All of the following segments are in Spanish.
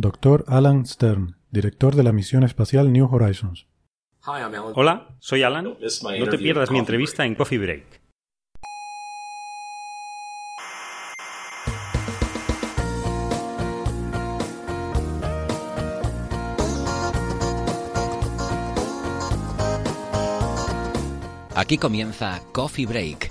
Dr. Alan Stern, director de la misión espacial New Horizons. Hola, soy Alan. No te pierdas mi entrevista en Coffee Break. Aquí comienza Coffee Break,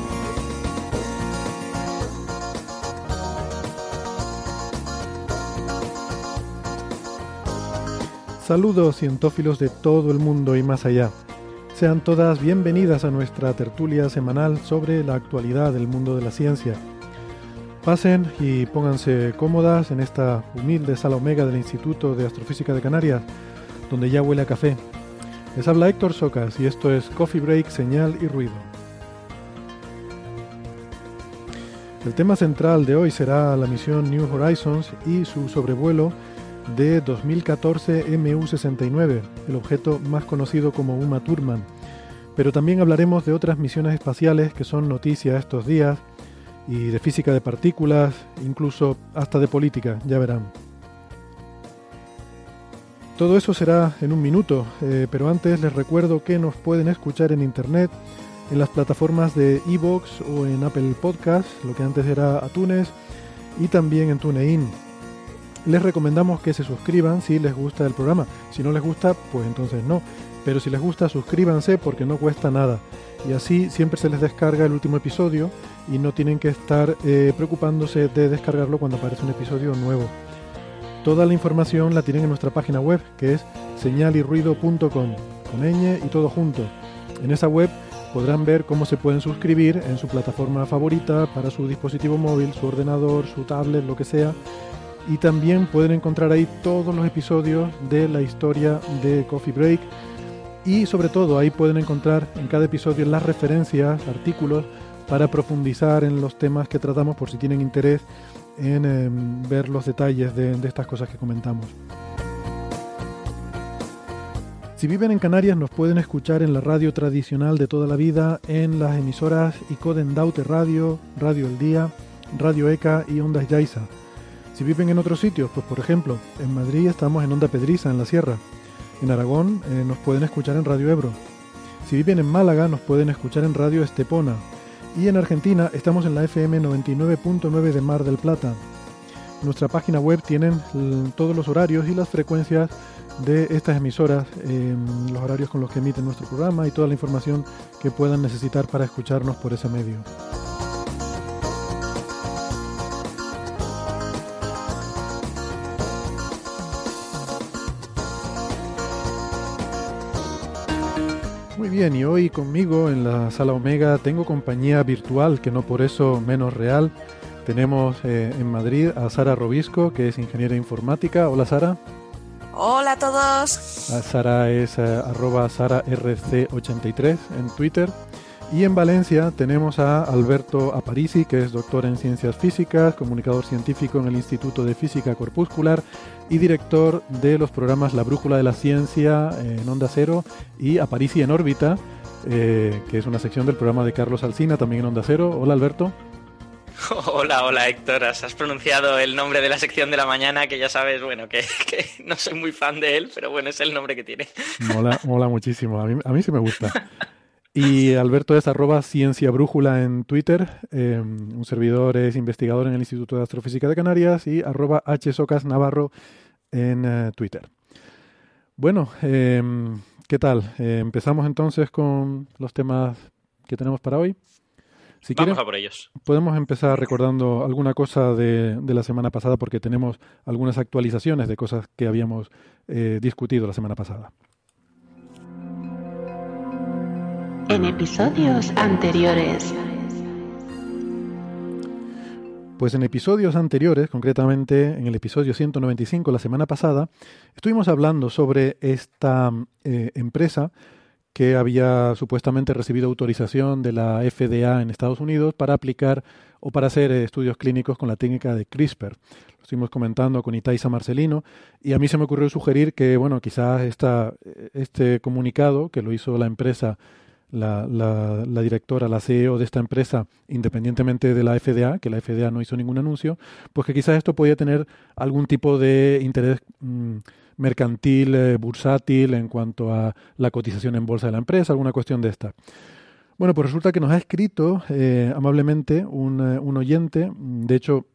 Saludos cientófilos de todo el mundo y más allá. Sean todas bienvenidas a nuestra tertulia semanal sobre la actualidad del mundo de la ciencia. Pasen y pónganse cómodas en esta humilde sala omega del Instituto de Astrofísica de Canarias, donde ya huele a café. Les habla Héctor Socas y esto es Coffee Break, Señal y Ruido. El tema central de hoy será la misión New Horizons y su sobrevuelo de 2014 MU-69, el objeto más conocido como Uma Thurman. Pero también hablaremos de otras misiones espaciales que son noticia estos días y de física de partículas, incluso hasta de política, ya verán. Todo eso será en un minuto, eh, pero antes les recuerdo que nos pueden escuchar en internet, en las plataformas de Evox o en Apple Podcast, lo que antes era Atunes, y también en TuneIn. Les recomendamos que se suscriban si les gusta el programa. Si no les gusta, pues entonces no. Pero si les gusta, suscríbanse porque no cuesta nada. Y así siempre se les descarga el último episodio y no tienen que estar eh, preocupándose de descargarlo cuando aparece un episodio nuevo. Toda la información la tienen en nuestra página web, que es señalirruido.com, con ñ y todo junto. En esa web podrán ver cómo se pueden suscribir en su plataforma favorita para su dispositivo móvil, su ordenador, su tablet, lo que sea. Y también pueden encontrar ahí todos los episodios de la historia de Coffee Break. Y sobre todo ahí pueden encontrar en cada episodio las referencias, artículos, para profundizar en los temas que tratamos por si tienen interés en eh, ver los detalles de, estas cosas que comentamos. Si viven en Canarias nos pueden escuchar en la radio tradicional de toda la vida, en las emisoras Icoden Daute Radio, Radio El Día, Radio ECA y Ondas Yaiza. Si viven en otros sitios, pues por ejemplo, en Madrid estamos en Onda Pedriza, en la Sierra. En Aragón eh, nos pueden escuchar en Radio Ebro. Si viven en Málaga nos pueden escuchar en Radio Estepona. Y en Argentina estamos en la FM 99.9 de Mar del Plata. Nuestra página web tienen l- todos los horarios y las frecuencias de estas emisoras, eh, los horarios con los que emiten nuestro programa y toda la información que puedan necesitar para escucharnos por ese medio. Muy bien, y hoy conmigo en la sala Omega tengo compañía virtual, que no por eso menos real. Tenemos eh, en Madrid a Sara Robisco, que es ingeniera informática. Hola Sara. Hola a todos. Ah, Sara es eh, arroba sararc83 en Twitter. Y en Valencia tenemos a Alberto Aparici, que es doctor en ciencias físicas, comunicador científico en el Instituto de Física Corpuscular y director de los programas La Brújula de la Ciencia eh, en Onda Cero y Aparici en órbita, eh, que es una sección del programa de Carlos Alsina, también en Onda Cero. Hola Alberto. Hola, hola Héctor, has pronunciado el nombre de la sección de la mañana que ya sabes, bueno, que, que no soy muy fan de él, pero bueno, es el nombre que tiene. Mola, mola muchísimo, a mí, a mí sí me gusta. Y Alberto es arroba ciencia brújula en Twitter, eh, un servidor es investigador en el Instituto de Astrofísica de Canarias y arroba hsocas navarro en eh, Twitter. Bueno, em, ¿qué tal? Eh, empezamos entonces con los temas que tenemos para hoy. Si Vamos a por ellos. Podemos empezar recordando alguna cosa de, la semana pasada porque tenemos algunas actualizaciones de cosas que habíamos eh, discutido la semana pasada. En episodios anteriores. Pues en episodios anteriores, concretamente en el episodio 195 la semana pasada, estuvimos hablando sobre esta eh, empresa que había supuestamente recibido autorización de la FDA en Estados Unidos para aplicar o para hacer eh, estudios clínicos con la técnica de CRISPR. Lo estuvimos comentando con Itaisa Marcelino y a mí se me ocurrió sugerir que, bueno, quizás esta, este comunicado que lo hizo la empresa la, la, directora, la CEO de esta empresa, independientemente de la FDA, que la FDA no hizo ningún anuncio, pues que quizás esto podía tener algún tipo de interés mm, mercantil, eh, bursátil en cuanto a la cotización en bolsa de la empresa, alguna cuestión de esta. Bueno, pues resulta que nos ha escrito eh, amablemente un, eh, un oyente, de hecho,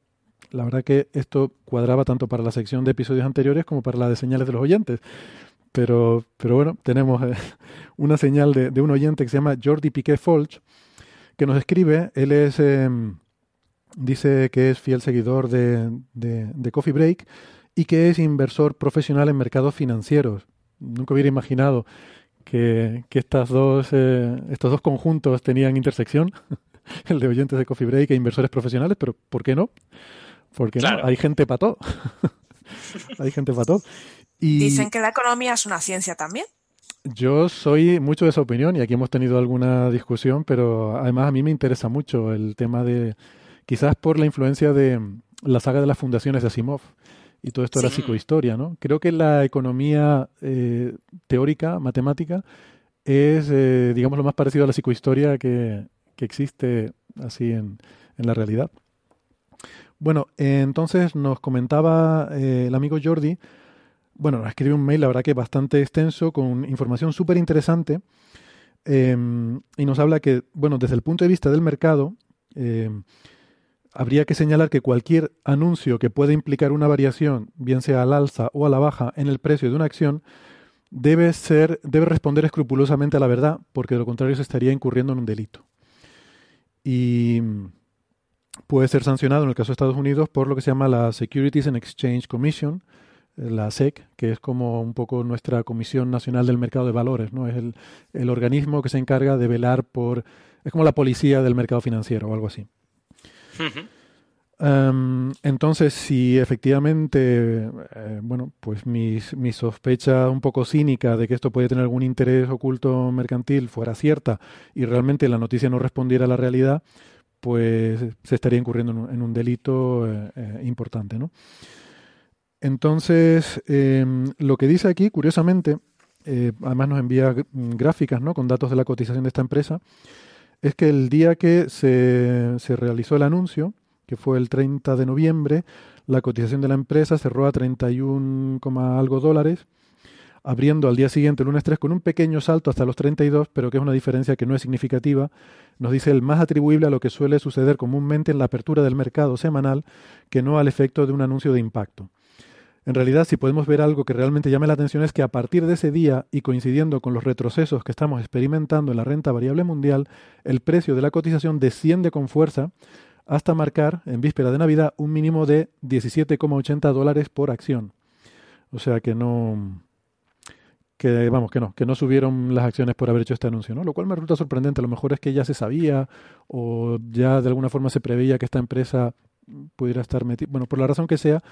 la verdad que esto cuadraba tanto para la sección de episodios anteriores como para la de señales de los oyentes. Pero, pero bueno, tenemos eh, una señal de, un oyente que se llama Jordi Piquet Folch, que nos escribe. Él es, em, dice que es fiel seguidor de, de, Coffee Break y que es inversor profesional en mercados financieros. Nunca hubiera imaginado que, que estas dos, eh, estos dos conjuntos tenían intersección, el de oyentes de Coffee Break e inversores profesionales, pero ¿por qué no? Porque no, hay gente para todo. hay gente para todo. Dicen que la economía es una ciencia también. Yo soy mucho de esa opinión y aquí hemos tenido alguna discusión, pero además a mí me interesa mucho el tema de, quizás por la influencia de la saga de las fundaciones de Asimov y todo esto de la psicohistoria, ¿no? Creo que la economía eh, teórica, matemática, es, eh, digamos, lo más parecido a la psicohistoria que, que existe así en, en, la realidad. Bueno, entonces nos comentaba eh, el amigo Jordi bueno, nos escribe un mail, la verdad que bastante extenso, con información súper interesante. Em, y nos habla que, bueno, desde el punto de vista del mercado, em, habría que señalar que cualquier anuncio que pueda implicar una variación, bien sea al alza o a la baja, en el precio de una acción, debe ser, debe responder escrupulosamente a la verdad, porque de lo contrario se estaría incurriendo en un delito. Y puede ser sancionado en el caso de Estados Unidos por lo que se llama la Securities and Exchange Commission, la SEC, que es como un poco nuestra Comisión Nacional del Mercado de Valores, ¿no? Es el, organismo que se encarga de velar por... es como la policía del mercado financiero o algo así. Em, entonces, si efectivamente, eh, bueno, pues mi, mi, sospecha un poco cínica de que esto puede tener algún interés oculto mercantil fuera cierta y realmente la noticia no respondiera a la realidad, pues se estaría incurriendo en un, delito eh, eh, importante, ¿no? Entonces, em, lo que dice aquí, curiosamente, eh, además nos envía gráficas ¿no? con datos de la cotización de esta empresa, es que el día que se, se realizó el anuncio, que fue el 30 de noviembre, la cotización de la empresa cerró a 31, algo dólares, abriendo al día siguiente, el lunes 3, con un pequeño salto hasta los 32, pero que es una diferencia que no es significativa, nos dice el más atribuible a lo que suele suceder comúnmente en la apertura del mercado semanal que no al efecto de un anuncio de impacto. En realidad, si podemos ver algo que realmente llame la atención es que a partir de ese día y coincidiendo con los retrocesos que estamos experimentando en la renta variable mundial, el precio de la cotización desciende con fuerza hasta marcar, en víspera de Navidad, un mínimo de 17,80 dólares por acción. O sea que no, que vamos, que no, que no subieron las acciones por haber hecho este anuncio, ¿no? Lo cual me resulta sorprendente. A lo mejor es que ya se sabía o ya de alguna forma se preveía que esta empresa pudiera estar metida. Bueno, por la razón que sea,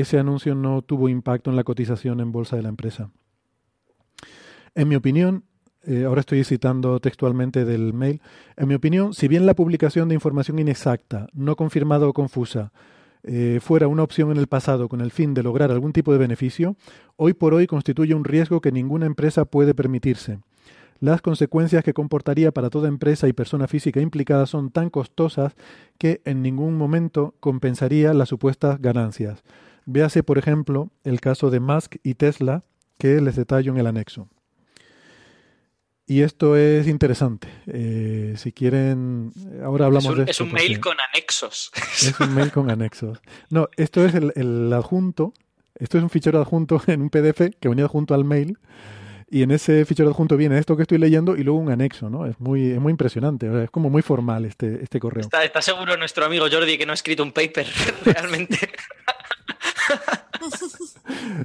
ese anuncio no tuvo impacto en la cotización en bolsa de la empresa. En mi opinión, eh, ahora estoy citando textualmente del mail, en mi opinión, si bien la publicación de información inexacta, no confirmada o confusa, eh, fuera una opción en el pasado con el fin de lograr algún tipo de beneficio, hoy por hoy constituye un riesgo que ninguna empresa puede permitirse. Las consecuencias que comportaría para toda empresa y persona física implicada son tan costosas que en ningún momento compensaría las supuestas ganancias. Véase, por ejemplo, el caso de Musk y Tesla, que les detallo en el anexo. Y esto es interesante. Eh, si quieren, ahora hablamos de Es un mail con anexos. Es un mail con anexos. No, esto es el, adjunto Esto es un fichero adjunto en un PDF que venía adjunto al mail y en ese fichero adjunto viene esto que estoy leyendo y luego un anexo, ¿no? Es muy, es muy impresionante, es como muy formal este, este correo. ¿Está, ¿Está seguro nuestro amigo Jordi que no ha escrito un paper realmente?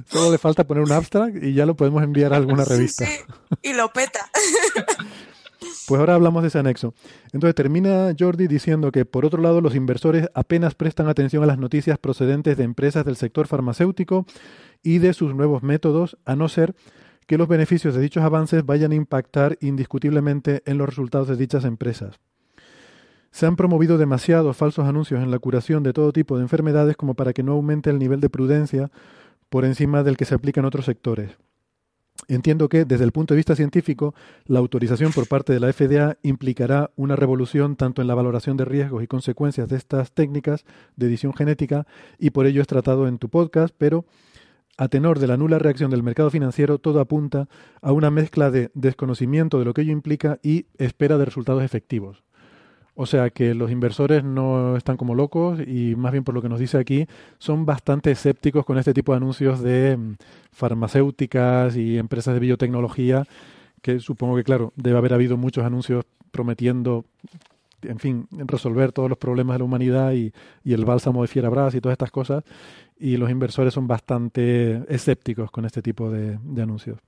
Solo le falta poner un abstract y ya lo podemos enviar a alguna revista. Sí, Y lo peta. Pues ahora hablamos de ese anexo. Entonces termina Jordi diciendo que, por otro lado, los inversores apenas prestan atención a las noticias procedentes de empresas del sector farmacéutico y de sus nuevos métodos, a no ser que los beneficios de dichos avances vayan a impactar indiscutiblemente en los resultados de dichas empresas. Se han promovido demasiados falsos anuncios en la curación de todo tipo de enfermedades como para que no aumente el nivel de prudencia por encima del que se aplica en otros sectores. Entiendo que, desde el punto de vista científico, la autorización por parte de la FDA implicará una revolución tanto en la valoración de riesgos y consecuencias de estas técnicas de edición genética, y por ello es tratado en tu podcast, pero a tenor de la nula reacción del mercado financiero, todo apunta a una mezcla de desconocimiento de lo que ello implica y espera de resultados efectivos. O sea que los inversores no están como locos y más bien por lo que nos dice aquí, son bastante escépticos con este tipo de anuncios de mm, farmacéuticas y empresas de biotecnología, que supongo que, claro, debe haber habido muchos anuncios prometiendo, en fin, resolver todos los problemas de la humanidad y, y el bálsamo de Fierabras y todas estas cosas y los inversores son bastante escépticos con este tipo de, anuncios.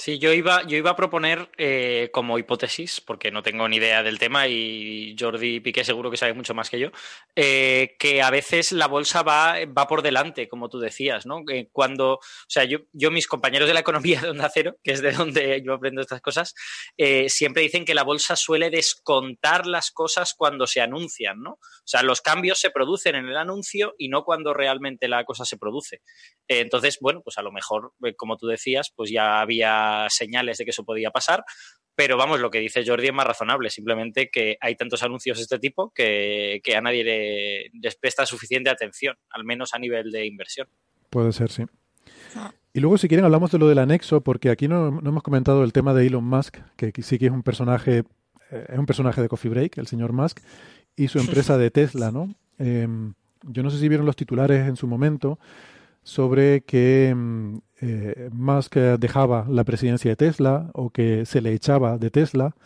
Sí, yo iba, yo iba a proponer eh, como hipótesis, porque no tengo ni idea del tema y Jordi Piqué seguro que sabe mucho más que yo, eh, que a veces la bolsa va, va por delante, como tú decías, ¿no? cuando, o sea, yo, yo mis compañeros de la economía de Onda Cero, que es de donde yo aprendo estas cosas, eh, siempre dicen que la bolsa suele descontar las cosas cuando se anuncian, ¿no? O sea, los cambios se producen en el anuncio y no cuando realmente la cosa se produce. entonces, bueno, pues a lo mejor, como tú decías, pues ya había señales de que eso podía pasar, pero vamos, lo que dice Jordi es más razonable, simplemente que hay tantos anuncios de este tipo que, a nadie le, les presta suficiente atención, al menos a nivel de inversión. Puede ser, sí. Ah. Y luego, si quieren, hablamos de lo del anexo, porque aquí no, hemos comentado el tema de Elon Musk, que sí que es un personaje, eh, es un personaje de Coffee Break, el señor Musk, y su empresa de Tesla, ¿no? Em, yo no sé si vieron los titulares en su momento sobre que mm, eh, Musk dejaba la presidencia de Tesla o que se le echaba de Tesla.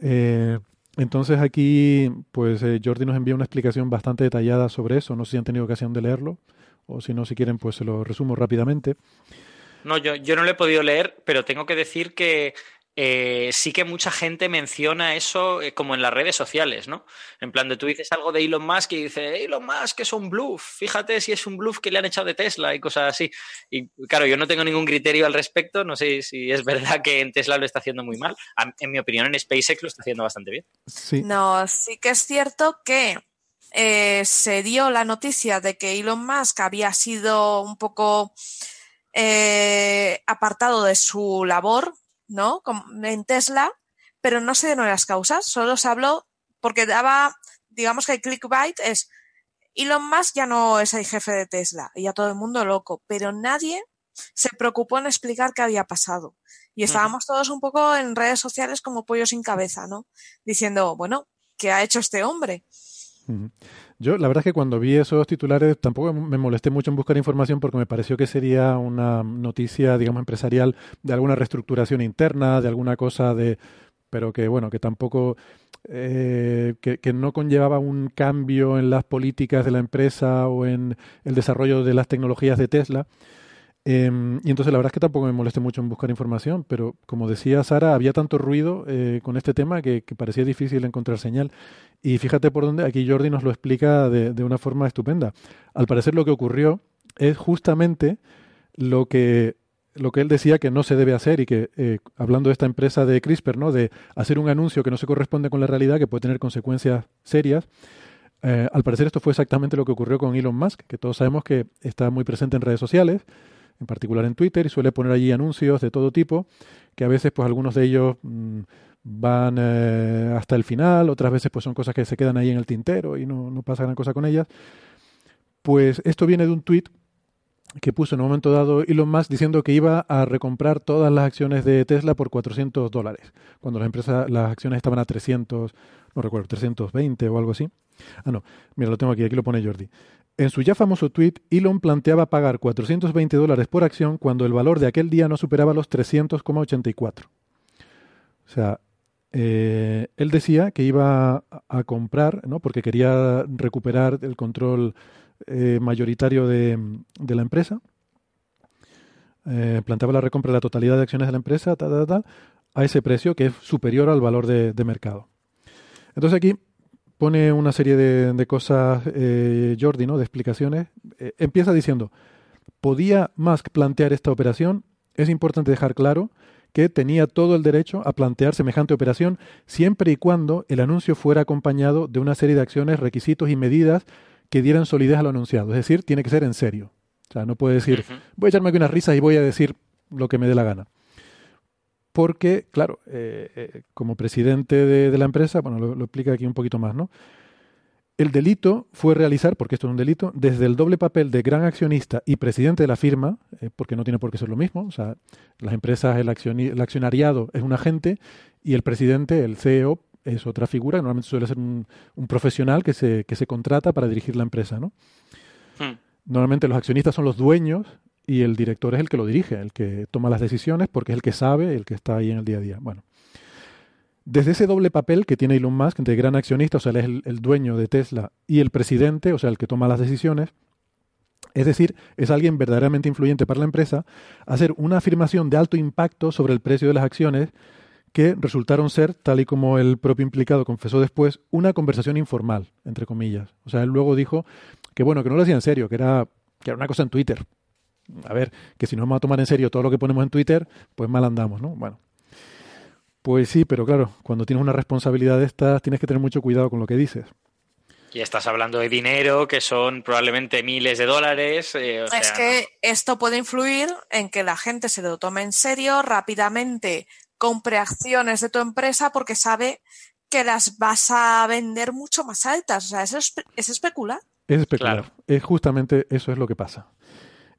Eh, entonces aquí, pues eh, Jordi nos envía una explicación bastante detallada sobre eso. No sé si han tenido ocasión de leerlo o si no, si quieren, pues se lo resumo rápidamente. No, yo, yo no lo he podido leer, pero tengo que decir que eh, sí que mucha gente menciona eso eh, como en las redes sociales, ¿no? En plan de tú dices algo de Elon Musk y dice, Elon Musk es un bluff, fíjate si es un bluff que le han echado de Tesla y cosas así. Y claro, yo no tengo ningún criterio al respecto, no sé si es verdad que en Tesla lo está haciendo muy mal. En mi opinión, en SpaceX lo está haciendo bastante bien. No, sí que es cierto que eh, se dio la noticia de que Elon Musk había sido un poco apartado de su labor ¿no? En Tesla, pero no sé de nuevas causas, solo se habló porque daba, digamos que el clickbait es Elon Musk ya no es el jefe de Tesla y ya todo el mundo loco, pero nadie se preocupó en explicar qué había pasado. Y estábamos todos un poco en redes sociales como pollos sin cabeza, ¿no? Diciendo, bueno, ¿qué ha hecho este hombre? Yo, la verdad es que cuando vi esos titulares tampoco me molesté mucho en buscar información porque me pareció que sería una noticia, digamos, empresarial de alguna reestructuración interna, de alguna cosa de pero que bueno, que tampoco, eh, que, que, no conllevaba un cambio en las políticas de la empresa o en el desarrollo de las tecnologías de Tesla. Em, y entonces la verdad es que tampoco me molesté mucho en buscar información, pero como decía Sara, había tanto ruido eh, con este tema que, parecía difícil encontrar señal. Y fíjate por dónde, aquí Jordi nos lo explica de, de, una forma estupenda. Al parecer lo que ocurrió es justamente lo que, lo que él decía que no se debe hacer y que, eh, hablando de esta empresa de CRISPR, ¿no? de hacer un anuncio que no se corresponde con la realidad, que puede tener consecuencias serias, eh, al parecer esto fue exactamente lo que ocurrió con Elon Musk, que todos sabemos que está muy presente en redes sociales, en particular en Twitter, y suele poner allí anuncios de todo tipo, que a veces pues algunos de ellos mm, van eh, hasta el final, otras veces pues son cosas que se quedan ahí en el tintero y no, no pasa gran cosa con ellas. Pues esto viene de un tweet que puso en un momento dado Elon Musk diciendo que iba a recomprar todas las acciones de Tesla por 400 dólares, cuando las empresas, las acciones estaban a 300, no recuerdo, 320 o algo así. Ah, no, mira, lo tengo aquí, aquí lo pone Jordi. En su ya famoso tweet, Elon planteaba pagar 420 dólares por acción cuando el valor de aquel día no superaba los 300,84. O sea, eh, él decía que iba a comprar, ¿no? porque quería recuperar el control eh, mayoritario de, la empresa. Eh, planteaba la recompra de la totalidad de acciones de la empresa a ese precio que es superior al valor de mercado. Entonces aquí pone una serie de, cosas, eh, Jordi, ¿no? de explicaciones. Eh, empieza diciendo, ¿podía Musk plantear esta operación? Es importante dejar claro que tenía todo el derecho a plantear semejante operación siempre y cuando el anuncio fuera acompañado de una serie de acciones, requisitos y medidas que dieran solidez a lo anunciado. Es decir, tiene que ser en serio. O sea, no puede decir, voy a echarme aquí unas risas y voy a decir lo que me dé la gana porque, claro, eh, eh, como presidente de, la empresa, bueno, lo, explica aquí un poquito más, ¿no? El delito fue realizar, porque esto es un delito, desde el doble papel de gran accionista y presidente de la firma, eh, porque no tiene por qué ser lo mismo. O sea, las empresas, el, accionariado es un agente y el presidente, el CEO, es otra figura, normalmente suele ser un, profesional que se, que se contrata para dirigir la empresa, ¿no? Hmm. Normalmente los accionistas son los dueños y el director es el que lo dirige, el que toma las decisiones porque es el que sabe, el que está ahí en el día a día. Bueno, desde ese doble papel que tiene Elon Musk entre gran accionista, o sea, él es el, dueño de Tesla, y el presidente, o sea, el que toma las decisiones, es decir, es alguien verdaderamente influyente para la empresa, hacer una afirmación de alto impacto sobre el precio de las acciones que resultaron ser, tal y como el propio implicado confesó después, una conversación informal, entre comillas. O sea, él luego dijo que bueno, que no lo hacía en serio, que era, que era una cosa en Twitter, a ver, que si no vamos a tomar en serio todo lo que ponemos en Twitter, pues mal andamos, ¿no? Bueno. Pues sí, pero claro, cuando tienes una responsabilidad de estas, tienes que tener mucho cuidado con lo que dices. Y estás hablando de dinero, que son probablemente miles de dólares. Eh, es que esto puede influir en que la gente se lo tome en serio, rápidamente compre acciones de tu empresa porque sabe que las vas a vender mucho más altas. O sea, eso es, especular. Es especular. Es justamente eso es lo que pasa.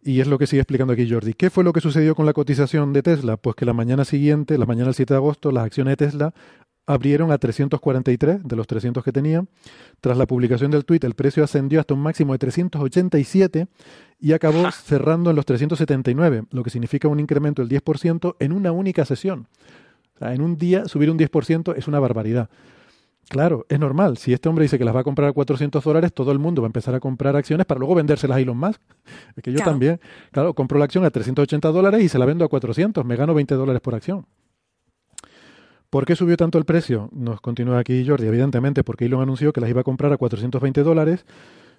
Y es lo que sigue explicando aquí Jordi. ¿Qué fue lo que sucedió con la cotización de Tesla? Pues que la mañana siguiente, la mañana del 7 de agosto, las acciones de Tesla abrieron a 343 de los 300 que tenían. Tras la publicación del tuit, el precio ascendió hasta un máximo de 387 y acabó cerrando en los 379, lo que significa un incremento del 10% en una única sesión. O sea, en un día subir un 10% es una barbaridad. Claro, es normal. Si este hombre dice que las va a comprar a 400 dólares, todo el mundo va a empezar a comprar acciones para luego vendérselas a Elon Musk. Es que yo también, claro, compro la acción a 380 dólares y se la vendo a 400. Me gano 20 dólares por acción. ¿Por qué subió tanto el precio? Nos continúa aquí Jordi. Evidentemente, porque Elon anunció que las iba a comprar a 420 dólares.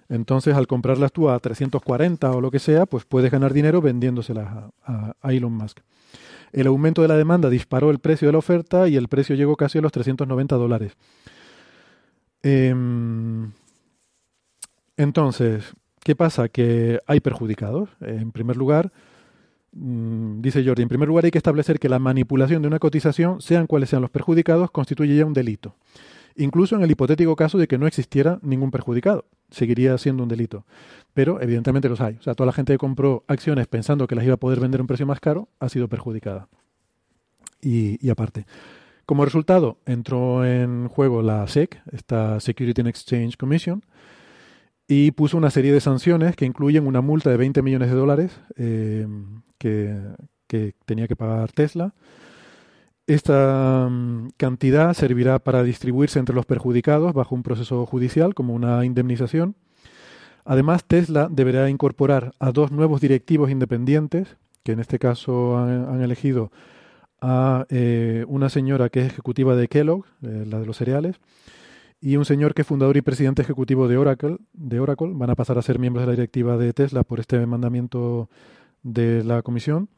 Entonces, al comprarlas tú a 340 o lo que sea, pues puedes ganar dinero vendiéndoselas a, a Elon Musk. El aumento de la demanda disparó el precio de la oferta y el precio llegó casi a los 390 dólares. Em, entonces, ¿qué pasa? Que hay perjudicados. En primer lugar, mm, dice Jordi, en primer lugar hay que establecer que la manipulación de una cotización, sean cuales sean los perjudicados, constituye ya un delito. Incluso en el hipotético caso de que no existiera ningún perjudicado, seguiría siendo un delito. Pero evidentemente los hay. O sea, toda la gente que compró acciones pensando que las iba a poder vender a un precio más caro ha sido perjudicada. y aparte. Como resultado, entró en juego la SEC, esta Security and Exchange Commission, y puso una serie de sanciones que incluyen una multa de 20 millones de dólares eh, que, tenía que pagar Tesla. Esta mm, cantidad servirá para distribuirse entre los perjudicados bajo un proceso judicial como una indemnización. Además, Tesla deberá incorporar a dos nuevos directivos independientes, que en este caso han elegido a eh, una señora que es ejecutiva de Kellogg, eh, la de los cereales, y un señor que es fundador y presidente ejecutivo de Oracle, de Oracle. Van a pasar a ser miembros de la directiva de Tesla por este mandamiento de la comisión.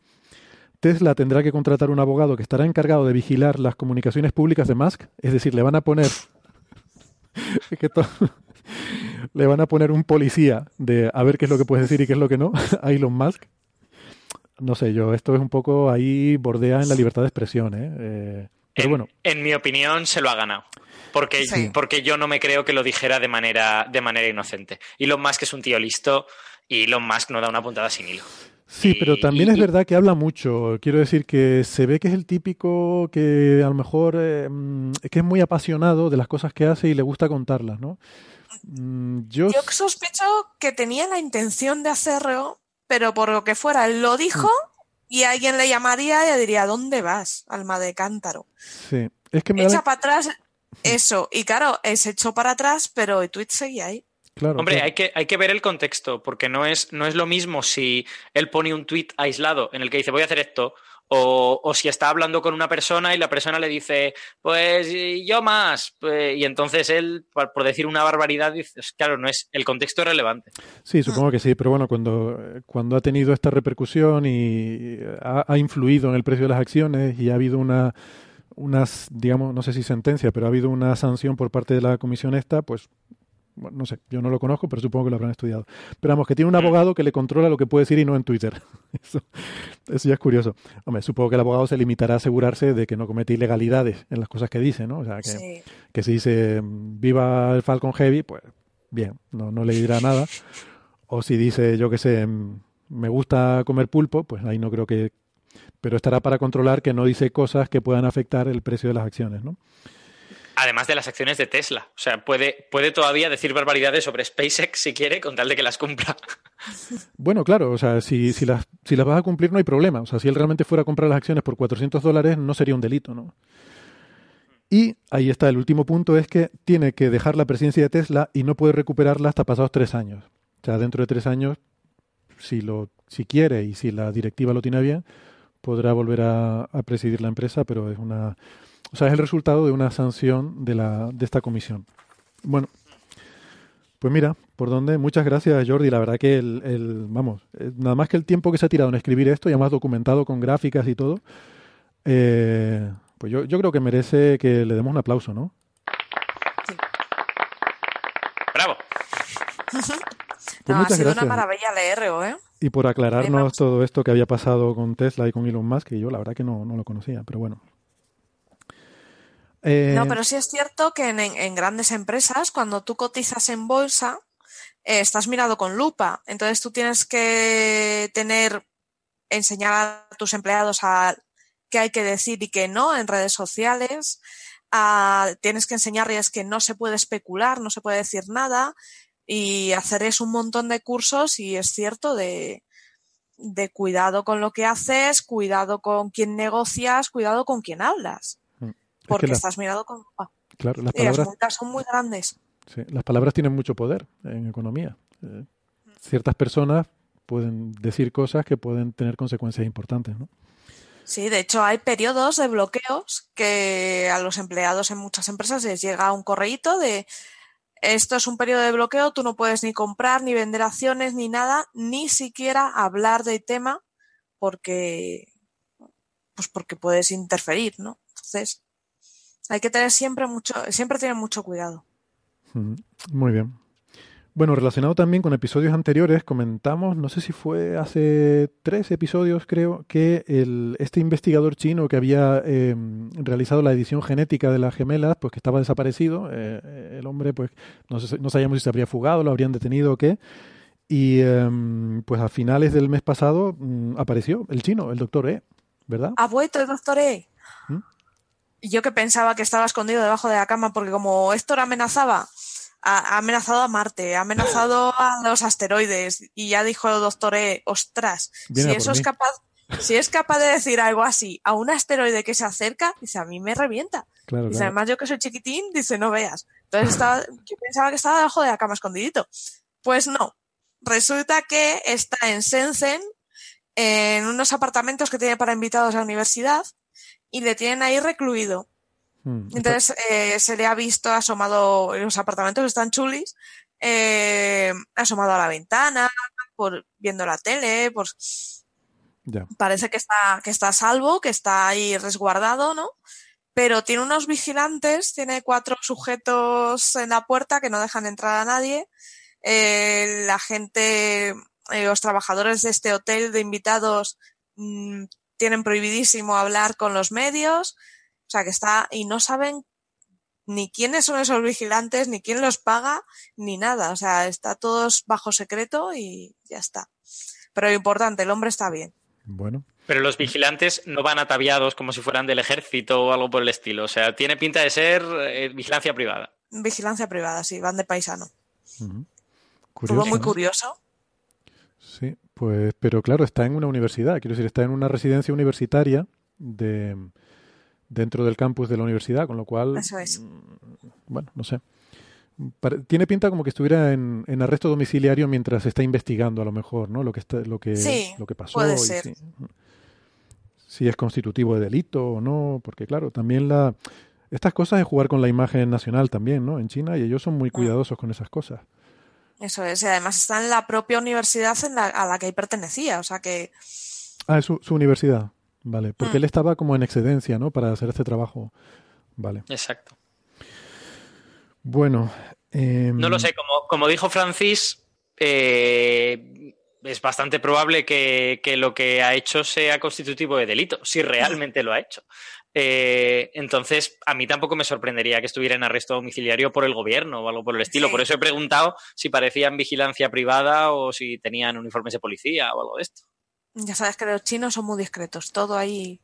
Tesla tendrá que contratar un abogado que estará encargado de vigilar las comunicaciones públicas de Musk, es decir, le van a poner le van a poner un policía de a ver qué es lo que puede decir y qué es lo que no a Elon Musk no sé yo, esto es un poco ahí bordea en la libertad de expresión, ¿eh? eh pero en, bueno. En mi opinión se lo ha ganado. Porque, porque yo no me creo que lo dijera de manera, de manera inocente. Elon Musk es un tío listo y Elon Musk no da una puntada sin hilo. Sí, pero también es verdad que habla mucho. Quiero decir que se ve que es el típico que a lo mejor eh, mm, que es muy apasionado de las cosas que hace y le gusta contarlas, ¿no? Mm, yo... yo sospecho que tenía la intención de hacerlo, pero por lo que fuera, él lo dijo y alguien le llamaría y diría, ¿dónde vas, alma de cántaro? Sí, es que me Echa para atrás eso, y claro, se echó para atrás, pero el tweet seguía ahí. Claro, Hombre, claro. Hay, que, hay que ver el contexto, porque no es, no es lo mismo si él pone un tweet aislado en el que dice voy a hacer esto, o, o, si está hablando con una persona y la persona le dice, pues yo más, pues, y entonces él, por, decir una barbaridad, dice, claro, no es el contexto relevante. Sí, supongo que sí, pero bueno, cuando, cuando ha tenido esta repercusión y ha, ha influido en el precio de las acciones y ha habido una, unas, digamos, no sé si sentencia, pero ha habido una sanción por parte de la comisión esta, pues bueno, no sé, yo no lo conozco, pero supongo que lo habrán estudiado. Pero vamos, que tiene un abogado que le controla lo que puede decir y no en Twitter. Eso, eso ya es curioso. Hombre, supongo que el abogado se limitará a asegurarse de que no comete ilegalidades en las cosas que dice, ¿no? O sea, que, Sí. que si dice viva el Falcon Heavy, pues bien, no, no le dirá nada. O si dice, yo qué sé, me gusta comer pulpo, pues ahí no creo que... Pero estará para controlar que no dice cosas que puedan afectar el precio de las acciones, ¿no? Además de las acciones de Tesla. O sea, puede, puede todavía decir barbaridades sobre SpaceX si quiere, con tal de que las cumpla. Bueno, claro, o sea, si, si, las, si las vas a cumplir no hay problema. O sea, si él realmente fuera a comprar las acciones por 400 dólares no sería un delito, ¿no? Y ahí está, el último punto es que tiene que dejar la presidencia de Tesla y no puede recuperarla hasta pasados tres años. O sea, dentro de tres años, si, lo, si quiere y si la directiva lo tiene bien, podrá volver a, a presidir la empresa, pero es una... O sea, es el resultado de una sanción de, la, de esta comisión. Bueno, pues mira, por dónde. Muchas gracias, Jordi. La verdad que el, el, vamos, nada más que el tiempo que se ha tirado en escribir esto, y además documentado con gráficas y todo, eh, pues yo, yo creo que merece que le demos un aplauso, ¿no? Bravo. Pues no, ha sido gracias. una maravilla leerlo, ¿eh? Y por aclararnos todo esto que había pasado con Tesla y con Elon Musk, que yo la verdad que no, no lo conocía, pero bueno. Eh, No, pero sí es cierto que en, grandes empresas, cuando tú cotizas en bolsa, eh, estás mirado con lupa. Entonces tú tienes que tener, enseñar a tus empleados a qué hay que decir y qué no en redes sociales. tienes que enseñarles que no se puede especular, no se puede decir nada y hacer es un montón de cursos y es cierto de, de cuidado con lo que haces, cuidado con quién negocias, cuidado con quién hablas, Es que porque estás mirado con claro, las palabras, multas son muy grandes. sí, las palabras tienen mucho poder en economía. Eh, ciertas personas pueden decir cosas que pueden tener consecuencias importantes, ¿no? Sí, de hecho hay periodos de bloqueos que a los empleados en muchas empresas les llega un correíto de esto es un periodo de bloqueo, tú no puedes ni comprar, ni vender acciones, ni nada, ni siquiera hablar del tema porque pues porque puedes interferir, ¿no? Entonces, hay que tener siempre mucho, siempre tener mucho cuidado. Muy bien. Bueno, relacionado también con episodios anteriores, comentamos, no sé si fue hace tres episodios, creo, que el, este investigador chino que había eh, realizado la edición genética de las gemelas, pues que estaba desaparecido. eh, el hombre, pues, no, sé- no sabíamos si se habría fugado, lo habrían detenido o qué. Y em, pues a finales del mes pasado mm, apareció el chino, el doctor E, ¿verdad? Ha vuelto el doctor E. ¿Mm? Y Yo que pensaba que estaba escondido debajo de la cama porque como Héctor amenazaba, ha, amenazado a Marte, ha amenazado a los asteroides y ya dijo el doctor E, ostras, Viene si eso es mí". capaz, si es capaz de decir algo así a un asteroide que se acerca, dice, a mí me revienta. Claro, Dice, claro. además yo que soy chiquitín, dice, no veas. Entonces estaba, yo pensaba que estaba debajo de la cama escondidito. Pues no. Resulta que está en Shenzhen, en unos apartamentos que tiene para invitados a la universidad, y le tienen ahí recluido. Mm, está- Entonces eh, se le ha visto asomado, los apartamentos están chulis, eh, asomado a la ventana, por, viendo la tele, ya. parece que está, que está a salvo, que está ahí resguardado, ¿no? Pero tiene unos vigilantes, tiene cuatro sujetos en la puerta que no dejan entrar a nadie. Eh, la gente, eh, los trabajadores de este hotel de invitados mm, tienen prohibidísimo hablar con los medios. O sea que está, y no saben ni quiénes son esos vigilantes, ni quién los paga, ni nada. O sea, está todos bajo secreto y ya está. Pero lo importante, el hombre está bien. Bueno, Pero los vigilantes no van ataviados como si fueran del ejército o algo por el estilo. O sea, tiene pinta de ser eh, vigilancia privada. Vigilancia privada, sí, van de paisano. Todo muy curioso. Sí, pues, pero claro, está en una universidad, quiero decir, está en una residencia universitaria de dentro del campus de la universidad, con lo cual, Eso es. Mm, bueno, no sé. Tiene pinta como que estuviera en, arresto domiciliario mientras se está investigando, a lo mejor, ¿no? Lo que está, lo que, lo que pasó. Puede ser. si es constitutivo de delito o no, porque claro, también la estas cosas es jugar con la imagen nacional también, ¿no? En China y ellos son muy mm. cuidadosos con esas cosas. Eso es, y además está en la propia universidad a la que él pertenecía, o sea que... Ah, es su, universidad, vale, porque mm. él estaba como en excedencia, ¿no? Para hacer este trabajo, vale. Exacto. Bueno. Em, no lo sé, como, como dijo Francis, eh, es bastante probable que, que, lo que ha hecho sea constitutivo de delito, si realmente lo ha hecho. Eh, entonces, a mí tampoco me sorprendería que estuviera en arresto domiciliario por el gobierno o algo por el estilo. Por eso he preguntado si parecían vigilancia privada o si tenían uniformes de policía o algo de esto. Ya sabes que los chinos son muy discretos, todo ahí.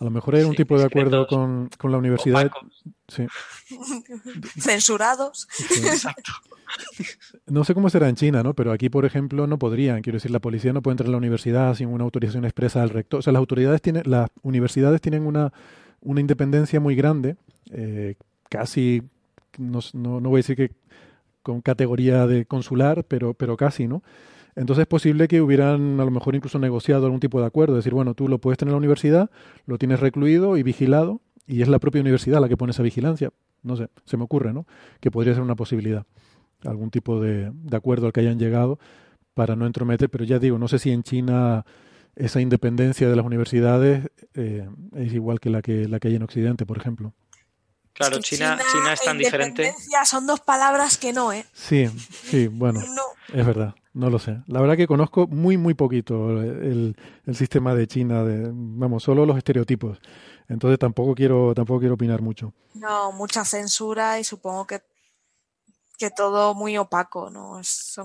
A lo mejor hay un tipo de acuerdo con, la universidad. Censurados. Exacto. No sé cómo será en China, ¿no? Pero aquí, por ejemplo, no podrían. Quiero decir, la policía no puede entrar a la universidad sin una autorización expresa del rector. O sea, las autoridades tienen, las universidades tienen una una independencia muy grande, eh, casi, no, no, voy a decir que con categoría de consular, pero, pero casi, ¿no? Entonces es posible que hubieran a lo mejor incluso negociado algún tipo de acuerdo, decir, bueno, tú lo puedes tener en la universidad, lo tienes recluido y vigilado, y es la propia universidad la que pone esa vigilancia. No sé, se me ocurre, ¿no? Que podría ser una posibilidad, algún tipo de acuerdo al que hayan llegado para no entrometer, pero ya digo, no sé si en China esa independencia de las universidades eh, es igual que la que la que hay en Occidente, por ejemplo. Claro, China, China, es tan diferente. Son dos palabras que no, ¿eh? Sí, sí, bueno, es verdad, no lo sé. La verdad que conozco muy, muy poquito el, el, sistema de China, de, vamos, solo los estereotipos. Entonces tampoco quiero, tampoco quiero opinar mucho. No, mucha censura y supongo que, que todo muy opaco, ¿no?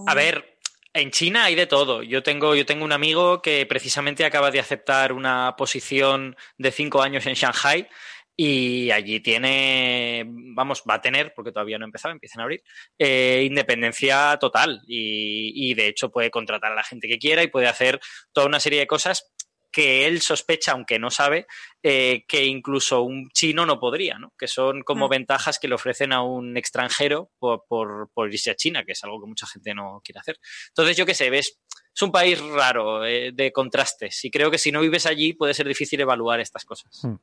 A ver, en China hay de todo. Yo tengo, yo tengo un amigo que precisamente acaba de aceptar una posición de cinco años en Shanghai y allí tiene, vamos, va a tener, porque todavía no ha empezado, empiezan a abrir, eh, independencia total y, y, de hecho puede contratar a la gente que quiera y puede hacer toda una serie de cosas que él sospecha, aunque no sabe, eh, que incluso un chino no podría, ¿no? que son como mm. ventajas que le ofrecen a un extranjero por, por, irse a China, que es algo que mucha gente no quiere hacer. Entonces, yo qué sé, ves, es un país raro eh, de contrastes y creo que si no vives allí puede ser difícil evaluar estas cosas. Hmm.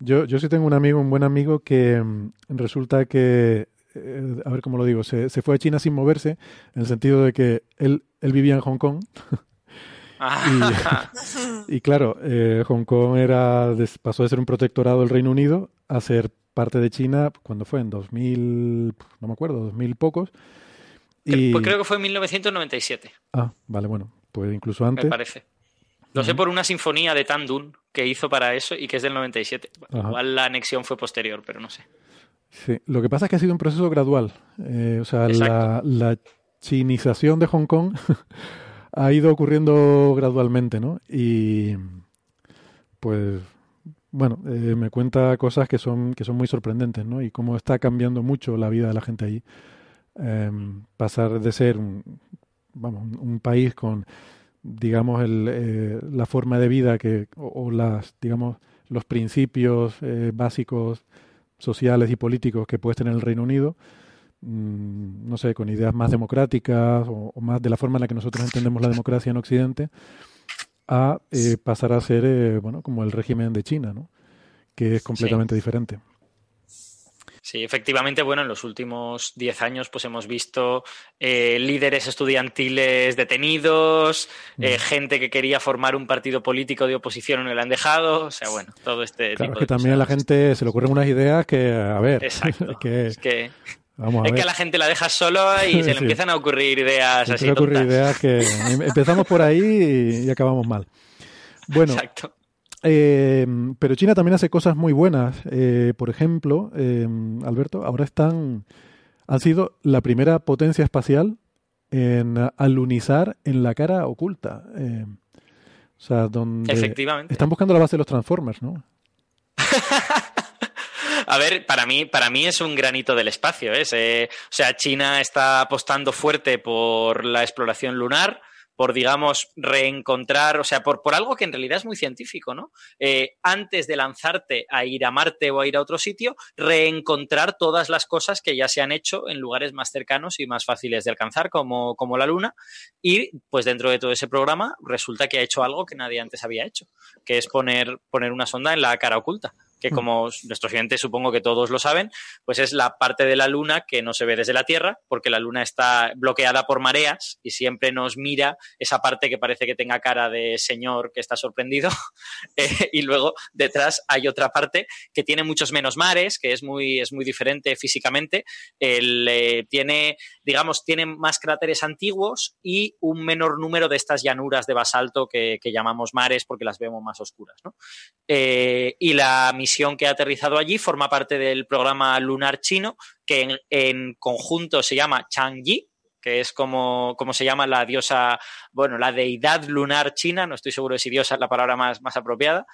Yo, yo sí tengo un amigo, un buen amigo, que mm, resulta que eh, a ver cómo lo digo, se, se, fue a China sin moverse, en el sentido de que él, él vivía en Hong Kong y, claro, eh, Hong Kong era pasó de ser un protectorado del Reino Unido a ser parte de China cuando fue en 2000, no me acuerdo, 2000 pocos. Y... Pues creo que fue en 1997. Ah, vale, bueno, pues incluso antes. Me parece. Lo sé por una sinfonía de Tandun que hizo para eso y que es del 97. Igual la anexión fue posterior, pero no sé. Sí, lo que pasa es que ha sido un proceso gradual. Eh, o sea, la, la, chinización de Hong Kong ha ido ocurriendo gradualmente, ¿no? Y pues bueno, eh, me cuenta cosas que son, que son muy sorprendentes, ¿no? Y cómo está cambiando mucho la vida de la gente ahí. Em, pasar de ser un, vamos, un país con, digamos, el, eh, la forma de vida que, o, las, digamos, los principios eh, básicos sociales y políticos que puede tener el Reino Unido, Mm, no sé, con ideas más democráticas o, más de la forma en la que nosotros entendemos la democracia en Occidente, a eh, pasar a ser, eh, bueno, como el régimen de China, ¿no? Que es completamente diferente. Sí, efectivamente, bueno, en los últimos diez años pues hemos visto eh, líderes estudiantiles detenidos, mm. gente que quería formar un partido político de oposición y no le han dejado, o sea, bueno, todo este tipo es que también a la gente se le ocurren unas ideas que, a ver, Exacto. es que es que a la gente la dejas solo y se le empiezan a ocurrir ideas así. Se ocurrir ideas que em, empezamos por ahí y, acabamos mal. Bueno, Exacto. Eh, pero China también hace cosas muy buenas. Eh, por ejemplo, eh, Alberto, ahora están, han sido la primera potencia espacial en alunizar en la cara oculta. o sea, donde Efectivamente. están buscando la base de los Transformers, ¿no? A ver, para mí, para mí es un granito del espacio. ¿eh? o sea, China está apostando fuerte por la exploración lunar por, digamos, reencontrar, o sea, por, por algo que en realidad es muy científico, ¿no? Eh, antes de lanzarte a ir a Marte o a ir a otro sitio, reencontrar todas las cosas que ya se han hecho en lugares más cercanos y más fáciles de alcanzar, como, como la Luna. Y, pues, dentro de todo ese programa, resulta que ha hecho algo que nadie antes había hecho, que es poner, poner una sonda en la cara oculta que mm. como nuestros oyentes supongo que todos lo saben, pues es la parte de la Luna que no se ve desde la Tierra, porque la Luna está bloqueada por mareas y siempre nos mira esa parte que parece que tenga cara de señor que está sorprendido. Eh, y luego detrás hay otra parte que tiene muchos menos mares, que es muy, es muy diferente físicamente. Eh, tiene, digamos, tiene más cráteres antiguos y un menor número de estas llanuras de basalto que, llamamos mares porque las vemos más oscuras. Eh, y la misión que ha aterrizado allí forma parte del programa lunar chino, que en, conjunto se llama Chang'e, que es como, se llama la diosa, bueno, la deidad lunar china, no estoy seguro de si diosa es la palabra más, más apropiada,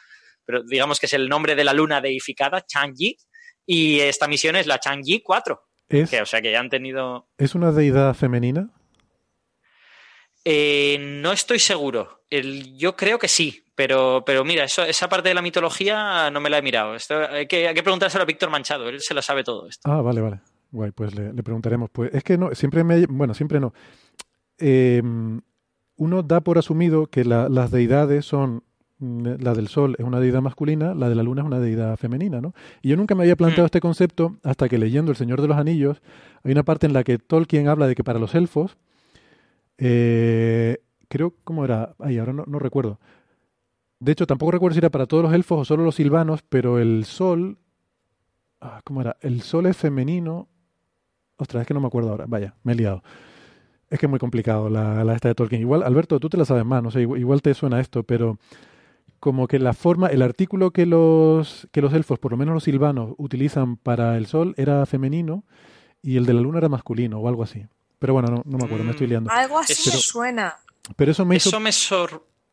pero digamos que es el nombre de la luna deificada, Chang'e, y esta misión es la Chang'e 4. que, o sea que ya han tenido... ¿Es una deidad femenina? Eh, no estoy seguro. yo creo que sí, pero, pero mira, eso, esa parte de la mitología no me la he mirado. hay, que, hay que preguntárselo a Víctor Manchado, él se lo sabe todo. Esto. Ah, vale, vale. Guay, pues le, preguntaremos. Pues es que no, siempre me. Bueno, siempre no. Em, uno da por asumido que las deidades son. Mm, la del sol es una deidad masculina, la de la luna es una deidad femenina, ¿no? Y yo nunca me había planteado mm. este concepto hasta que leyendo El Señor de los Anillos hay una parte en la que Tolkien habla de que para los elfos eh, creo, ¿cómo era? Ay, ahora no, recuerdo. De hecho, tampoco recuerdo si era para todos los elfos o solo los silvanos, pero el sol. Ah, ¿Cómo era? El sol es femenino. Ostras, es que no me acuerdo ahora. Vaya, me he liado. Es que es muy complicado la, esta de Tolkien. Igual, Alberto, tú te la sabes más, no sé, igual, te suena esto, pero como que la forma, el artículo que los, que los elfos, por lo menos los silvanos, utilizan para el sol era femenino y el de la luna era masculino o algo así. Pero bueno, no, me acuerdo, me estoy liando. Algo así suena. Pero eso me Eso me,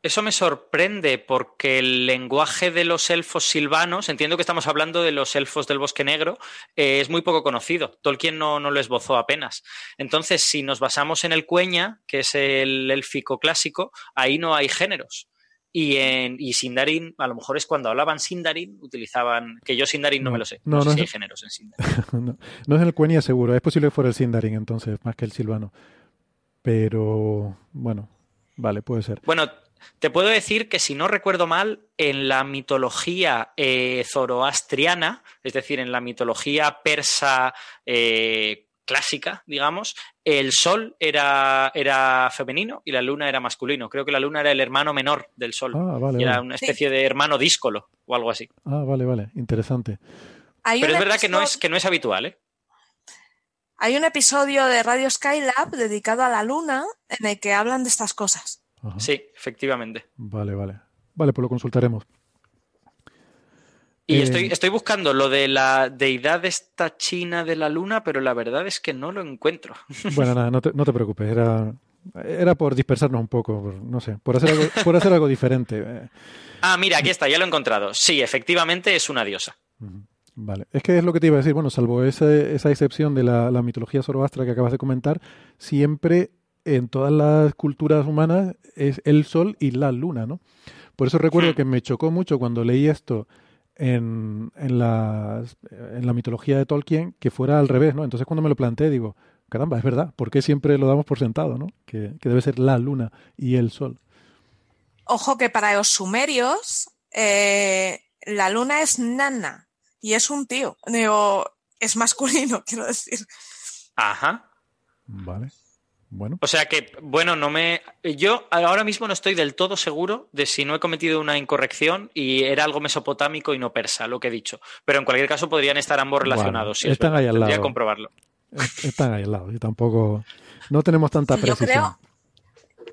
eso me sorprende porque el lenguaje de los elfos silvanos, entiendo que estamos hablando de los elfos del bosque negro, eh, es muy poco conocido. Tolkien no, no lo esbozó apenas. Entonces, si nos basamos en el cueña, que es el élfico clásico, ahí no hay géneros. Y, en, y Sindarin, a lo mejor es cuando hablaban Sindarin, utilizaban, que yo Sindarin no, me lo sé, no, sé si hay géneros en Sindarin. no, es el Quenya seguro, es posible que fuera el Sindarin entonces, más que el silvano. Pero, bueno, vale, puede ser. Bueno, te puedo decir que si no recuerdo mal, en la mitología eh, zoroastriana, es decir, en la mitología persa eh, clásica, digamos, el sol era, era femenino y la luna era masculino. Creo que la luna era el hermano menor del sol. Ah, era una especie de hermano díscolo o algo así. Ah, vale, vale. Interesante. Pero es verdad que no es, que no es habitual, ¿eh? Hay un episodio de Radio Skylab dedicado a la luna en el que hablan de estas cosas. Sí, efectivamente. Vale, vale. Vale, pues lo consultaremos. Y estoy, eh, estoy buscando lo de la deidad esta china de la luna, pero la verdad es que no lo encuentro. Bueno, nada, no te, no te preocupes. Era, era por dispersarnos un poco, no sé, por hacer algo, por hacer algo diferente. Ah, mira, aquí está, ya lo he encontrado. Sí, efectivamente es una diosa. Vale, es que es lo que te iba a decir. Bueno, salvo esa, esa excepción de la, la mitología zoroastra que acabas de comentar, siempre en todas las culturas humanas es el sol y la luna, ¿no? Por eso recuerdo hmm. que me chocó mucho cuando leí esto en, en, la, en la mitología de Tolkien que fuera al revés, ¿no? Entonces cuando me lo planteé digo, caramba, es verdad, ¿por qué siempre lo damos por sentado, ¿no? Que, debe ser la luna y el sol. Ojo que para los sumerios eh, la luna es nana y es un tío, digo, es masculino, quiero decir. Ajá. Vale. Bueno. O sea que, bueno, no me. Yo ahora mismo no estoy del todo seguro de si no he cometido una incorrección y era algo mesopotámico y no persa, lo que he dicho. Pero en cualquier caso podrían estar ambos relacionados. están ahí al lado. comprobarlo. Están ahí al lado. Y tampoco. No tenemos tanta precisión.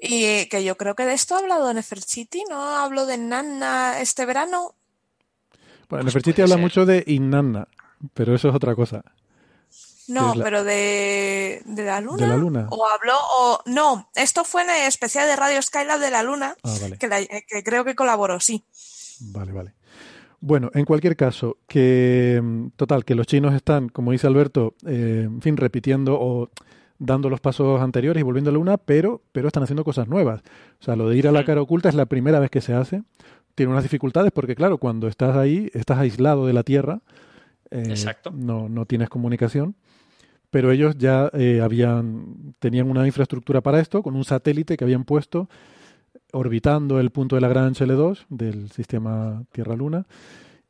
y que yo creo que de esto ha hablado Nefertiti, ¿no? Hablo de Nana este verano. Bueno, Nefertiti habla mucho de Inanna, pero eso es otra cosa. No, pero de, de, la luna. ¿De la luna? O habló, o. No, esto fue en el especial de Radio Skylab de la luna, ah, que, creo que colaboró, sí. Vale, vale. Bueno, en cualquier caso, que mm, total, que los chinos están, como dice Alberto, eh, en fin, repitiendo o dando los pasos anteriores y volviendo a la luna, pero, pero están haciendo cosas nuevas. O sea, lo de ir a la cara oculta es la primera vez que se hace. Tiene unas dificultades porque, claro, cuando estás ahí, estás aislado de la Tierra. Eh, Exacto. No, no tienes comunicación. Pero ellos ya eh, habían, tenían una infraestructura para esto, con un satélite que habían puesto orbitando el punto de Lagrange L2 del sistema Tierra-Luna.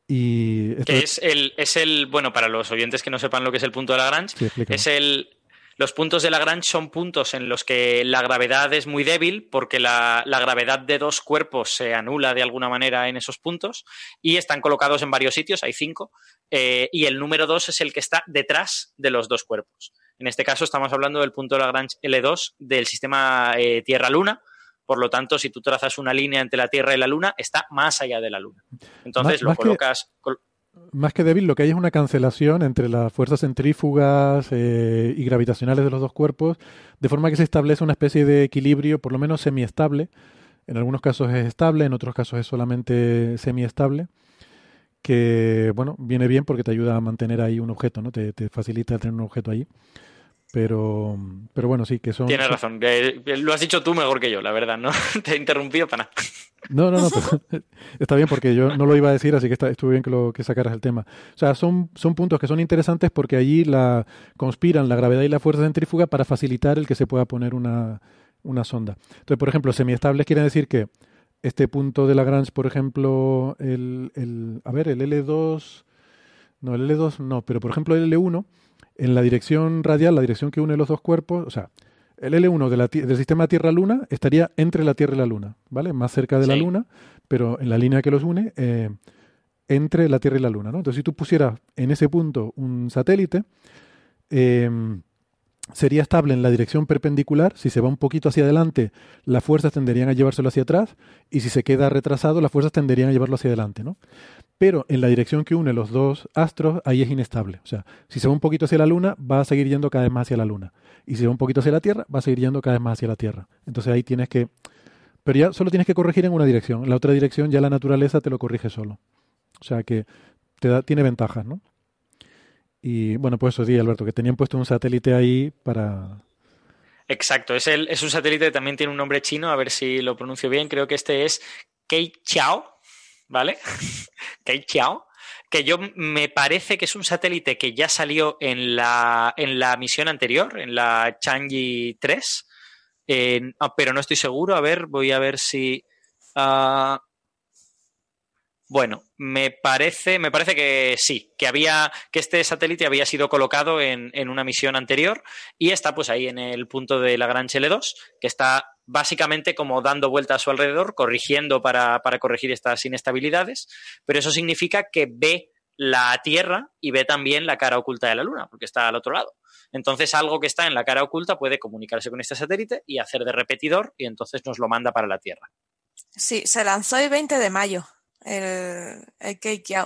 Y que es el, es el, bueno, para los oyentes que no sepan lo que es el punto de Lagrange, es el, los puntos de Lagrange son puntos en los que la gravedad es muy débil porque la, gravedad de dos cuerpos se anula de alguna manera en esos puntos y están colocados en varios sitios, hay cinco, eh, y el número dos es el que está detrás de los dos cuerpos. En este caso estamos hablando del punto de Lagrange L2 del sistema eh, Tierra-Luna, por lo tanto, si tú trazas una línea entre la Tierra y la Luna, está más allá de la Luna. Entonces lo colocas más que débil, lo que hay es una cancelación entre las fuerzas centrífugas eh, y gravitacionales de los dos cuerpos, de forma que se establece una especie de equilibrio, por lo menos semiestable. En algunos casos es estable, en otros casos es solamente semiestable, que bueno, viene bien porque te ayuda a mantener ahí un objeto, ¿no? Te, te facilita tener un objeto ahí. Pero, pero bueno, sí, que son... Tienes razón, lo has dicho tú mejor que yo, la verdad, ¿no? Te he interrumpido para nada. No, no, no, está bien porque yo no lo iba a decir, así que está, estuvo bien que, lo, que sacaras el tema. O sea, son, son puntos que son interesantes porque allí la, conspiran la gravedad y la fuerza centrífuga para facilitar el que se pueda poner una, una sonda. Entonces, por ejemplo, semiestables quiere decir que este punto de Lagrange, por ejemplo, el, el, a ver, el L2, no, el L2 no, pero por ejemplo el L1 en la dirección radial, la dirección que une los dos cuerpos, o sea, el L1 del sistema Tierra-Luna estaría entre la Tierra y la Luna, ¿vale? Más cerca de la Luna, pero en la línea que los une, eh, entre la Tierra y la Luna, ¿no? Entonces, si tú pusieras en ese punto un satélite, eh, sería estable en la dirección perpendicular. Si se va un poquito hacia adelante, las fuerzas tenderían a llevárselo hacia atrás, y si se queda retrasado, las fuerzas tenderían a llevarlo hacia adelante, ¿no? Pero en la dirección que une los dos astros, ahí es inestable. O sea, si se va un poquito hacia la Luna, va a seguir yendo cada vez más hacia la Luna. Y si se va un poquito hacia la Tierra, va a seguir yendo cada vez más hacia la Tierra. Entonces ahí tienes que... Pero ya solo tienes que corregir en una dirección. En la otra dirección ya la naturaleza te lo corrige solo. O sea que te da, tiene ventajas, ¿no? Y bueno, pues eso sí, Alberto, que tenían puesto un satélite ahí para... Exacto, es, el, es un satélite que también tiene un nombre chino, a ver si lo pronuncio bien. Creo que este es Kei Chao ¿vale? Kei Chiao, que yo me parece que es un satélite que ya salió en la, en la misión anterior, en la Chang'e 3, ah, pero no estoy seguro. A ver, voy a ver si. Ah, bueno, me parece, me parece que sí, que había, que este satélite había sido colocado en, en, una misión anterior y está pues ahí en el punto de la Gran L2, que está básicamente como dando vuelta a su alrededor, corrigiendo para, corregir estas inestabilidades, pero eso significa que ve la Tierra y ve también la cara oculta de la Luna, porque está al otro lado. Entonces, algo que está en la cara oculta puede comunicarse con este satélite y hacer de repetidor y entonces nos lo manda para la Tierra. Sí, se lanzó el 20 de mayo el, el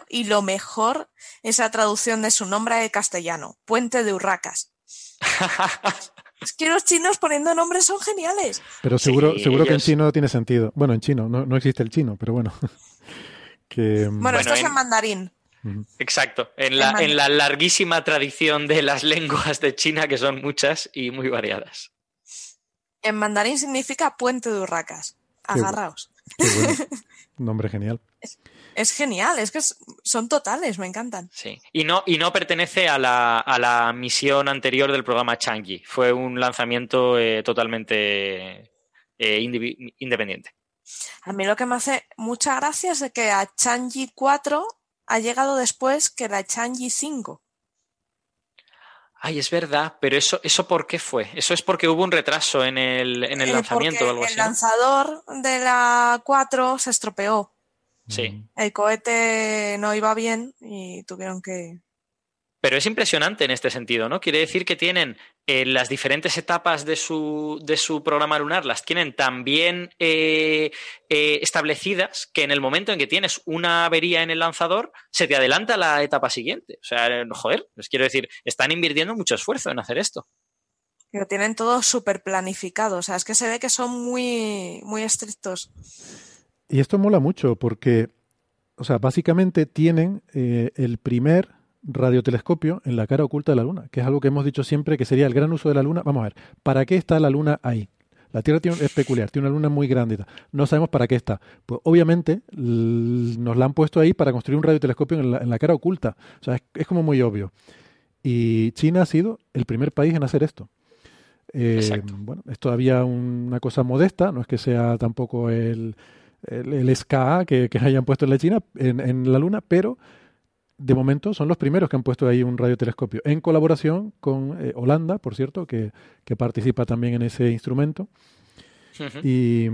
y lo mejor es la traducción de su nombre de castellano, Puente de Urracas. Es que los chinos poniendo nombres son geniales. Pero seguro, seguro que en chino tiene sentido. Bueno, en chino, no, existe el chino, pero bueno. Mm, bueno, esto es en mandarín. Exacto, en la, en la larguísima tradición de las lenguas de China, que son muchas y muy variadas. En mandarín significa puente de urracas. Agarraos. Nombre genial. Es, genial, es que son totales, me encantan. Sí, y no, y no pertenece a la, a la misión anterior del programa Changi. Fue un lanzamiento eh, totalmente eh, independiente. A mí lo que me hace mucha gracia es que a Changi 4 ha llegado después que la Changi 5. Ay, es verdad, pero eso, ¿eso por qué fue? Eso es porque hubo un retraso en el, en el eh, lanzamiento o algo así. El lanzador de la 4 se estropeó. Sí. El cohete no iba bien y tuvieron que. Pero es impresionante en este sentido, ¿no? Quiere decir que tienen eh, las diferentes etapas de su, de su, programa lunar, las tienen tan bien eh, eh, establecidas que en el momento en que tienes una avería en el lanzador, se te adelanta la etapa siguiente. O sea, joder, les quiero decir, están invirtiendo mucho esfuerzo en hacer esto. Pero tienen todo súper planificado, o sea, es que se ve que son muy, muy estrictos. Y esto mola mucho porque o sea, básicamente tienen eh, el primer radiotelescopio en la cara oculta de la Luna, que es algo que hemos dicho siempre que sería el gran uso de la Luna. Vamos a ver, ¿para qué está la Luna ahí? La Tierra tiene, es peculiar, tiene una luna muy grande. No sabemos para qué está. Pues obviamente nos la han puesto ahí para construir un radiotelescopio en la, en la cara oculta. O sea, es, como muy obvio. Y China ha sido el primer país en hacer esto. Eh, bueno, es todavía una cosa modesta, no es que sea tampoco el, el, SKA que, hayan puesto en la China, en, la Luna, pero de momento son los primeros que han puesto ahí un radiotelescopio, en colaboración con eh, Holanda, por cierto, que, participa también en ese instrumento. y,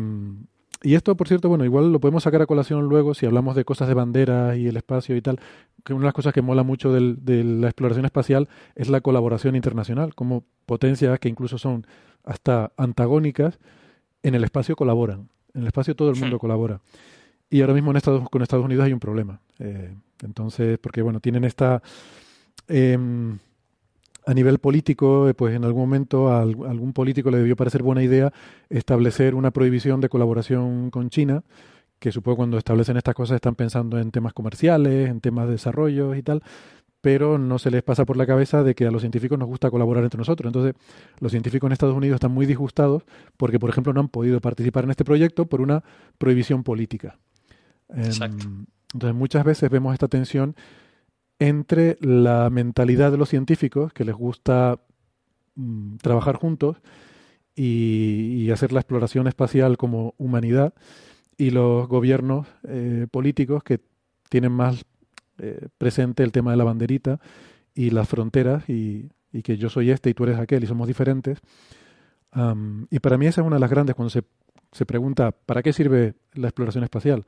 esto, por cierto, bueno, igual lo podemos sacar a colación luego si hablamos de cosas de banderas y el espacio y tal, que una de las cosas que mola mucho de la exploración espacial es la colaboración internacional, como potencias que incluso son hasta antagónicas en el espacio colaboran. En el espacio todo el mundo colabora. Y ahora mismo en Estados, con Estados Unidos hay un problema. Eh, entonces, porque bueno, tienen esta... Em, a nivel político, eh, pues en algún momento a algún político le debió parecer buena idea establecer una prohibición de colaboración con China, que supongo cuando establecen estas cosas están pensando en temas comerciales, en temas de desarrollo y tal, pero no se les pasa por la cabeza de que a los científicos nos gusta colaborar entre nosotros. Entonces, los científicos en Estados Unidos están muy disgustados porque, por ejemplo, no han podido participar en este proyecto por una prohibición política. Exacto. Entonces muchas veces vemos esta tensión entre la mentalidad de los científicos, que les gusta mm, trabajar juntos y, hacer la exploración espacial como humanidad, y los gobiernos eh, políticos que tienen más eh, presente el tema de la banderita y las fronteras y, que yo soy este y tú eres aquel y somos diferentes. y para mí esa es una de las grandes cuando se, se pregunta, ¿para qué sirve la exploración espacial?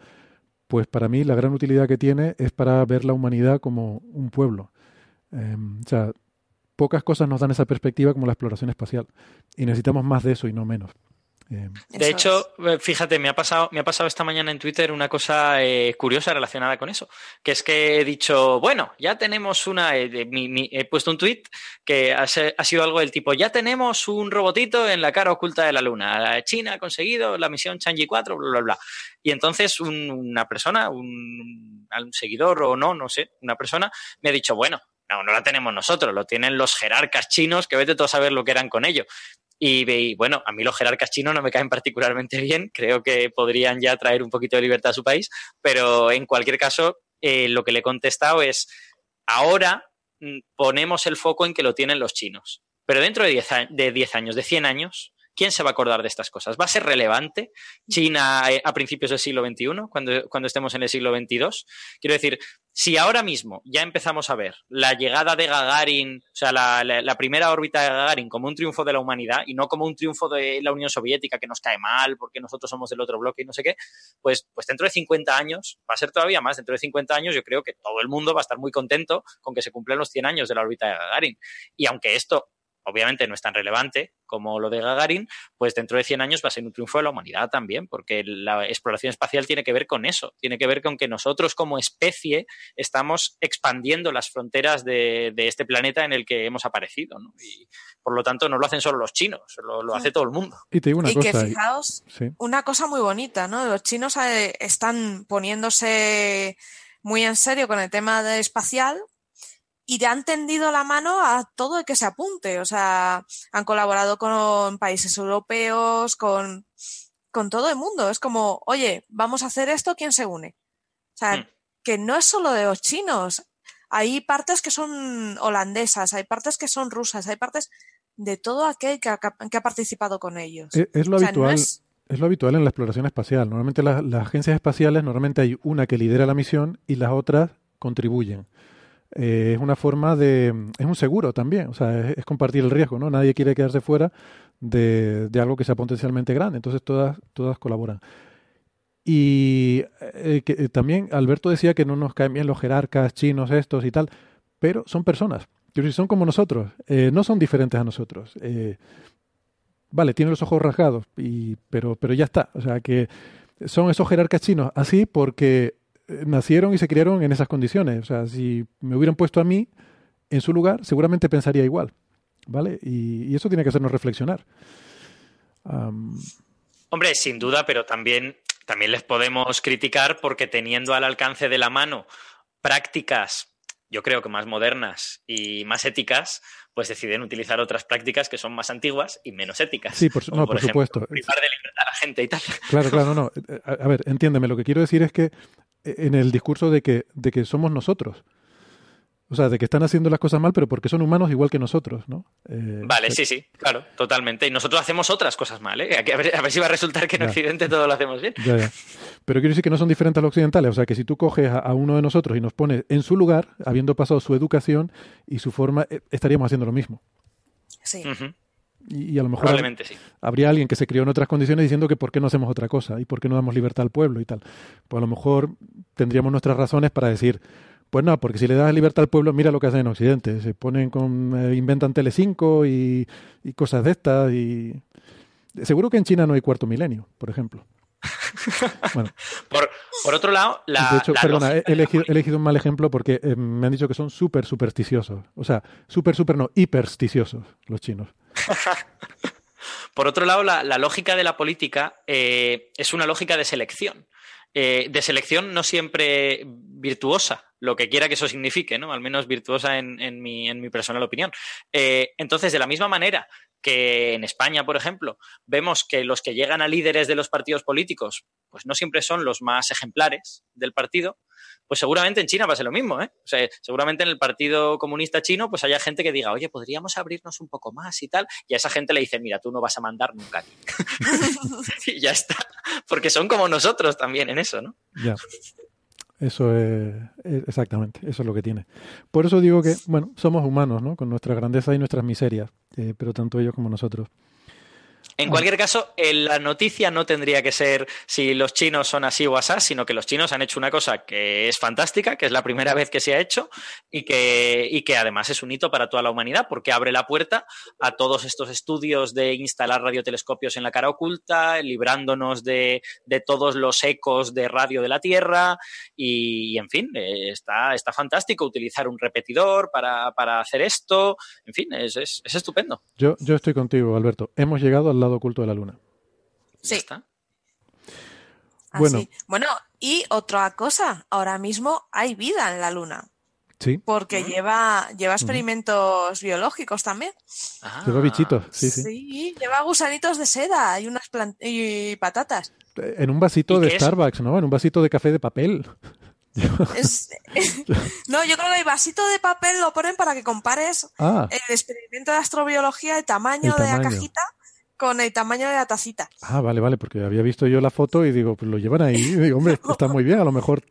pues para mí la gran utilidad que tiene es para ver la humanidad como un pueblo. Em, o sea, pocas cosas nos dan esa perspectiva como la exploración espacial y necesitamos más de eso y no menos. Eh, de hecho, eh, fíjate, me ha pasado, me ha pasado esta mañana en Twitter una cosa eh, curiosa relacionada con eso, que es que he dicho, bueno, ya tenemos una, he puesto un tweet que ha, sido algo del tipo, ya tenemos un robotito en la cara oculta de la Luna, China ha conseguido la misión Changi 4, bla, bla, bla. Y entonces una persona, un, un seguidor o no, no sé, una persona me ha dicho, bueno, no, no la tenemos nosotros, lo tienen los jerarcas chinos, que vete todo a saber lo que eran con ello. Y, bueno, a mí los jerarcas chinos no me caen particularmente bien, creo que podrían ya traer un poquito de libertad a su país, pero en cualquier caso, eh, lo que le he contestado es, ahora mm, ponemos el foco en que lo tienen los chinos, pero dentro de 10 de 10 años, de 100 años, ¿quién se va a acordar de estas cosas? ¿Va a ser relevante China eh, a principios del siglo XXI, cuando, cuando estemos en el siglo XXII? Quiero decir, si ahora mismo ya empezamos a ver la llegada de Gagarin, o sea, la, primera órbita de Gagarin como un triunfo de la humanidad y no como un triunfo de la Unión Soviética que nos cae mal porque nosotros somos del otro bloque y no sé qué, pues, pues dentro de 50 años, va a ser todavía más, dentro de 50 años yo creo que todo el mundo va a estar muy contento con que se cumplan los 100 años de la órbita de Gagarin. Y aunque esto obviamente no es tan relevante como lo de Gagarin, pues dentro de 100 años va a ser un triunfo de la humanidad también, porque la exploración espacial tiene que ver con eso, tiene que ver con que nosotros como especie estamos expandiendo las fronteras de, este planeta en el que hemos aparecido. Y por lo tanto no lo hacen solo los chinos, lo, hace todo el mundo. Y te digo una cosa, que fijaos, una cosa muy bonita, ¿no? Los chinos eh, están poniéndose muy en serio con el tema de espacial, y han tendido la mano a todo el que se apunte. O sea, han colaborado con países europeos, con, con todo el mundo. Es como, oye, vamos a hacer esto, ¿quién se une? O sea, hmm. que no es solo de los chinos. Hay partes que son holandesas, hay partes que son rusas, hay partes de todo aquel que ha, que ha participado con ellos. Es, lo habitual. es... lo habitual en la exploración espacial. Normalmente las agencias espaciales, normalmente hay una que lidera la misión y las otras contribuyen. Eh, es una forma de, es un seguro también, o sea, es, compartir el riesgo, ¿no? Nadie quiere quedarse fuera de, algo que sea potencialmente grande, entonces todas, todas colaboran. Y eh, que, eh, también Alberto decía que no nos caen bien los jerarcas chinos estos y tal, pero son personas, son como nosotros, no son diferentes a nosotros. vale, tienen los ojos rasgados, y, pero, pero ya está, o sea, que son esos jerarcas chinos así porque nacieron y se criaron en esas condiciones. O sea, si me hubieran puesto a mí en su lugar, seguramente pensaría igual. ¿Vale? Y, eso tiene que hacernos reflexionar. Hombre, sin duda, pero también también les podemos criticar porque teniendo al alcance de la mano prácticas, yo creo que más modernas y más éticas, pues deciden utilizar otras prácticas que son más antiguas y menos éticas. Sí, por, no, por, supuesto. Privar de libertad a la gente y tal. Claro, claro, no, no. A, a ver, entiéndeme, lo que quiero decir es que en el discurso de que, de que somos nosotros. O sea, de que están haciendo las cosas mal, pero porque son humanos igual que nosotros, ¿no? Eh, vale, sí, sí, claro, totalmente. Y nosotros hacemos otras cosas mal, ¿eh? A ver, a ver si va a resultar que en Occidente todo lo hacemos bien. Ya, ya. Pero quiero decir que no son diferentes a los occidentales. O sea, que si tú coges a, uno de nosotros y nos pones en su lugar, habiendo pasado su educación y su forma, eh, estaríamos haciendo lo mismo. Sí. Y, a lo mejor Probablemente sí. habría alguien que se crió en otras condiciones diciendo que por qué no hacemos otra cosa y por qué no damos libertad al pueblo y tal. Pues a lo mejor tendríamos nuestras razones para decir pues no, porque si le das libertad al pueblo, mira lo que hacen en Occidente. Se ponen con. Eh, inventan Telecinco y, y cosas de estas. y Seguro que en China no hay cuarto milenio, por ejemplo. Bueno. por, por, otro lado, la. De hecho, perdona, he elegido, un mal ejemplo porque eh, me han dicho que son súper supersticiosos. O sea, súper, súper no, hipersticiosos los chinos. por otro lado, la, lógica de la política eh, es una lógica de selección. Eh, de selección no siempre virtuosa, lo que quiera que eso signifique, ¿no? Al menos virtuosa en, en, mi, en mi, personal opinión. Eh, entonces, de la misma manera que en España, por ejemplo, vemos que los que llegan a líderes de los partidos políticos, pues no siempre son los más ejemplares del partido, pues seguramente en China va a ser lo mismo, ¿eh? O sea, seguramente en el Partido Comunista Chino, pues haya gente que diga, oye, podríamos abrirnos un poco más y tal, y a esa gente le dice, mira, tú no vas a mandar nunca aquí. y ya está. Porque son como nosotros también en eso, ¿no? Ya. Eso es, exactamente, eso es lo que tiene. Por eso digo que, bueno, somos humanos, ¿no? Con nuestra grandeza y nuestras miserias, eh, pero tanto ellos como nosotros. En cualquier caso, la noticia no tendría que ser si los chinos son así o así, sino que los chinos han hecho una cosa que es fantástica, que es la primera vez que se ha hecho y que, y que además es un hito para toda la humanidad porque abre la puerta a todos estos estudios de instalar radiotelescopios en la cara oculta, librándonos de, de todos los ecos de radio de la Tierra y, en fin, está, está fantástico utilizar un repetidor para, para hacer esto. En fin, es, es, es estupendo. Yo, yo estoy contigo, Alberto. Hemos llegado al lado oculto de la luna. Sí. Está. Bueno. bueno, y otra cosa, ahora mismo hay vida en la luna. Sí. Porque lleva, lleva experimentos biológicos también. Ah. Lleva bichitos, sí, sí. Sí, lleva gusanitos de seda y unas y patatas. En un vasito de Starbucks, ¿no? En un vasito de café de papel. no, yo creo que el vasito de papel lo ponen para que compares ah. el experimento de astrobiología, el tamaño, de la cajita con el tamaño de la tacita. Ah, vale, vale, porque había visto yo la foto y digo, pues lo llevan ahí. Y digo, hombre, está muy bien, a lo mejor,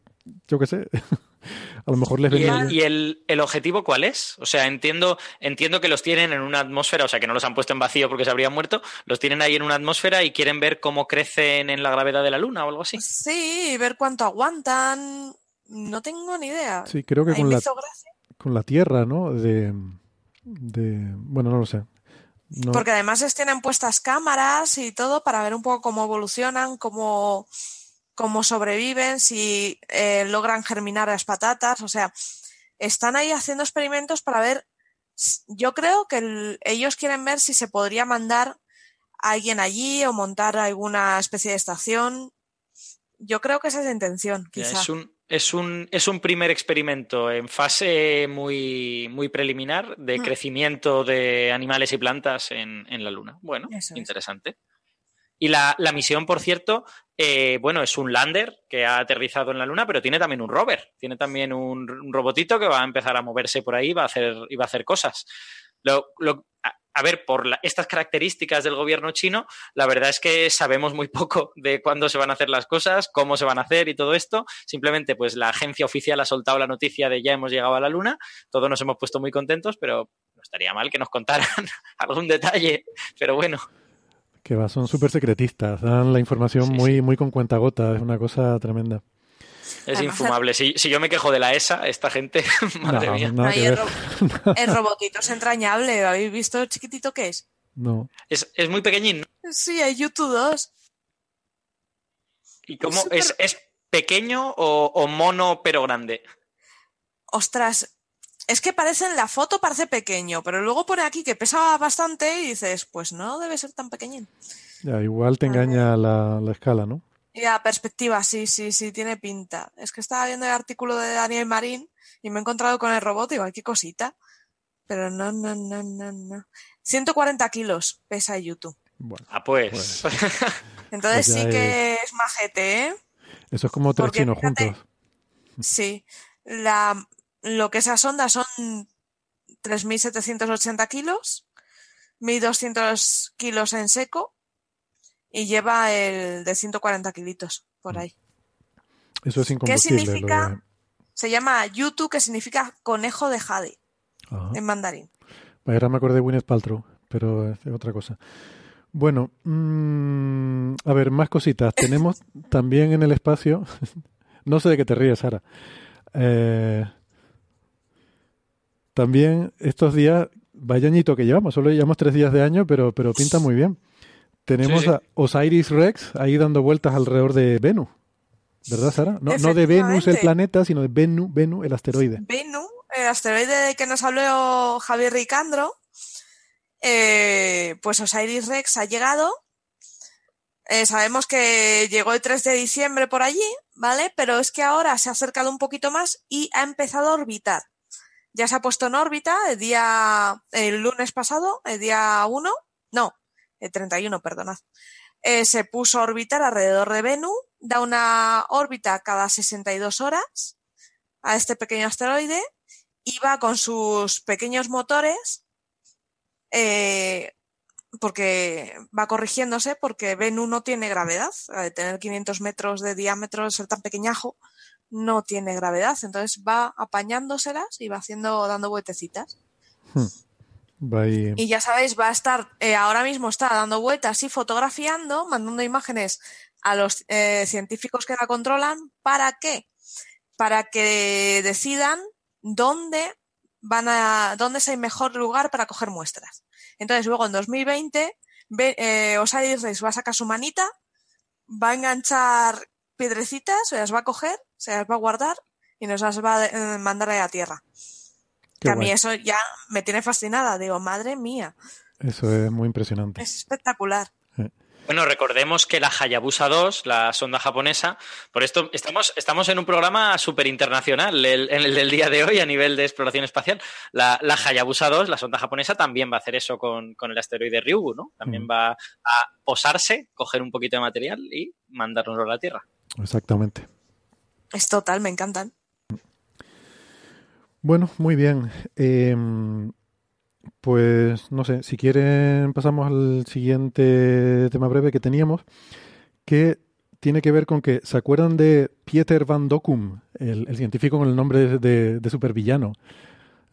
yo qué sé. A lo mejor les ¿Y, ¿Y el, el, objetivo cuál es? O sea, entiendo, entiendo que los tienen en una atmósfera, o sea, que no los han puesto en vacío porque se habrían muerto, los tienen ahí en una atmósfera y quieren ver cómo crecen en la gravedad de la Luna o algo así. Sí, ver cuánto aguantan. No tengo ni idea. Sí, creo que con la, con la Tierra, ¿no? De, de. Bueno, no lo sé. Porque además tienen puestas cámaras y todo para ver un poco cómo evolucionan, cómo, cómo sobreviven, si eh, logran germinar las patatas. O sea, están ahí haciendo experimentos para ver. Yo creo que ellos quieren ver si se podría mandar a alguien allí o montar alguna especie de estación. Yo creo que esa es la intención. Quizá. Es un, es un, es un primer experimento en fase muy, muy preliminar de mm. crecimiento de animales y plantas en, en la Luna. Bueno, interesante. Y la, la, misión, por cierto, eh, bueno, es un lander que ha aterrizado en la Luna, pero tiene también un rover, tiene también un, un robotito que va a empezar a moverse por ahí y va a hacer, y va a hacer cosas. Lo, lo, a ver, por estas características del gobierno chino, la verdad es que sabemos muy poco de cuándo se van a hacer las cosas, cómo se van a hacer y todo esto. Simplemente, pues la agencia oficial ha soltado la noticia de ya hemos llegado a la Luna. Todos nos hemos puesto muy contentos, pero no estaría mal que nos contaran algún detalle. Pero bueno. Que va, son súper secretistas, dan la información muy, muy con cuenta es una cosa tremenda. Es infumable. Si, yo me quejo de la ESA, esta gente, madre mía. el, robotito es entrañable. ¿Habéis visto el chiquitito que es? No. Es, muy pequeñín. Sí, hay YouTube 2. ¿Y cómo? ¿Es, ¿Es, pequeño o, mono pero grande? Ostras, es que parece en la foto, parece pequeño, pero luego pone aquí que pesa bastante y dices, pues no debe ser tan pequeñín. Ya, igual te engaña la, la escala, ¿no? Ya, perspectiva, sí, sí, sí, tiene pinta. Es que estaba viendo el artículo de Daniel Marín y me he encontrado con el robot y digo, qué cosita. Pero no, no, no, no, no. 140 kilos pesa YouTube. ah, pues. pues. Entonces pues sí que es... majete, ¿eh? Eso es como tres chinos juntos. Sí. La, lo que esas ondas son 3.780 kilos, 1.200 kilos en seco y lleva el de 140 kilitos por ahí. Eso es ¿Qué significa? Se llama Yutu, que significa conejo de Jade en mandarín. Ahora me acordé de Winnet Paltrow, pero es otra cosa. Bueno, mm, a ver, más cositas. Tenemos también en el espacio, no sé de qué te ríes, Sara. Eh, también estos días, vaya añito que llevamos, solo llevamos tres días de año, pero, pero pinta muy bien. Tenemos a Osiris Rex ahí dando vueltas alrededor de Venus. ¿Verdad, Sara? No, no de Venus el planeta, sino de Venu, Venu el asteroide. Venu, el asteroide de que nos habló Javier Ricandro. Eh, pues Osiris Rex ha llegado. Eh, sabemos que llegó el 3 de diciembre por allí, ¿vale? Pero es que ahora se ha acercado un poquito más y ha empezado a orbitar. Ya se ha puesto en órbita el día, el lunes pasado, el día 1, no, el 31, perdonad, eh, se puso a orbitar alrededor de Venus, da una órbita cada 62 horas a este pequeño asteroide y va con sus pequeños motores, eh, porque va corrigiéndose, porque Venus no tiene gravedad, de tener 500 metros de diámetro, ser tan pequeñajo, no tiene gravedad, entonces va apañándoselas y va haciendo, dando vueltecitas. Hmm. Y ya sabéis, va a estar, eh, ahora mismo está dando vueltas y fotografiando, mandando imágenes a los eh, científicos que la controlan. ¿Para qué? Para que decidan dónde van a, dónde es el mejor lugar para coger muestras. Entonces, luego en 2020, eh, Osiris va a sacar su manita, va a enganchar piedrecitas, se las va a coger, se las va a guardar y nos las va a eh, mandar a la Tierra que a mí eso ya me tiene fascinada. Digo, madre mía. Eso es muy impresionante. Es espectacular. Bueno, recordemos que la Hayabusa 2, la sonda japonesa, por esto estamos, estamos en un programa súper internacional, en el, del día de hoy a nivel de exploración espacial. La, Hayabusa 2, la sonda japonesa, también va a hacer eso con, el asteroide Ryugu, ¿no? También mm. va a posarse, coger un poquito de material y mandárnoslo a la Tierra. Exactamente. Es total, me encantan. Bueno, muy bien. Em, pues no sé, si quieren pasamos al siguiente tema breve que teníamos, que tiene que ver con que, ¿se acuerdan de Pieter van Dockum, el, científico con el nombre de, supervillano?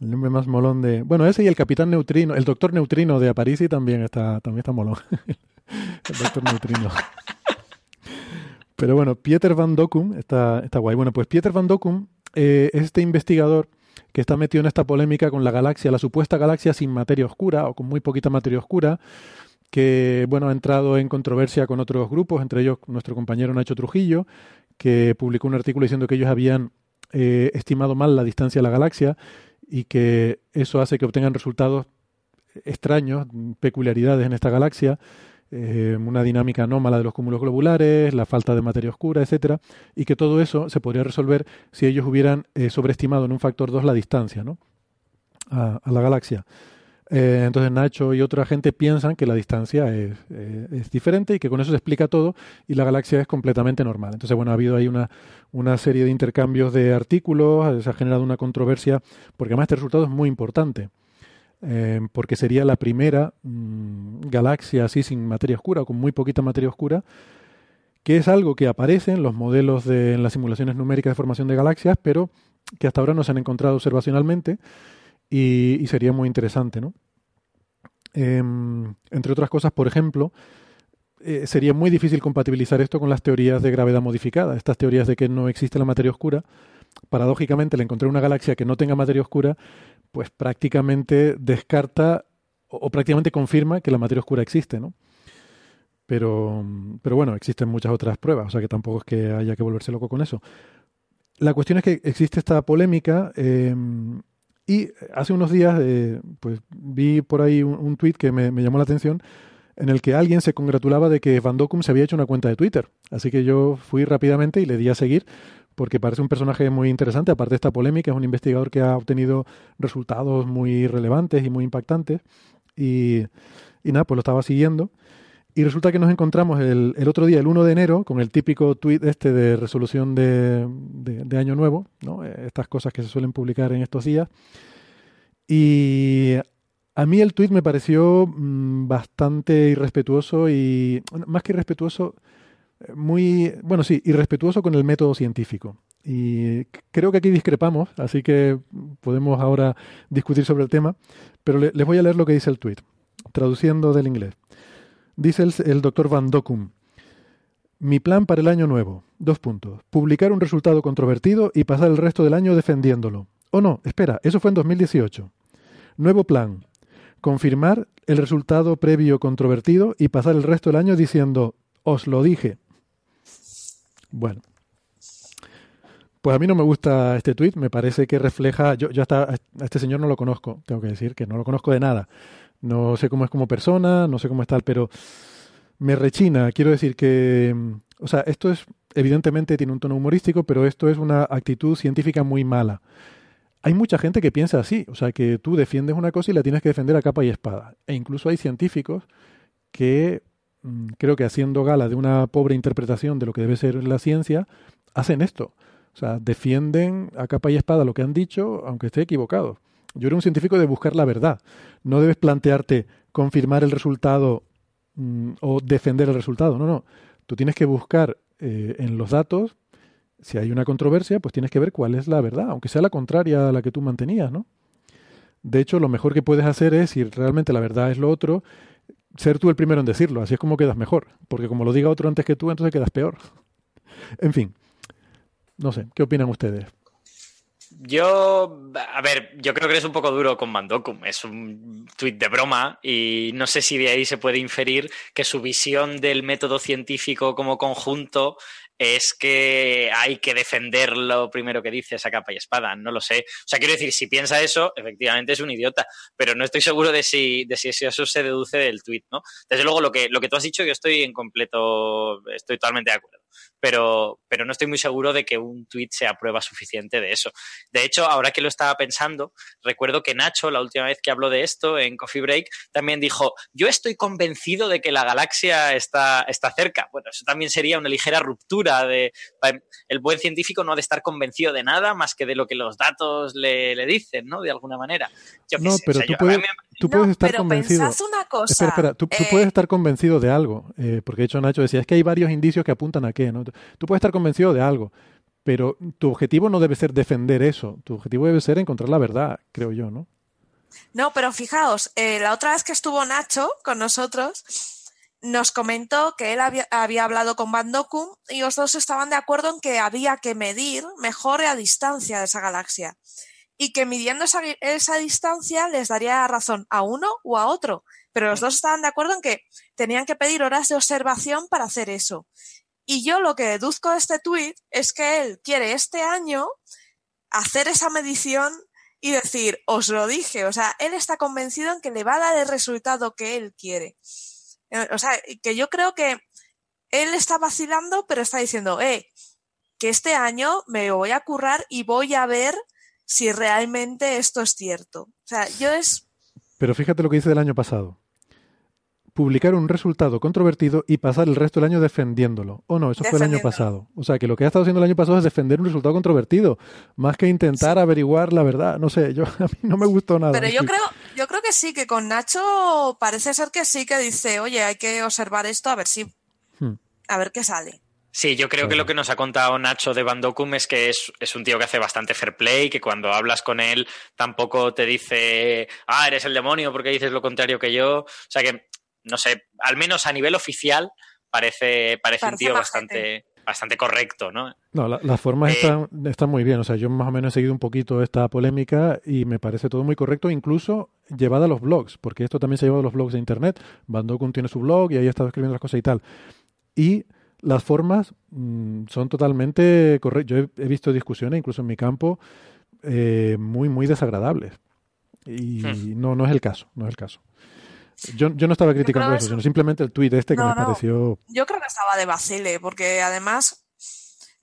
El nombre más molón de... Bueno, ese y el Capitán Neutrino, el Doctor Neutrino de Aparici también está, también está molón. el Doctor Neutrino. Pero bueno, Pieter van Dockum está, está guay. Bueno, pues Pieter van Dockum eh, es este investigador que está metido en esta polémica con la galaxia, la supuesta galaxia sin materia oscura o con muy poquita materia oscura, que bueno, ha entrado en controversia con otros grupos, entre ellos nuestro compañero Nacho Trujillo, que publicó un artículo diciendo que ellos habían eh, estimado mal la distancia de la galaxia y que eso hace que obtengan resultados extraños, peculiaridades en esta galaxia, eh, una dinámica anómala de los cúmulos globulares, la falta de materia oscura, etcétera, y que todo eso se podría resolver si ellos hubieran eh, sobreestimado en un factor 2 la distancia a, la galaxia. Eh, entonces Nacho y otra gente piensan que la distancia es, es, diferente y que con eso se explica todo y la galaxia es completamente normal. Entonces, bueno, ha habido ahí una, una serie de intercambios de artículos, se ha generado una controversia, porque además este resultado es muy importante. Eh, porque sería la primera mm, galaxia así sin materia oscura con muy poquita materia oscura, que es algo que aparece en los modelos de en las simulaciones numéricas de formación de galaxias, pero que hasta ahora no se han encontrado observacionalmente y, sería muy interesante, ¿no? Em, entre otras cosas, por ejemplo, eh, sería muy difícil compatibilizar esto con las teorías de gravedad modificada, estas teorías de que no existe la materia oscura. Paradójicamente, le encontré una galaxia que no tenga materia oscura pues prácticamente descarta o, prácticamente confirma que la materia oscura existe, ¿no? Pero, pero bueno, existen muchas otras pruebas, o sea que tampoco es que haya que volverse loco con eso. La cuestión es que existe esta polémica em, y hace unos días eh, pues vi por ahí un, tuit que me, llamó la atención en el que alguien se congratulaba de que Van Dokum se había hecho una cuenta de Twitter. Así que yo fui rápidamente y le di a seguir porque parece un personaje muy interesante, aparte de esta polémica, es un investigador que ha obtenido resultados muy relevantes y muy impactantes. Y, y nada, pues lo estaba siguiendo. Y resulta que nos encontramos el, el, otro día, el 1 de enero, con el típico tweet este de resolución de, de, Año Nuevo, ¿no? estas cosas que se suelen publicar en estos días. Y a mí el tweet me pareció mmm, bastante irrespetuoso y, más que irrespetuoso, muy, bueno, sí, irrespetuoso con el método científico. Y creo que aquí discrepamos, así que podemos ahora discutir sobre el tema, pero le, les voy a leer lo que dice el tweet, traduciendo del inglés. Dice el, doctor Van Dokum. Mi plan para el año nuevo. Dos puntos. Publicar un resultado controvertido y pasar el resto del año defendiéndolo. Oh no, espera, eso fue en 2018. Nuevo plan. Confirmar el resultado previo controvertido y pasar el resto del año diciendo, os lo dije. Bueno. Pues a mí no me gusta este tuit, me parece que refleja, yo, yo hasta a este señor no lo conozco, tengo que decir que no lo conozco de nada. No sé cómo es como persona, no sé cómo es tal, pero me rechina. Quiero decir que, o sea, esto es, evidentemente tiene un tono humorístico, pero esto es una actitud científica muy mala. Hay mucha gente que piensa así, o sea, que tú defiendes una cosa y la tienes que defender a capa y espada. E incluso hay científicos que, creo que haciendo gala de una pobre interpretación de lo que debe ser la ciencia, hacen esto. O sea, defienden a capa y espada lo que han dicho, aunque esté equivocado. Yo era un científico de buscar la verdad. No debes plantearte confirmar el resultado mm, o defender el resultado. No, no. Tú tienes que buscar eh, en los datos, si hay una controversia, pues tienes que ver cuál es la verdad, aunque sea la contraria a la que tú mantenías, ¿no? De hecho, lo mejor que puedes hacer es, si realmente la verdad es lo otro, ser tú el primero en decirlo. Así es como quedas mejor. Porque como lo diga otro antes que tú, entonces quedas peor. en fin. No sé, ¿qué opinan ustedes? Yo, a ver, yo creo que eres un poco duro con Mandokum. Es un tuit de broma y no sé si de ahí se puede inferir que su visión del método científico como conjunto es que hay que defender lo primero que dice esa capa y espada. No lo sé. O sea, quiero decir, si piensa eso, efectivamente es un idiota, pero no estoy seguro de si, de si eso se deduce del tuit, ¿no? Desde luego, lo que, lo que tú has dicho, yo estoy en completo, estoy totalmente de acuerdo pero, pero no estoy muy seguro de que un tweet sea prueba suficiente de eso. De hecho, ahora que lo estaba pensando, recuerdo que Nacho, la última vez que habló de esto en Coffee Break, también dijo, yo estoy convencido de que la galaxia está, está cerca. Bueno, eso también sería una ligera ruptura de... El buen científico no ha de estar convencido de nada más que de lo que los datos le, le dicen, ¿no? De alguna manera. no, pero tú, puedes, tú puedes estar convencido. Una cosa, espera, espera, tú, puedes estar convencido de algo, eh, porque de hecho Nacho decía, es que hay varios indicios que apuntan a ¿no? Tú puedes estar convencido de algo, pero tu objetivo no debe ser defender eso, tu objetivo debe ser encontrar la verdad, creo yo, ¿no? No, pero fijaos, eh, la otra vez que estuvo Nacho con nosotros, nos comentó que él había, hablado con Van Dokum y los dos estaban de acuerdo en que había que medir mejor a distancia de esa galaxia y que midiendo esa, esa, distancia les daría razón a uno o a otro. Pero los dos estaban de acuerdo en que tenían que pedir horas de observación para hacer eso. Y yo lo que deduzco de este tuit es que él quiere este año hacer esa medición y decir, os lo dije, o sea, él está convencido en que le va a dar el resultado que él quiere. Eh, o sea, que yo creo que él está vacilando, pero está diciendo, eh, que este año me voy a currar y voy a ver si realmente esto es cierto. O sea, yo es... Pero fíjate lo que dice del año pasado publicar un resultado controvertido y pasar el resto del año defendiéndolo. O no, eso fue el año pasado. O sea, que lo que ha estado haciendo el año pasado es defender un resultado controvertido, más que intentar averiguar la verdad. No sé, yo a mí no me gustó nada. Pero yo creo, yo creo que sí, que con Nacho parece ser que sí que dice, oye, hay que observar esto a ver si, hmm. a ver qué sale. Sí, yo creo que lo que nos ha contado Nacho de Bandokum es que es, es, un tío que hace bastante fair play, que cuando hablas con él tampoco te dice, ah, eres el demonio porque dices lo contrario que yo. O sea que no sé, al menos a nivel oficial parece, parece, un tío bastante, bastante correcto, ¿no? No, las formas eh, están, están muy bien. O sea, yo más o menos he seguido un poquito esta polémica y me parece todo muy correcto, incluso llevada a los blogs, porque esto también se ha llevado a los blogs de internet. Bandokun tiene su blog y ahí ha estado escribiendo las cosas y tal. Y las formas mm, son totalmente correctas. Yo he, visto discusiones, incluso en mi campo, eh, muy, muy desagradables. Y hmm. no, no es el caso, no es el caso. Yo, yo no estaba criticando eso, sino simplemente el tuit este que me pareció... Yo creo que estaba de vacile, porque además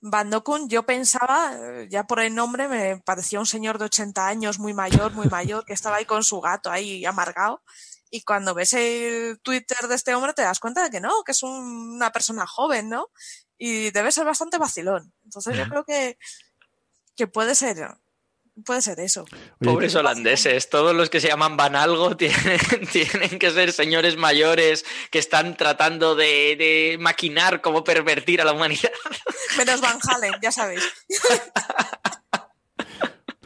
Bandokun yo pensaba, eh, ya por el nombre, me parecía un señor de 80 años, muy mayor, muy mayor, que estaba ahí con su gato ahí amargado. Y cuando ves el Twitter de este hombre te das cuenta de que no, que es una persona joven, ¿no? Y debe ser bastante vacilón. Entonces yo creo que, que puede ser Puede ser eso. Pobres holandeses, todos los que se llaman Van Algo tienen, tienen que ser señores mayores que están tratando de, maquinar cómo pervertir a la humanidad. Menos Van Halen, ya sabéis.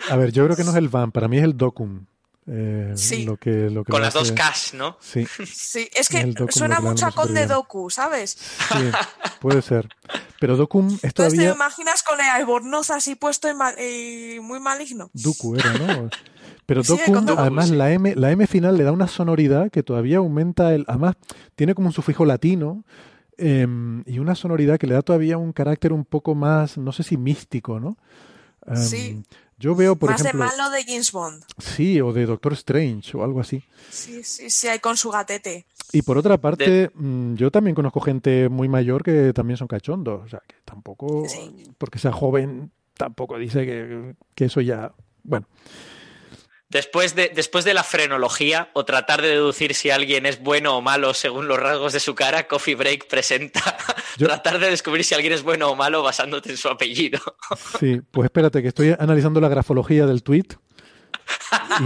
A ver, yo creo que no es el Van, para mí es el Docum. Eh, sí. Lo que, lo que Con las dos Ks, ¿no? Sí. Sí, es que suena mucho a Conde Doku, ¿sabes? Sí, puede ser. Pero Docum es todavía... Te imaginas con el albornoz así puesto y, muy maligno. Doku era, ¿no? Pero Docum, además, la, M, la M final le da una sonoridad que todavía aumenta el... Además, tiene como un sufijo latino em, y una sonoridad que le da todavía un carácter un poco más, no sé si místico, ¿no? sí. Yo veo, por Más ejemplo. de malo de James Bond. Sí, o de Doctor Strange o algo así. Sí, sí, sí, hay con su gatete. Y por otra parte, mm, yo también conozco gente muy mayor que también son cachondos. O sea, que tampoco, porque sea joven, tampoco dice que, que eso ya. Bueno. Después de, después de la frenología o tratar de deducir si alguien es bueno o malo según los rasgos de su cara, Coffee Break presenta tratar de descubrir si alguien es bueno o malo basándote en su apellido. Sí, pues espérate, que estoy analizando la grafología del tweet y,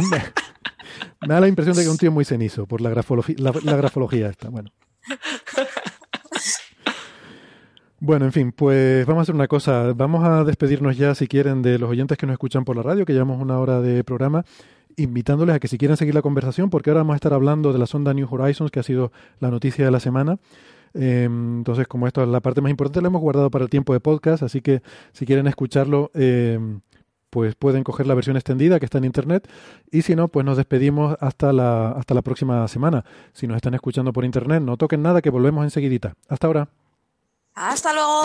me, da la impresión de que es un tío muy cenizo por la, grafología, la, la grafología esta. Bueno. Bueno, en fin, pues vamos a hacer una cosa. Vamos a despedirnos ya, si quieren, de los oyentes que nos escuchan por la radio, que llevamos una hora de programa, invitándoles a que si quieren seguir la conversación, porque ahora vamos a estar hablando de la sonda New Horizons, que ha sido la noticia de la semana. Em, entonces, como esto es la parte más importante, la hemos guardado para el tiempo de podcast, así que si quieren escucharlo, em, pues pueden coger la versión extendida que está en internet y si no, pues nos despedimos hasta la, hasta la próxima semana. Si nos están escuchando por internet, no toquen nada, que volvemos enseguidita. Hasta ahora. Hasta luego.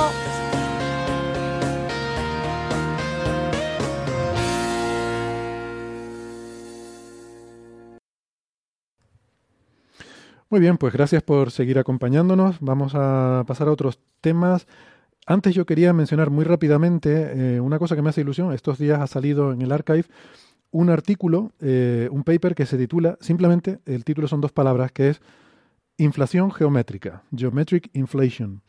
Muy bien, pues gracias por seguir acompañándonos. Vamos a pasar a otros temas. Antes yo quería mencionar muy rápidamente eh, una cosa que me hace ilusión. Estos días ha salido en el archive un artículo, eh, un paper que se titula, simplemente el título son dos palabras, que es Inflación geométrica, Geometric Inflation.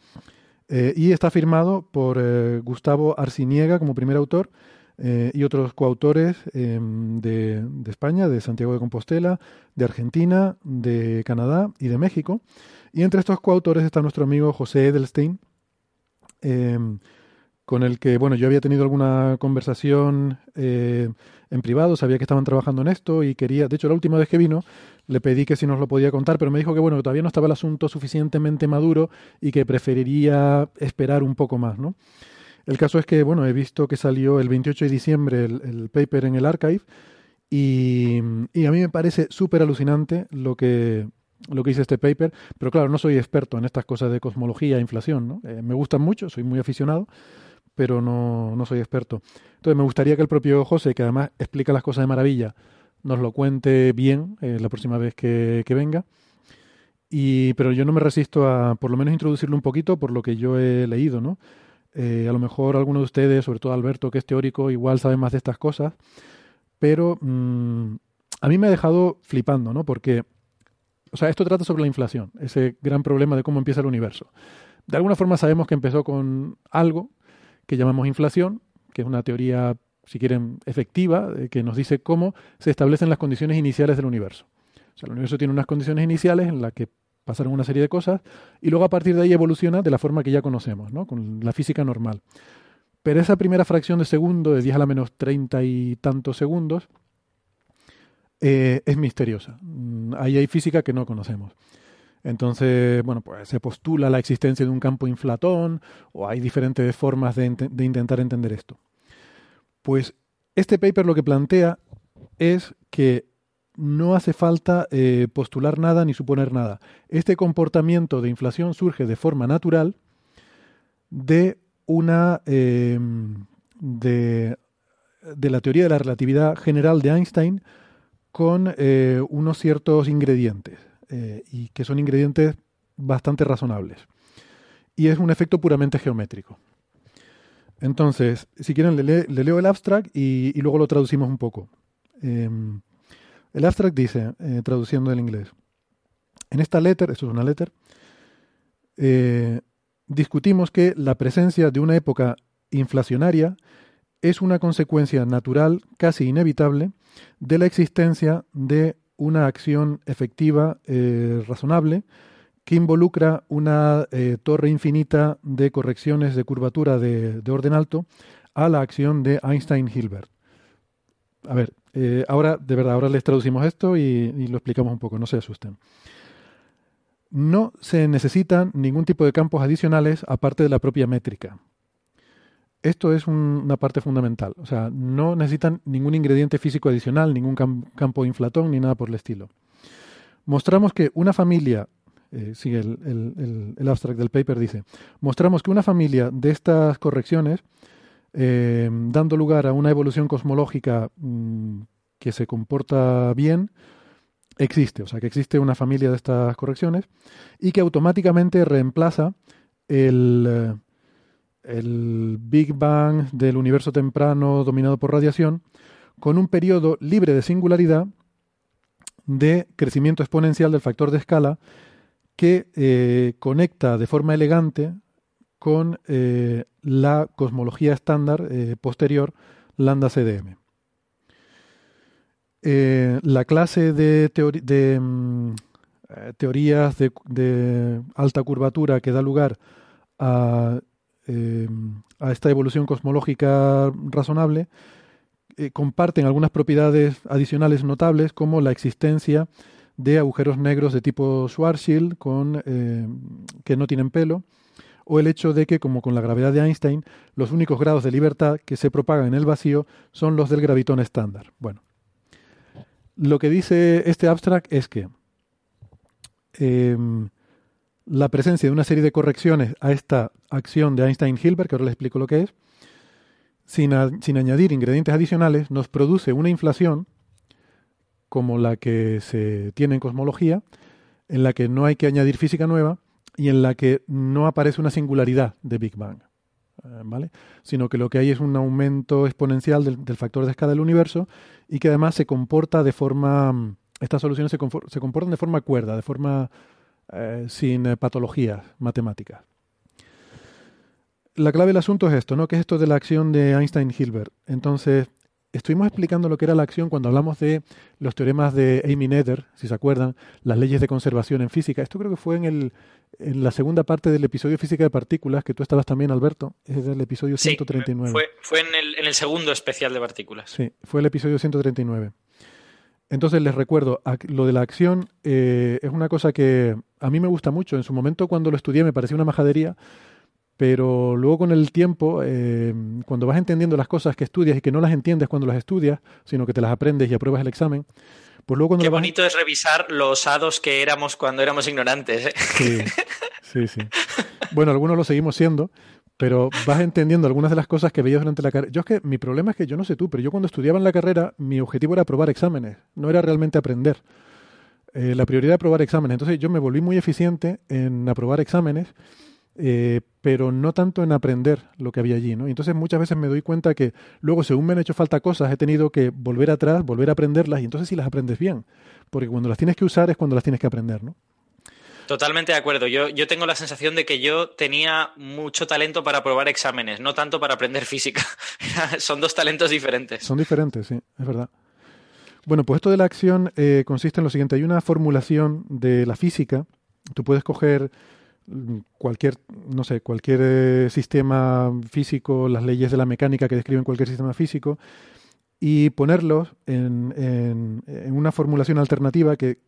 Eh, y está firmado por eh, Gustavo Arciniega como primer autor eh, y otros coautores em, de, España, de Santiago de Compostela, de Argentina, de Canadá y de México. Y entre estos coautores está nuestro amigo José Edelstein, em, con el que, bueno, yo había tenido alguna conversación en privado, sabía que estaban trabajando en esto y quería, de hecho la última vez que vino le pedí que si nos lo podía contar, pero me dijo que bueno, todavía no estaba el asunto suficientemente maduro y que preferiría esperar un poco más, ¿no? El caso es que, bueno, he visto que salió el 28 de diciembre el, paper en el archive y, a mí me parece súper alucinante lo que, lo que dice este paper, pero claro, no soy experto en estas cosas de cosmología e inflación, ¿no? Eh, me gustan mucho, soy muy aficionado, pero no, no soy experto. Entonces me gustaría que el propio José, que además explica las cosas de maravilla, nos lo cuente bien eh, la próxima vez que, venga. Y, pero yo no me resisto a por lo menos introducirlo un poquito por lo que yo he leído, ¿no? Eh, a lo mejor alguno de ustedes, sobre todo Alberto, que es teórico, igual sabe más de estas cosas, pero mm, a mí me ha dejado flipando, ¿no? Porque, o sea, esto trata sobre la inflación, ese gran problema de cómo empieza el universo. De alguna forma sabemos que empezó con algo que llamamos inflación, que es una teoría si quieren, efectiva, que nos dice cómo se establecen las condiciones iniciales del universo. O sea, el universo tiene unas condiciones iniciales en las que pasaron una serie de cosas y luego a partir de ahí evoluciona de la forma que ya conocemos, ¿no? con la física normal. Pero esa primera fracción de segundo, de 10 a la menos 30 y tantos segundos, eh, es misteriosa. Mm, ahí hay física que no conocemos. Entonces, bueno, pues se postula la existencia de un campo inflatón o hay diferentes formas de intentar entender esto. Pues este paper lo que plantea es que no hace falta eh, postular nada ni suponer nada. Este comportamiento de inflación surge de forma natural de una em, de, la teoría de la relatividad general de Einstein con eh, unos ciertos ingredientes, eh, y que son ingredientes bastante razonables. Y es un efecto puramente geométrico. Entonces, si quieren, le, leo el abstract y, luego lo traducimos un poco. Em, el abstract dice, eh, traduciendo del inglés, en esta letter, esto es una letter, discutimos que la presencia de una época inflacionaria es una consecuencia natural, casi inevitable, de la existencia de una acción efectiva eh, razonable que involucra una eh, torre infinita de correcciones de curvatura de, orden alto a la acción de Einstein-Hilbert. A ver, eh, ahora, de verdad, ahora les traducimos esto y lo explicamos un poco, no se asusten. No se necesitan ningún tipo de campos adicionales aparte de la propia métrica. Esto es una parte fundamental. O sea, no necesitan ningún ingrediente físico adicional, ningún campo inflatón ni nada por el estilo. Mostramos que una familia, eh, sigue el, abstract del paper, dice, mostramos que una familia de estas correcciones, eh, dando lugar a una evolución cosmológica mm, que se comporta bien, existe. O sea, que existe una familia de estas correcciones y que automáticamente reemplaza el eh, el Big Bang del universo temprano dominado por radiación, con un periodo libre de singularidad de crecimiento exponencial del factor de escala que eh, conecta de forma elegante con eh, la cosmología estándar eh, posterior lambda CDM. la clase de, mm, teorías de alta curvatura que da lugar a eh, a esta evolución cosmológica razonable, eh, comparten algunas propiedades adicionales notables como la existencia de agujeros negros de tipo Schwarzschild eh, que no tienen pelo, o el hecho de que, como con la gravedad de Einstein, los únicos grados de libertad que se propagan en el vacío son los del gravitón estándar. Bueno, lo que dice este abstract es que la presencia de una serie de correcciones a esta acción de Einstein-Hilbert, que ahora les explico lo que es, sin, añadir ingredientes adicionales, nos produce una inflación como la que se tiene en cosmología, en la que no hay que añadir física nueva y en la que no aparece una singularidad de Big Bang, eh, ¿vale? Sino que lo que hay es un aumento exponencial del, factor de escala del universo y que además se comporta de forma, estas soluciones se, se comportan de forma cuerda, de forma eh, sin eh, patologías matemáticas. La clave del asunto es esto, ¿no? ¿Qué es esto de la acción de Einstein-Hilbert? Entonces, estuvimos explicando lo que era la acción cuando hablamos de los teoremas de Amy Nether, si se acuerdan, las leyes de conservación en física. Esto creo que fue en, el, en la segunda parte del episodio Física de Partículas, que tú estabas también, Alberto. Es el episodio 139. Fue, fue en, el, en el segundo especial de partículas. Sí, fue el episodio 139. Entonces les recuerdo, lo de la acción eh, es una cosa que a mí me gusta mucho. En su momento cuando lo estudié me parecía una majadería, pero luego con el tiempo, eh, cuando vas entendiendo las cosas que estudias y que no las entiendes cuando las estudias, sino que te las aprendes y apruebas el examen, pues luego cuando... Qué bonito es revisar los hados que éramos cuando éramos ignorantes. ¿eh? Sí, sí, sí. Bueno, algunos lo seguimos siendo, pero vas entendiendo algunas de las cosas que veías durante la carrera. Yo es que mi problema es que yo no sé tú, pero yo cuando estudiaba en la carrera, mi objetivo era aprobar exámenes, no era realmente aprender. Eh, la prioridad era aprobar exámenes. Entonces yo me volví muy eficiente en aprobar exámenes, eh, pero no tanto en aprender lo que había allí. ¿no? Entonces muchas veces me doy cuenta que luego, según me han hecho falta cosas, he tenido que volver atrás, volver a aprenderlas, y entonces sí las aprendes bien. Porque cuando las tienes que usar es cuando las tienes que aprender, ¿no? Totalmente de acuerdo. Yo, yo tengo la sensación de que yo tenía mucho talento para aprobar exámenes, no tanto para aprender física. Son dos talentos diferentes. Son diferentes, sí, es verdad. Bueno, pues esto de la acción eh, consiste en lo siguiente. Hay una formulación de la física. Tú puedes coger mm, cualquier, no sé, cualquier eh, sistema físico, las leyes de la mecánica que describen cualquier sistema físico, y ponerlos en, en una formulación alternativa que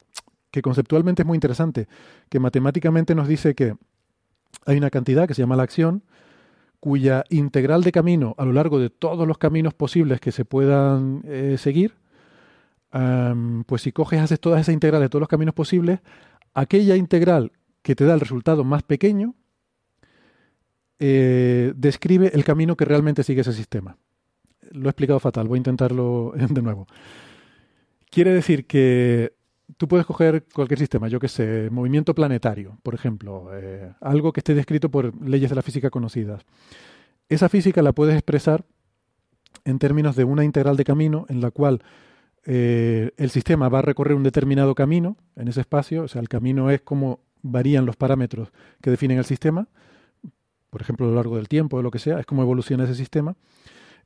que conceptualmente es muy interesante, que matemáticamente nos dice que hay una cantidad que se llama la acción, cuya integral de camino a lo largo de todos los caminos posibles que se puedan eh, seguir, pues si coges, haces toda esa integral de todos los caminos posibles, aquella integral que te da el resultado más pequeño, eh, describe el camino que realmente sigue ese sistema. Lo he explicado fatal, voy a intentarlo de nuevo. quiere decir que tú puedes coger cualquier sistema, yo que sé, movimiento planetario, por ejemplo, eh, algo que esté descrito por leyes de la física conocidas. Esa física la puedes expresar en términos de una integral de camino en la cual eh, el sistema va a recorrer un determinado camino en ese espacio, o sea, el camino es como varían los parámetros que definen el sistema, por ejemplo, a lo largo del tiempo o lo que sea, es como evoluciona ese sistema.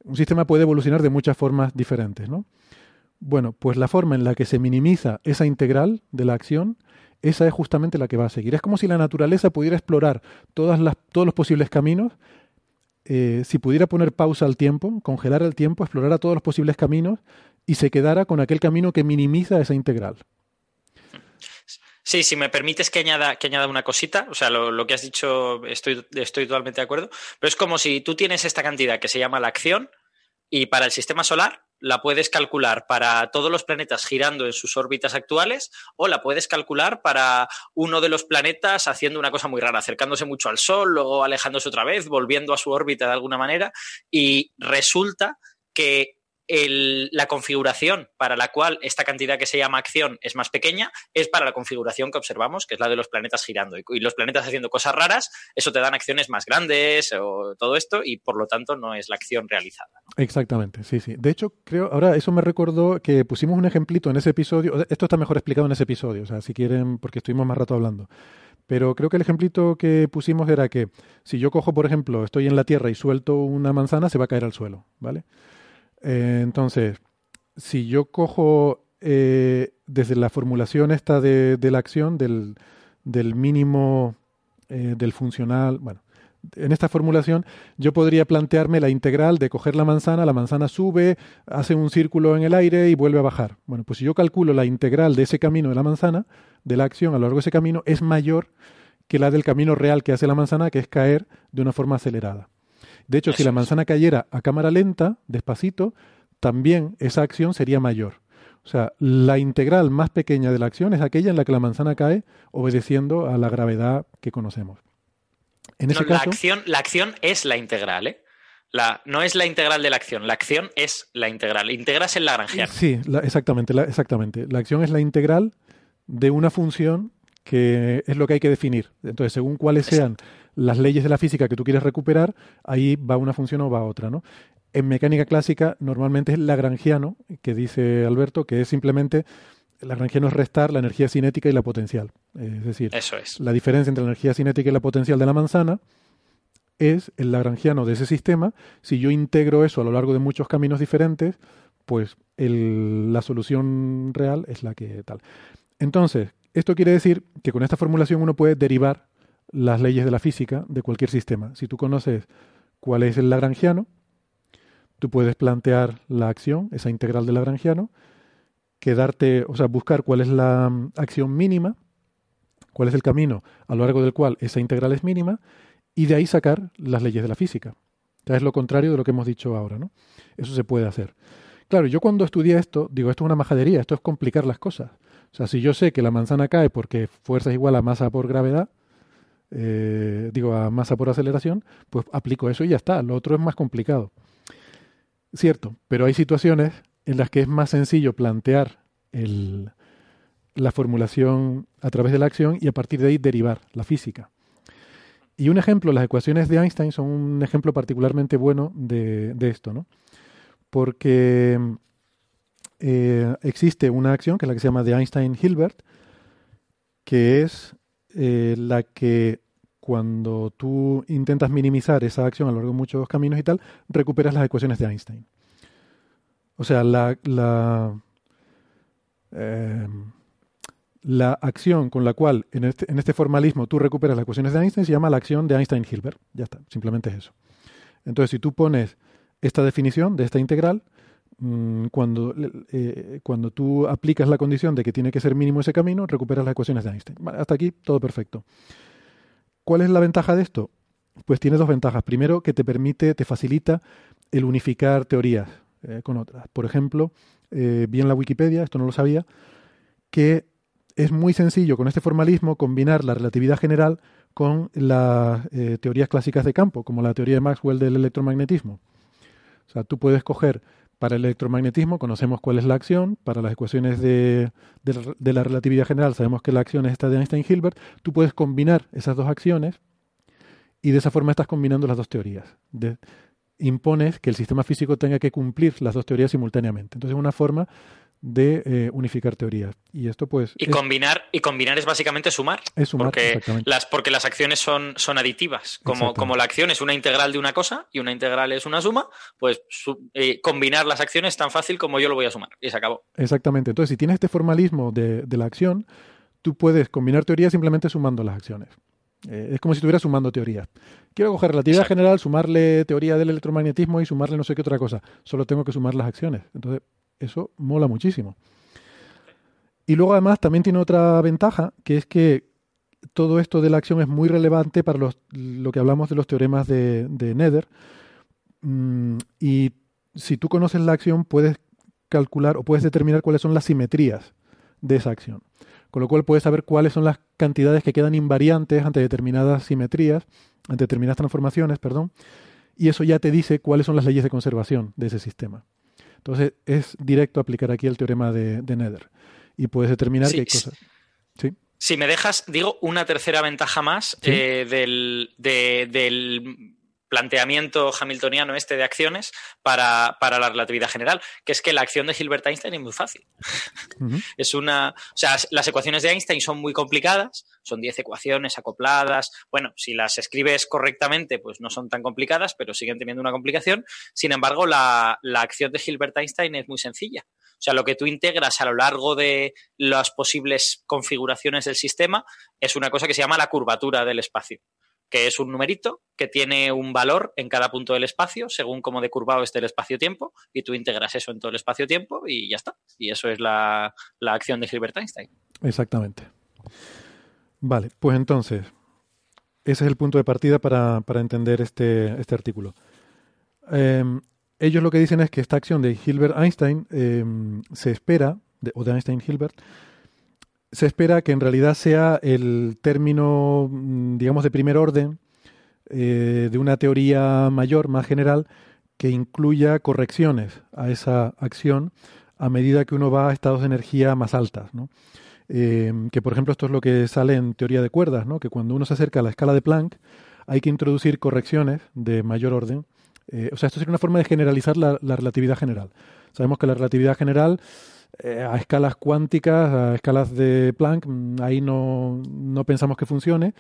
Un sistema puede evolucionar de muchas formas diferentes, ¿no? Bueno, pues la forma en la que se minimiza esa integral de la acción, esa es justamente la que va a seguir. Es como si la naturaleza pudiera explorar todos los posibles caminos, eh, si pudiera poner pausa al tiempo, congelar el tiempo, explorar todos los posibles caminos y se quedara con aquel camino que minimiza esa integral. Sí, si me permites que añada, una cosita, o sea, lo, que has dicho estoy, estoy totalmente de acuerdo, pero es como si tú tienes esta cantidad que se llama la acción y para el sistema solar la puedes calcular para todos los planetas girando en sus órbitas actuales o la puedes calcular para uno de los planetas haciendo una cosa muy rara, acercándose mucho al Sol, luego alejándose otra vez, volviendo a su órbita de alguna manera y resulta que la configuración para la cual esta cantidad que se llama acción es más pequeña es para la configuración que observamos, que es la de los planetas girando. Y, los planetas haciendo cosas raras, eso te dan acciones más grandes o todo esto, y por lo tanto no es la acción realizada. Exactamente, sí, sí. De hecho, creo, ahora eso me recordó que pusimos un ejemplito en ese episodio. Esto está mejor explicado en ese episodio, o sea, si quieren, porque estuvimos más rato hablando. Pero creo que el ejemplito que pusimos era que si yo cojo, por ejemplo, estoy en la Tierra y suelto una manzana, se va a caer al suelo, ¿vale? Eh, entonces, si yo cojo eh, desde la formulación esta de, la acción, del, mínimo eh, del funcional, bueno, en esta formulación yo podría plantearme la integral de coger la manzana, la manzana sube, hace un círculo en el aire y vuelve a bajar. Bueno, pues si yo calculo la integral de ese camino de la manzana, de la acción a lo largo de ese camino, es mayor que la del camino real que hace la manzana, que es caer de una forma acelerada. De hecho, si la manzana cayera a cámara lenta, despacito, también esa acción sería mayor. O sea, la integral más pequeña de la acción es aquella en la que la manzana cae obedeciendo a la gravedad que conocemos. En ese caso, la, acción, la acción es la integral, ¿eh? La, no es la integral de la acción, la acción es la integral. Integras en Lagrangiano. Sí, exactamente, exactamente. La acción es la integral de una función que es lo que hay que definir. Entonces, según cuáles sean las leyes de la física que tú quieres recuperar, ahí va una función o va otra, ¿no? En mecánica clásica normalmente es lagrangiano, que dice Alberto, que es simplemente lagrangiano es restar la energía cinética y la potencial. Es decir, Eso es. la diferencia entre la energía cinética y la potencial de la manzana es el lagrangiano de ese sistema. Si yo integro eso a lo largo de muchos caminos diferentes, pues la solución real es la que tal. Entonces, esto quiere decir que con esta formulación uno puede derivar las leyes de la física de cualquier sistema. Si tú conoces cuál es el lagrangiano, tú puedes plantear la acción, esa integral del lagrangiano, quedarte, o sea, buscar cuál es la mm, acción mínima, cuál es el camino a lo largo del cual esa integral es mínima, y de ahí sacar las leyes de la física. es lo contrario de lo que hemos dicho ahora, ¿no? Eso se puede hacer. Claro, yo cuando estudié esto, digo, esto es una majadería, esto es complicar las cosas. O sea, si yo sé que la manzana cae porque fuerza es igual a masa por gravedad, eh, digo, a masa por aceleración, pues aplico eso y ya está. Lo otro es más complicado. Cierto, pero hay situaciones en las que es más sencillo plantear la formulación a través de la acción y a partir de ahí derivar la física. Y un ejemplo, las ecuaciones de Einstein son un ejemplo particularmente bueno de, esto, ¿no? Porque eh, existe una acción que es la que se llama de Einstein-Hilbert, que es eh, la que cuando tú intentas minimizar esa acción a lo largo de muchos caminos y tal, recuperas las ecuaciones de Einstein. O sea, la, la, em, la acción con la cual en este, en este, formalismo tú recuperas las ecuaciones de Einstein se llama la acción de Einstein-Hilbert. Ya está, simplemente es eso. Entonces, si tú pones esta definición de esta integral, mm, cuando, eh, cuando tú aplicas la condición de que tiene que ser mínimo ese camino, recuperas las ecuaciones de Einstein. hasta aquí todo perfecto. ¿Cuál es la ventaja de esto? Pues tiene dos ventajas. Primero, que te permite, te facilita el unificar teorías eh, con otras. Por ejemplo, eh, vi en la Wikipedia, esto no lo sabía, que es muy sencillo con este formalismo combinar la relatividad general con las eh, teorías clásicas de campo, como la teoría de Maxwell del electromagnetismo. O sea, tú puedes coger Para el electromagnetismo conocemos cuál es la acción, para las ecuaciones de, la relatividad general sabemos que la acción es esta de Einstein-Hilbert, tú puedes combinar esas dos acciones y de esa forma estás combinando las dos teorías. impones que el sistema físico tenga que cumplir las dos teorías simultáneamente. Entonces es una forma de eh, unificar teorías. Y esto pues... Y, combinar, y combinar es básicamente sumar. Es sumar, porque las, porque las acciones son, son aditivas. Como, como la acción es una integral de una cosa y una integral es una suma, pues eh, combinar las acciones es tan fácil como yo lo voy a sumar. Y se acabó. Exactamente. Entonces, si tienes este formalismo de, de la acción, tú puedes combinar teorías simplemente sumando las acciones. Eh, es como si estuvieras sumando teorías. Quiero coger relatividad general, sumarle teoría del electromagnetismo y sumarle no sé qué otra cosa. Solo tengo que sumar las acciones. Entonces, eso mola muchísimo. Y luego además también tiene otra ventaja, que es que todo esto de la acción es muy relevante para lo que hablamos de los teoremas de, Nether. Mm, y si tú conoces la acción, puedes calcular o puedes determinar cuáles son las simetrías de esa acción. Con lo cual puedes saber cuáles son las cantidades que quedan invariantes ante determinadas simetrías, ante determinadas transformaciones, perdón. Y eso ya te dice cuáles son las leyes de conservación de ese sistema. Entonces es directo aplicar aquí el teorema de, Nether y puedes determinar qué cosas. ¿Sí? Si me dejas, digo una tercera ventaja más eh, del, del planteamiento hamiltoniano este de acciones para, la relatividad general, que es que la acción de Hilbert Einstein es muy fácil. Es una. O sea, las ecuaciones de Einstein son muy complicadas, son 10 ecuaciones acopladas. Bueno, si las escribes correctamente, pues no son tan complicadas, pero siguen teniendo una complicación. Sin embargo, la, la acción de Hilbert Einstein es muy sencilla. O sea, lo que tú integras a lo largo de las posibles configuraciones del sistema es una cosa que se llama la curvatura del espacio que es un numerito que tiene un valor en cada punto del espacio, según cómo de curvado esté el espacio-tiempo, y tú integras eso en todo el espacio-tiempo y ya está. Y eso es la, acción de Hilbert Einstein. Exactamente. Vale, pues entonces, ese es el punto de partida para, entender este, este artículo. Em, ellos lo que dicen es que esta acción de Hilbert-Einstein em, se espera, o de Einstein-Hilbert, se espera que en realidad sea el término, mm, digamos, de primer orden eh, de una teoría mayor, más general, que incluya correcciones a esa acción a medida que uno va a estados de energía más altas. Eh, que, por ejemplo, esto es lo que sale en teoría de cuerdas, ¿no? que cuando uno se acerca a la escala de Planck hay que introducir correcciones de mayor orden. Eh, o sea, esto sería una forma de generalizar la relatividad general. Sabemos que la relatividad general eh, a escalas cuánticas, a escalas de Planck, ahí no, pensamos que funcione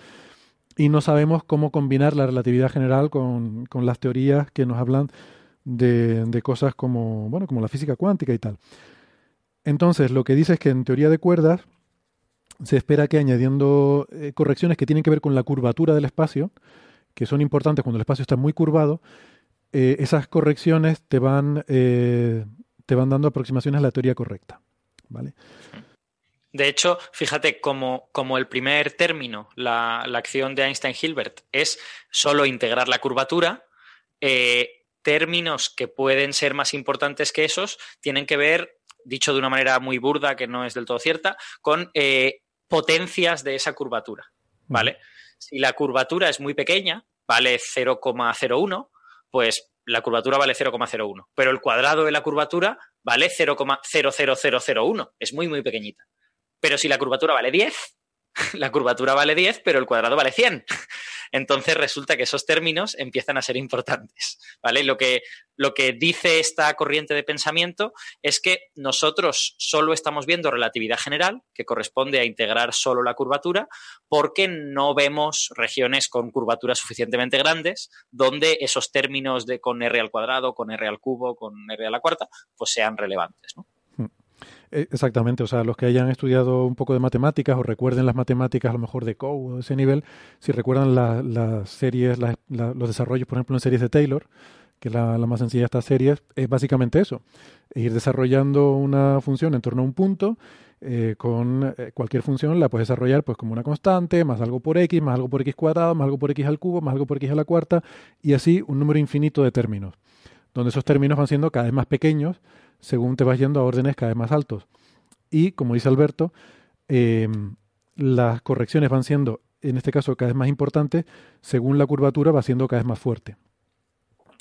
y no sabemos cómo combinar la relatividad general con, las teorías que nos hablan de, cosas como, bueno, como la física cuántica y tal. Entonces, lo que dice es que en teoría de cuerdas se espera que añadiendo eh, correcciones que tienen que ver con la curvatura del espacio, que son importantes cuando el espacio está muy curvado, eh, esas correcciones te van te van dando aproximaciones a la teoría correcta. ¿vale? De hecho, fíjate, como, como el primer término, la, acción de Einstein-Hilbert, es solo integrar la curvatura, eh, términos que pueden ser más importantes que esos tienen que ver, dicho de una manera muy burda, que no es del todo cierta, con eh, potencias de esa curvatura. ¿Vale? Si la curvatura es muy pequeña, vale 0,01, pues la curvatura vale 0,01, pero el cuadrado de la curvatura vale 0,00001, es muy, muy pequeñita. Pero si la curvatura vale 10, la curvatura vale 10, pero el cuadrado vale 100. Entonces resulta que esos términos empiezan a ser importantes. ¿vale? Lo, que, lo que dice esta corriente de pensamiento es que nosotros solo estamos viendo relatividad general, que corresponde a integrar solo la curvatura, porque no vemos regiones con curvaturas suficientemente grandes donde esos términos de con r al cuadrado, con r al cubo, con r a la cuarta, pues sean relevantes. ¿no? Eh, exactamente, o sea, los que hayan estudiado un poco de matemáticas o recuerden las matemáticas a lo mejor de Coe o de ese nivel, si recuerdan las series, los desarrollos, por ejemplo, en series de Taylor, que es la, más sencilla de estas series, es básicamente eso, ir desarrollando una función en torno a un punto, eh, con eh, cualquier función la puedes desarrollar pues como una constante, más algo por x, más algo por x cuadrado, más algo por x al cubo, más algo por x a la cuarta, y así un número infinito de términos, donde esos términos van siendo cada vez más pequeños, según te vas yendo a órdenes cada vez más altos. Y, como dice Alberto, em, las correcciones van siendo, en este caso, cada vez más importantes, según la curvatura va siendo cada vez más fuerte.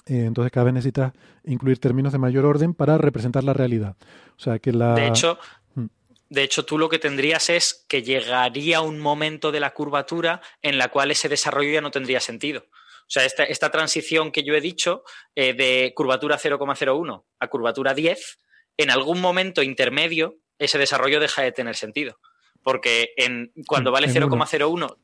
Eh, entonces cada vez necesitas incluir términos de mayor orden para representar la realidad. O sea que la... De hecho, mm. de hecho, tú lo que tendrías es que llegaría un momento de la curvatura en la cual ese desarrollo ya no tendría sentido. O sea, esta, transición que yo he dicho eh, de curvatura 0,01 a curvatura 10, en algún momento intermedio ese desarrollo deja de tener sentido. Porque en, cuando vale 0,01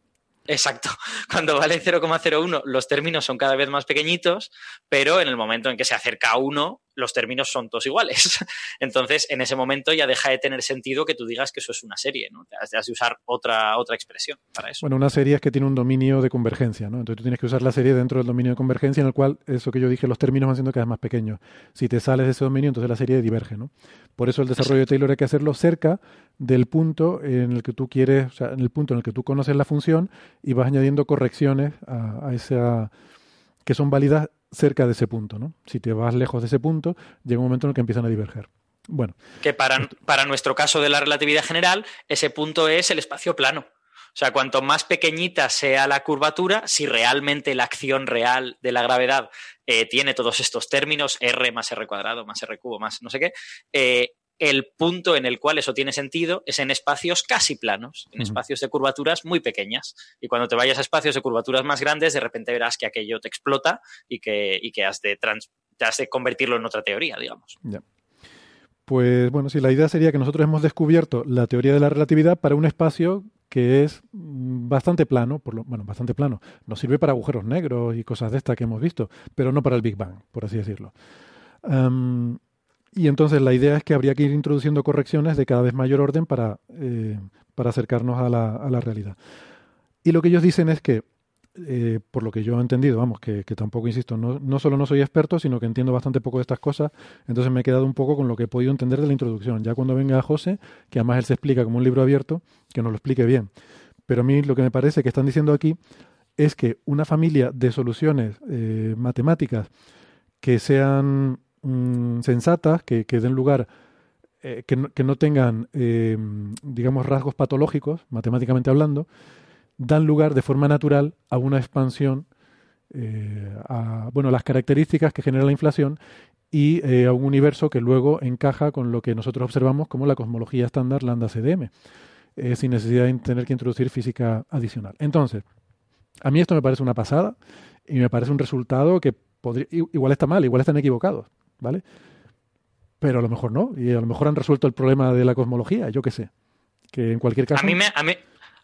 Exacto. Cuando vale 0,01 los términos son cada vez más pequeñitos, pero en el momento en que se acerca a 1, los términos son todos iguales. Entonces, en ese momento ya deja de tener sentido que tú digas que eso es una serie, ¿no? Has de usar otra, otra expresión para eso. Bueno, una serie es que tiene un dominio de convergencia, ¿no? Entonces tú tienes que usar la serie dentro del dominio de convergencia en el cual, eso que yo dije, los términos van siendo cada vez más pequeños. Si te sales de ese dominio, entonces la serie diverge, ¿no? Por eso el desarrollo de Taylor hay que hacerlo cerca del punto en el que tú quieres, o sea, en el punto en el que tú conoces la función y vas añadiendo correcciones a, a esa que son válidas cerca de ese punto, ¿no? Si te vas lejos de ese punto, llega un momento en el que empiezan a diverger. Bueno. Que para, para nuestro caso de la relatividad general, ese punto es el espacio plano. O sea, cuanto más pequeñita sea la curvatura, si realmente la acción real de la gravedad eh, tiene todos estos términos, r más r cuadrado, más r cubo, más no sé qué, eh, el punto en el cual eso tiene sentido es en espacios casi planos, en espacios de curvaturas muy pequeñas. Y cuando te vayas a espacios de curvaturas más grandes, de repente verás que aquello te explota y que, y que has, de has de convertirlo en otra teoría, digamos. Pues bueno, sí, la idea sería que nosotros hemos descubierto la teoría de la relatividad para un espacio que es mm, bastante plano, por lo, bueno, bastante plano. Nos sirve para agujeros negros y cosas de estas que hemos visto, pero no para el Big Bang, por así decirlo. Y entonces la idea es que habría que ir introduciendo correcciones de cada vez mayor orden para, eh, para acercarnos a la, a la, realidad. Y lo que ellos dicen es que, eh, por lo que yo he entendido, vamos, que, que tampoco, insisto, no, no, solo no soy experto, sino que entiendo bastante poco de estas cosas, entonces me he quedado un poco con lo que he podido entender de la introducción. Ya cuando venga José, que además él se explica como un libro abierto, que nos lo explique bien. Pero a mí lo que me parece que están diciendo aquí es que una familia de soluciones eh, matemáticas que sean Mm, sensatas, que, den lugar, eh, que, no, tengan, eh, digamos, rasgos patológicos, matemáticamente hablando, dan lugar de forma natural a una expansión, eh, a bueno, las características que genera la inflación y a un universo que luego encaja con lo que nosotros observamos como la cosmología estándar lambda CDM, sin necesidad de tener que introducir física adicional. Entonces, a mí esto me parece una pasada y me parece un resultado que igual está mal, igual están equivocados. ¿Vale? Pero a lo mejor no, y a lo mejor han resuelto el problema de la cosmología, yo qué sé. Que en cualquier caso. A mí me, a mí,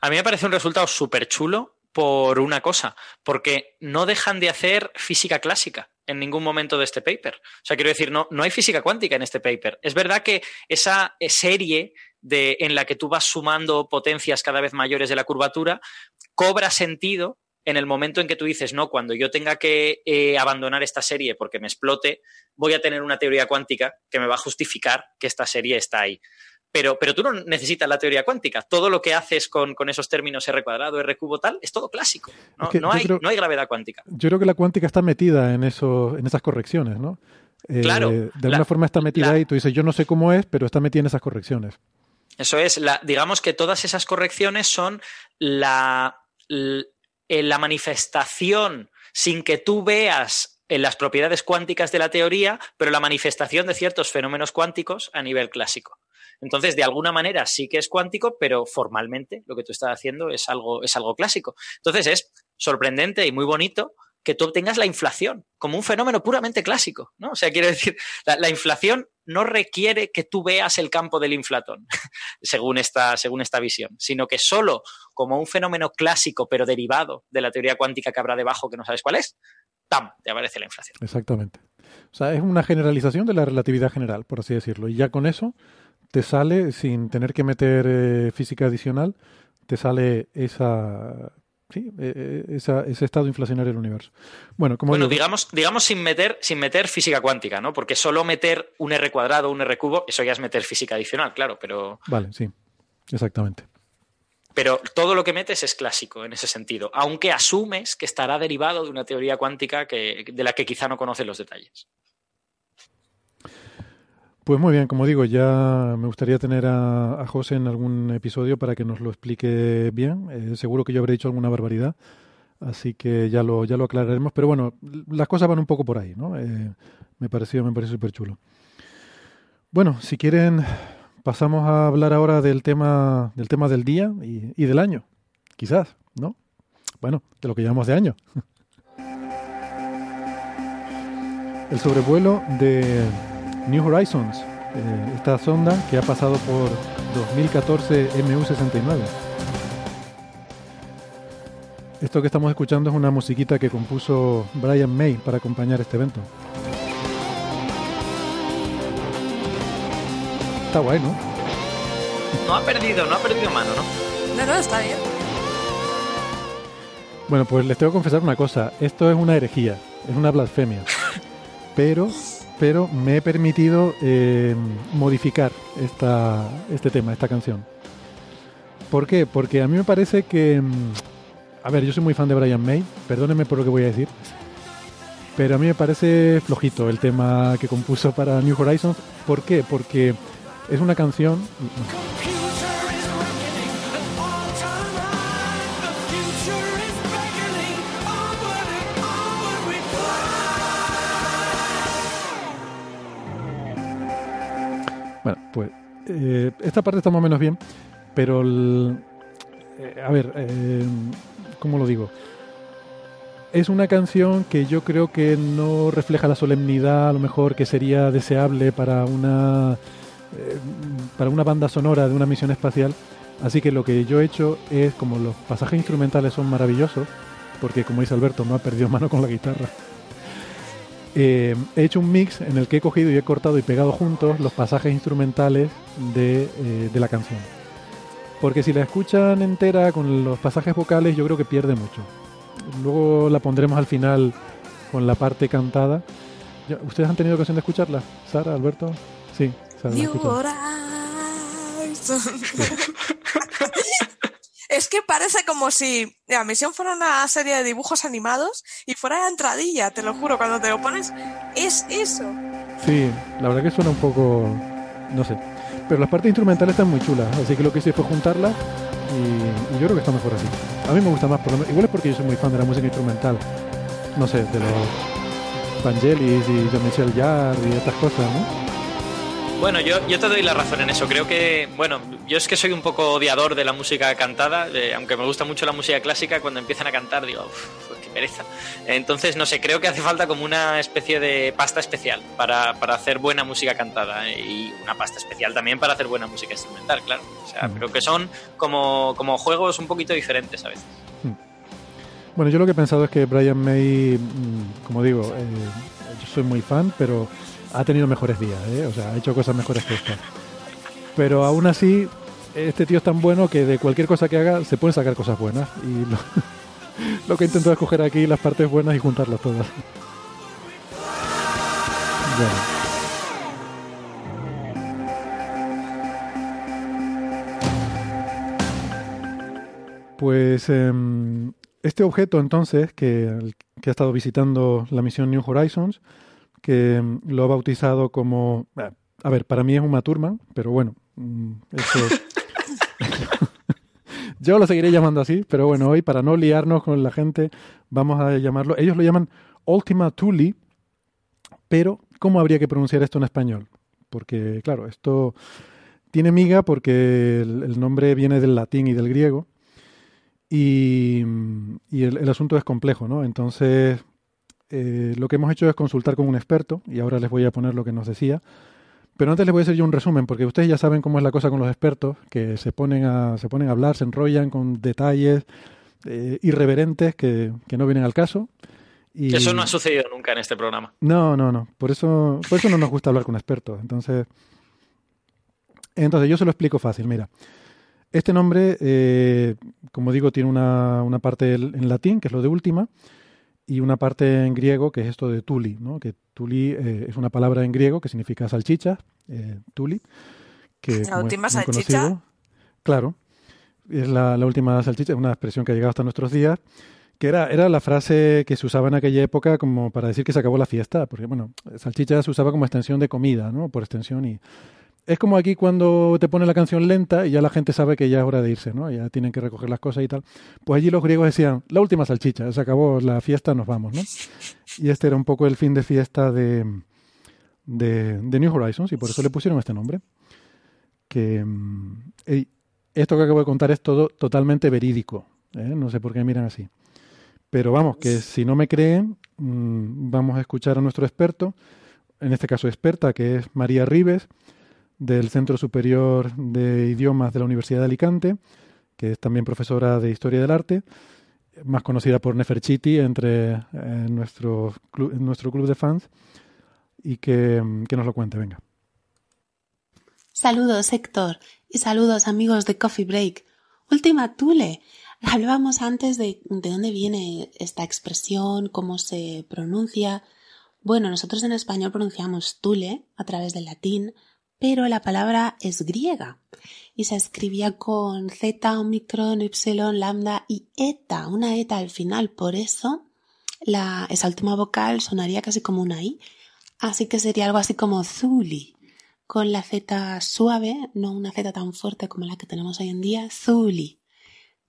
a mí me parece un resultado súper chulo por una cosa, porque no dejan de hacer física clásica en ningún momento de este paper. O sea, quiero decir, no, no hay física cuántica en este paper. Es verdad que esa serie de, en la que tú vas sumando potencias cada vez mayores de la curvatura cobra sentido en el momento en que tú dices, no, cuando yo tenga que eh, abandonar esta serie porque me explote, voy a tener una teoría cuántica que me va a justificar que esta serie está ahí. Pero, pero tú no necesitas la teoría cuántica. Todo lo que haces con, esos términos R cuadrado, R cubo, tal, es todo clásico. No, hay, no hay, gravedad cuántica. Yo creo que la cuántica está metida en, eso, en esas correcciones, ¿no? Eh, claro. De alguna forma está metida ahí. Tú dices, yo no sé cómo es, pero está metida en esas correcciones. Eso es. La, digamos que todas esas correcciones son la en la manifestación sin que tú veas en las propiedades cuánticas de la teoría, pero la manifestación de ciertos fenómenos cuánticos a nivel clásico. Entonces, de alguna manera sí que es cuántico, pero formalmente lo que tú estás haciendo es algo, es algo clásico. Entonces, es sorprendente y muy bonito que tú obtengas la inflación como un fenómeno puramente clásico, ¿no? O sea, quiero decir, la, inflación no requiere que tú veas el campo del inflatón, según esta, según esta visión, sino que solo como un fenómeno clásico, pero derivado de la teoría cuántica que habrá debajo, que no sabes cuál es, ¡tam! te aparece la inflación. Exactamente. O sea, es una generalización de la relatividad general, por así decirlo, y ya con eso te sale, sin tener que meter eh, física adicional, te sale esa sí, e, e, ese estado inflacionario del universo. Bueno, como bueno digamos, digamos sin meter, sin meter física cuántica, ¿no? Porque solo meter un R cuadrado, un R cubo, eso ya es meter física adicional, claro, pero. Vale, sí, exactamente. Pero todo lo que metes es clásico en ese sentido, aunque asumes que estará derivado de una teoría cuántica que, de la que quizá no conoces los detalles. Pues muy bien, como digo, ya me gustaría tener a, José en algún episodio para que nos lo explique bien. Eh, seguro que yo habré dicho alguna barbaridad. Así que ya lo, ya lo aclararemos. Pero bueno, las cosas van un poco por ahí, ¿no? Eh, me pareció, me pareció súper chulo. Bueno, si quieren, pasamos a hablar ahora del tema del, tema del día y, y del año. Quizás, ¿no? Bueno, de lo que llamamos de año. El sobrevuelo de New Horizons, eh, esta sonda que ha pasado por 2014 MU69. Esto que estamos escuchando es una musiquita que compuso Brian May para acompañar este evento. Está guay, ¿no? No ha perdido, no ha perdido mano, ¿no? No, no, está bien. Bueno, pues les tengo que confesar una cosa. Esto es una herejía, es una blasfemia. Pero, pero me he permitido eh, modificar esta, este tema, esta canción. ¿Por qué? Porque a mí me parece que... mm, A ver, yo soy muy fan de Brian May, perdónenme por lo que voy a decir. Pero a mí me parece flojito el tema que compuso para New Horizons. ¿Por qué? Porque es una canción... pues eh, esta parte está más o menos bien, pero eh, a ver, eh, ¿cómo lo digo? Es una canción que yo creo que no refleja la solemnidad, a lo mejor que sería deseable para una para una banda sonora de una misión espacial. Así que lo que yo he hecho es, como los pasajes instrumentales son maravillosos, porque como dice Alberto, no ha perdido mano con la guitarra. Eh, he hecho un mix en el que he cogido y he cortado y pegado juntos los pasajes instrumentales de, eh, de la canción. Porque si la escuchan entera con los pasajes vocales, yo creo que pierde mucho. Luego la pondremos al final con la parte cantada. ¿Ustedes han tenido ocasión de escucharla? ¿Sara, Alberto? Sí, Sara es que parece como si la misión fuera una serie de dibujos animados y fuera la entradilla, te lo juro, cuando te lo pones, es eso. Sí, la verdad que suena un poco. No sé. Pero las partes instrumentales están muy chulas, así que lo que hice fue juntarlas y, yo creo que está mejor así. A mí me gusta más, por lo menos- igual es porque yo soy muy fan de la música instrumental. No sé, de los Vangelis y Jean-Michel Jarre y estas cosas, ¿no? Bueno, yo, yo te doy la razón en eso. Creo que, bueno, yo es que soy un poco odiador de la música cantada, eh, aunque me gusta mucho la música clásica, cuando empiezan a cantar digo, uff, qué pereza. Entonces, no sé, creo que hace falta como una especie de pasta especial para, para hacer buena música cantada eh, y una pasta especial también para hacer buena música instrumental, claro. O sea, Mm. creo que son como, como juegos un poquito diferentes a veces. Bueno, yo lo que he pensado es que Brian May, mm, como digo, eh, yo soy muy fan, pero ha tenido mejores días, ¿eh? O sea, ha hecho cosas mejores que esta. Pero aún así, este tío es tan bueno que de cualquier cosa que haga se pueden sacar cosas buenas. Y lo, que he intentado es coger aquí las partes buenas y juntarlas todas. Pues em, este objeto entonces que, que ha estado visitando la misión New Horizons, que em, lo ha bautizado como... eh, A ver, para mí es un Maturman, pero bueno, mm, eso... Yo lo seguiré llamando así, pero bueno, hoy para no liarnos con la gente, vamos a llamarlo... Ellos lo llaman Ultima Thule, pero ¿cómo habría que pronunciar esto en español? Porque, claro, esto tiene miga porque el, nombre viene del latín y del griego. Y, y el, el asunto es complejo, ¿no? Entonces, eh, lo que hemos hecho es consultar con un experto, y ahora les voy a poner lo que nos decía. Pero antes les voy a hacer yo un resumen, porque ustedes ya saben cómo es la cosa con los expertos, que se ponen a, se ponen a hablar, se enrollan con detalles eh, irreverentes que, que no vienen al caso. Y... Eso no ha sucedido nunca en este programa. No, no, no. Por eso, por eso no nos gusta hablar con expertos. Entonces, entonces yo se lo explico fácil. Mira, este nombre, eh, como digo, tiene una, una parte en latín, que es lo de última, y una parte en griego, que es esto de tuli, ¿no? Que tuli eh, es una palabra en griego que significa salchicha, eh, tuli. Que, La es última muy salchicha. conocido, Claro, es la, la última salchicha, es una expresión que ha llegado hasta nuestros días que era, era la frase que se usaba en aquella época como para decir que se acabó la fiesta, porque bueno, salchicha se usaba como extensión de comida, ¿no? Por extensión y, es como aquí cuando te pone la canción lenta y ya la gente sabe que ya es hora de irse, ¿no? Ya tienen que recoger las cosas y tal. Pues allí los griegos decían, la última salchicha, se acabó la fiesta, nos vamos, ¿no? Y este era un poco el fin de fiesta de, de, New Horizons y por eso le pusieron este nombre. Que mm, esto que acabo de contar es todo totalmente verídico, ¿eh? no sé por qué miran así. Pero vamos, que si no me creen, mm, vamos a escuchar a nuestro experto, en este caso experta, que es María Rives del Centro Superior de Idiomas de la Universidad de Alicante, que es también profesora de Historia del Arte, más conocida por Neferchiti entre eh, nuestro, club, nuestro club de fans, y que, que nos lo cuente, venga. Saludos, Héctor, y saludos, amigos de Coffee Break. Última Tule. Hablábamos antes de, de dónde viene esta expresión, cómo se pronuncia. Bueno, nosotros en español pronunciamos Tule a través del latín, pero la palabra es griega y se escribía con Z, omicron, y, lambda y eta, una eta al final. Por eso la, esa última vocal sonaría casi como una I. Así que sería algo así como Zuli, con la Z suave, no una Z tan fuerte como la que tenemos hoy en día, Zuli.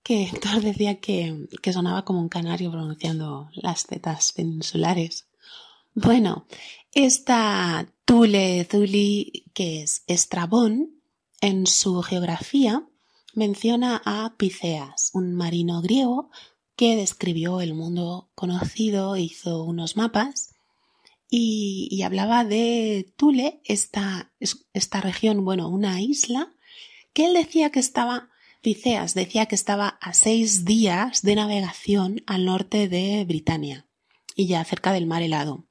Que Héctor decía que, que sonaba como un canario pronunciando las zetas peninsulares. Bueno, esta Tule Zuli, que es Estrabón, en su geografía menciona a Piceas, un marino griego que describió el mundo conocido, hizo unos mapas y, hablaba de Tule, esta, esta región, bueno, una isla, que él decía que estaba, Piceas decía que estaba a seis días de navegación al norte de Britania y ya cerca del mar helado.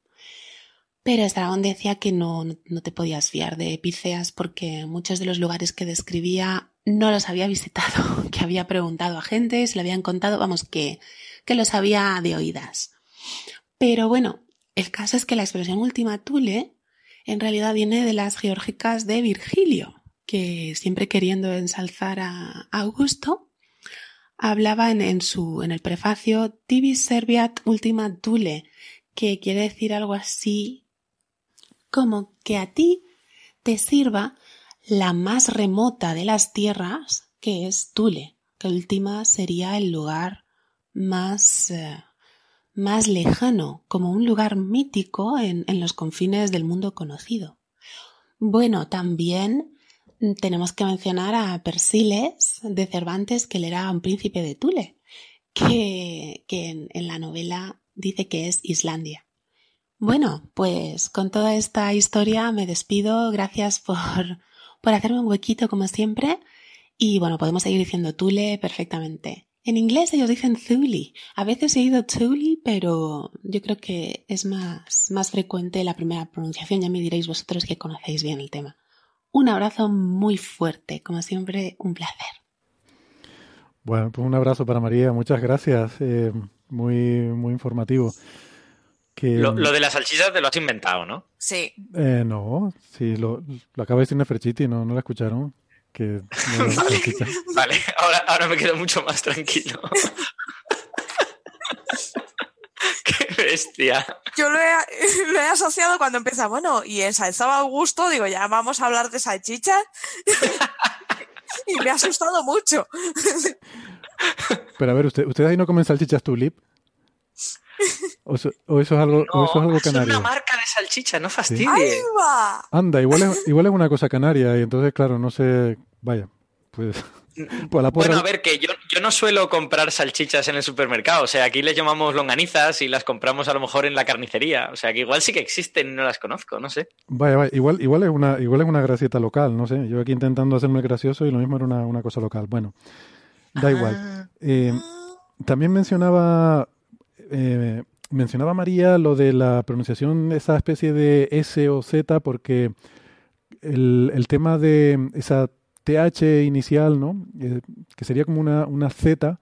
Pero Estrabón decía que no, no te podías fiar de Epíceas porque muchos de los lugares que describía no los había visitado, que había preguntado a gente, se le habían contado, vamos, que, que los había de oídas. Pero bueno, el caso es que la expresión última Tule en realidad viene de las geórgicas de Virgilio, que siempre queriendo ensalzar a Augusto, hablaba en, en su, en el prefacio Tibis serviat ultima Tule, que quiere decir algo así como que a ti te sirva la más remota de las tierras, que es Tule, que última sería el lugar más, eh, más lejano, como un lugar mítico en, en los confines del mundo conocido. Bueno, también tenemos que mencionar a Persiles de Cervantes, que él era un príncipe de Tule, que, que en la novela dice que es Islandia. Bueno, pues con toda esta historia me despido. Gracias por, por hacerme un huequito como siempre. Y bueno, podemos seguir diciendo Tule perfectamente. En inglés ellos dicen Thule. A veces he oído Thule, pero yo creo que es más, más frecuente la primera pronunciación. Ya me diréis vosotros que conocéis bien el tema. Un abrazo muy fuerte. Como siempre, un placer. Bueno, pues un abrazo para María. Muchas gracias. Eh, muy, muy informativo. Lo, de las salchichas te lo has inventado, ¿no? Sí. Eh, no, sí, lo, lo acaba de decir Neferchiti, ¿no? ¿No la escucharon? Que vale, ahora, ahora me quedo mucho más tranquilo. ¡Qué bestia! Yo lo he, lo he, asociado cuando empieza, bueno, y ensalzaba Augusto, digo, ya vamos a hablar de salchichas. y me ha asustado mucho. Pero a ver, ¿usted, ¿ustedes ahí no comen salchichas tulip? O eso, es algo, o eso es algo canario. Es una marca de salchicha, no fastidie. Anda, igual es, igual es una cosa canaria y entonces, claro, no sé. Vaya, pues. pues bueno, a ver, que yo, yo no suelo comprar salchichas en el supermercado. O sea, aquí les llamamos longanizas y las compramos a lo mejor en la carnicería. O sea, que igual sí que existen y no las conozco, no sé. Vaya, vaya, igual, igual, es, una, igual es una gracieta local, no sé. Yo aquí intentando hacerme gracioso y lo mismo era una, una cosa local. Bueno, da igual. Ah. Eh, también mencionaba eh, mencionaba María lo de la pronunciación, esa especie de S o Z, porque el, tema de esa TH inicial, ¿no? Eh, que sería como una, una Z,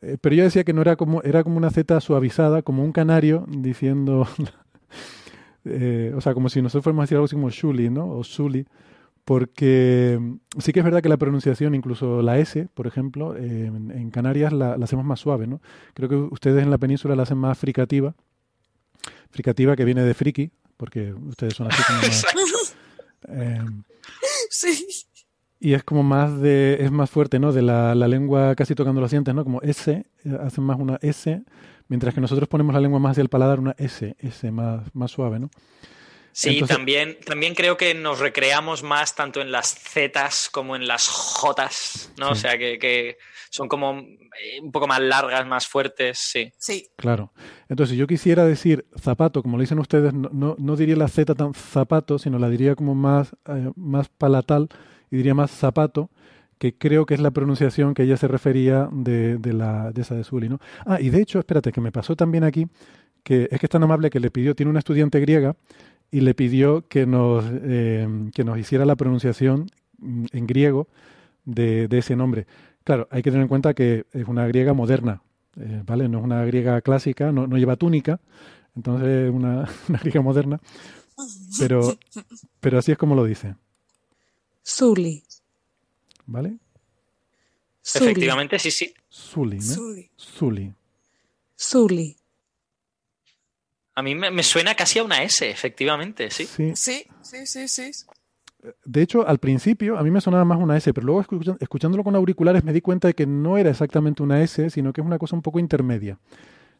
eh, pero yo decía que no era como, era como una Z suavizada, como un canario, diciendo, o sea, como si nosotros fuéramos a decir algo así como Shuli, ¿no? O Shuli porque sí que es verdad que la pronunciación, incluso la S, por ejemplo, en, Canarias la, hacemos más suave, ¿no? Creo que ustedes en la península la hacen más fricativa, fricativa que viene de friki, porque ustedes son así como más... Eh, sí. Y es como más de, es más fuerte, ¿no? De la, la lengua casi tocando los dientes, ¿no? Como S, eh, hacen más una S, mientras que nosotros ponemos la lengua más hacia el paladar, una S, S más, más suave, ¿no? Sí, también, también creo que nos recreamos más tanto en las Zetas como en las Jotas, ¿no? O sea, que, que, son como eh, un poco más largas, más fuertes, sí. Sí. Claro. Entonces, si yo quisiera decir zapato, como lo dicen ustedes, no, no, diría la Z tan zapato, sino la diría como más, eh, más palatal y diría más zapato, que creo que es la pronunciación que ella se refería de, de, la, de esa de Sully, ¿no? Ah, y de hecho, espérate, que me pasó también aquí, que es que es tan amable que le pidió, tiene una estudiante griega, y le pidió que nos, eh, que nos hiciera la pronunciación mm, en griego de, de, ese nombre. Claro, hay que tener en cuenta que es una griega moderna, eh, ¿vale? No es una griega clásica, no, no lleva túnica, entonces es una, una, griega moderna, pero, pero así es como lo dice. Suli. ¿Vale? Efectivamente, sí, sí. Suli, ¿no? Suli. Suli. A mí me, suena casi a una S, efectivamente, sí. Sí, sí, sí, sí. De hecho, al principio a mí me sonaba más una S, pero luego escuchándolo con auriculares me di cuenta de que no era exactamente una S, sino que es una cosa un poco intermedia.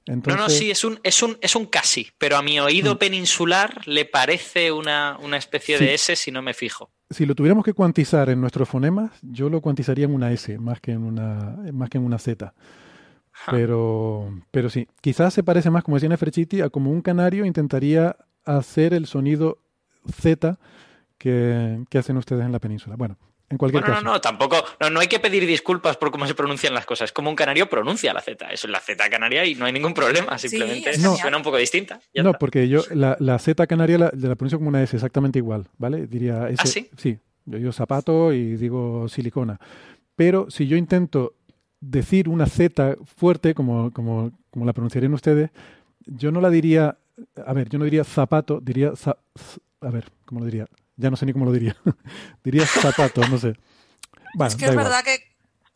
Entonces... No, no, sí, es un, es un, es un casi, pero a mi oído mm. peninsular le parece una, una especie de S si no me fijo. Si lo tuviéramos que cuantizar en nuestros fonemas, yo lo cuantizaría en una S más que en una, más que en una Z. Pero, pero sí, quizás se parece más, como decía Neferchiti, a como un canario intentaría hacer el sonido Z que, que hacen ustedes en la península. Bueno, en cualquier bueno, caso. No, no, tampoco. No, no hay que pedir disculpas por cómo se pronuncian las cosas. Como un canario pronuncia la Z. Eso es la Z canaria y no hay ningún problema. Simplemente sí, suena un poco distinta. no, está. porque yo la, la, Z canaria la, la pronuncio como una S, exactamente igual, ¿vale? Diría S. ¿Ah, sí? Sí. Yo digo zapato y digo silicona. Pero si yo intento decir una Z fuerte, como, como, como la pronunciarían ustedes, yo no la diría, a ver, yo no diría zapato, diría, za, a ver, ¿cómo lo diría? Ya no sé ni cómo lo diría. diría zapato, no sé. Bueno, es que es verdad que,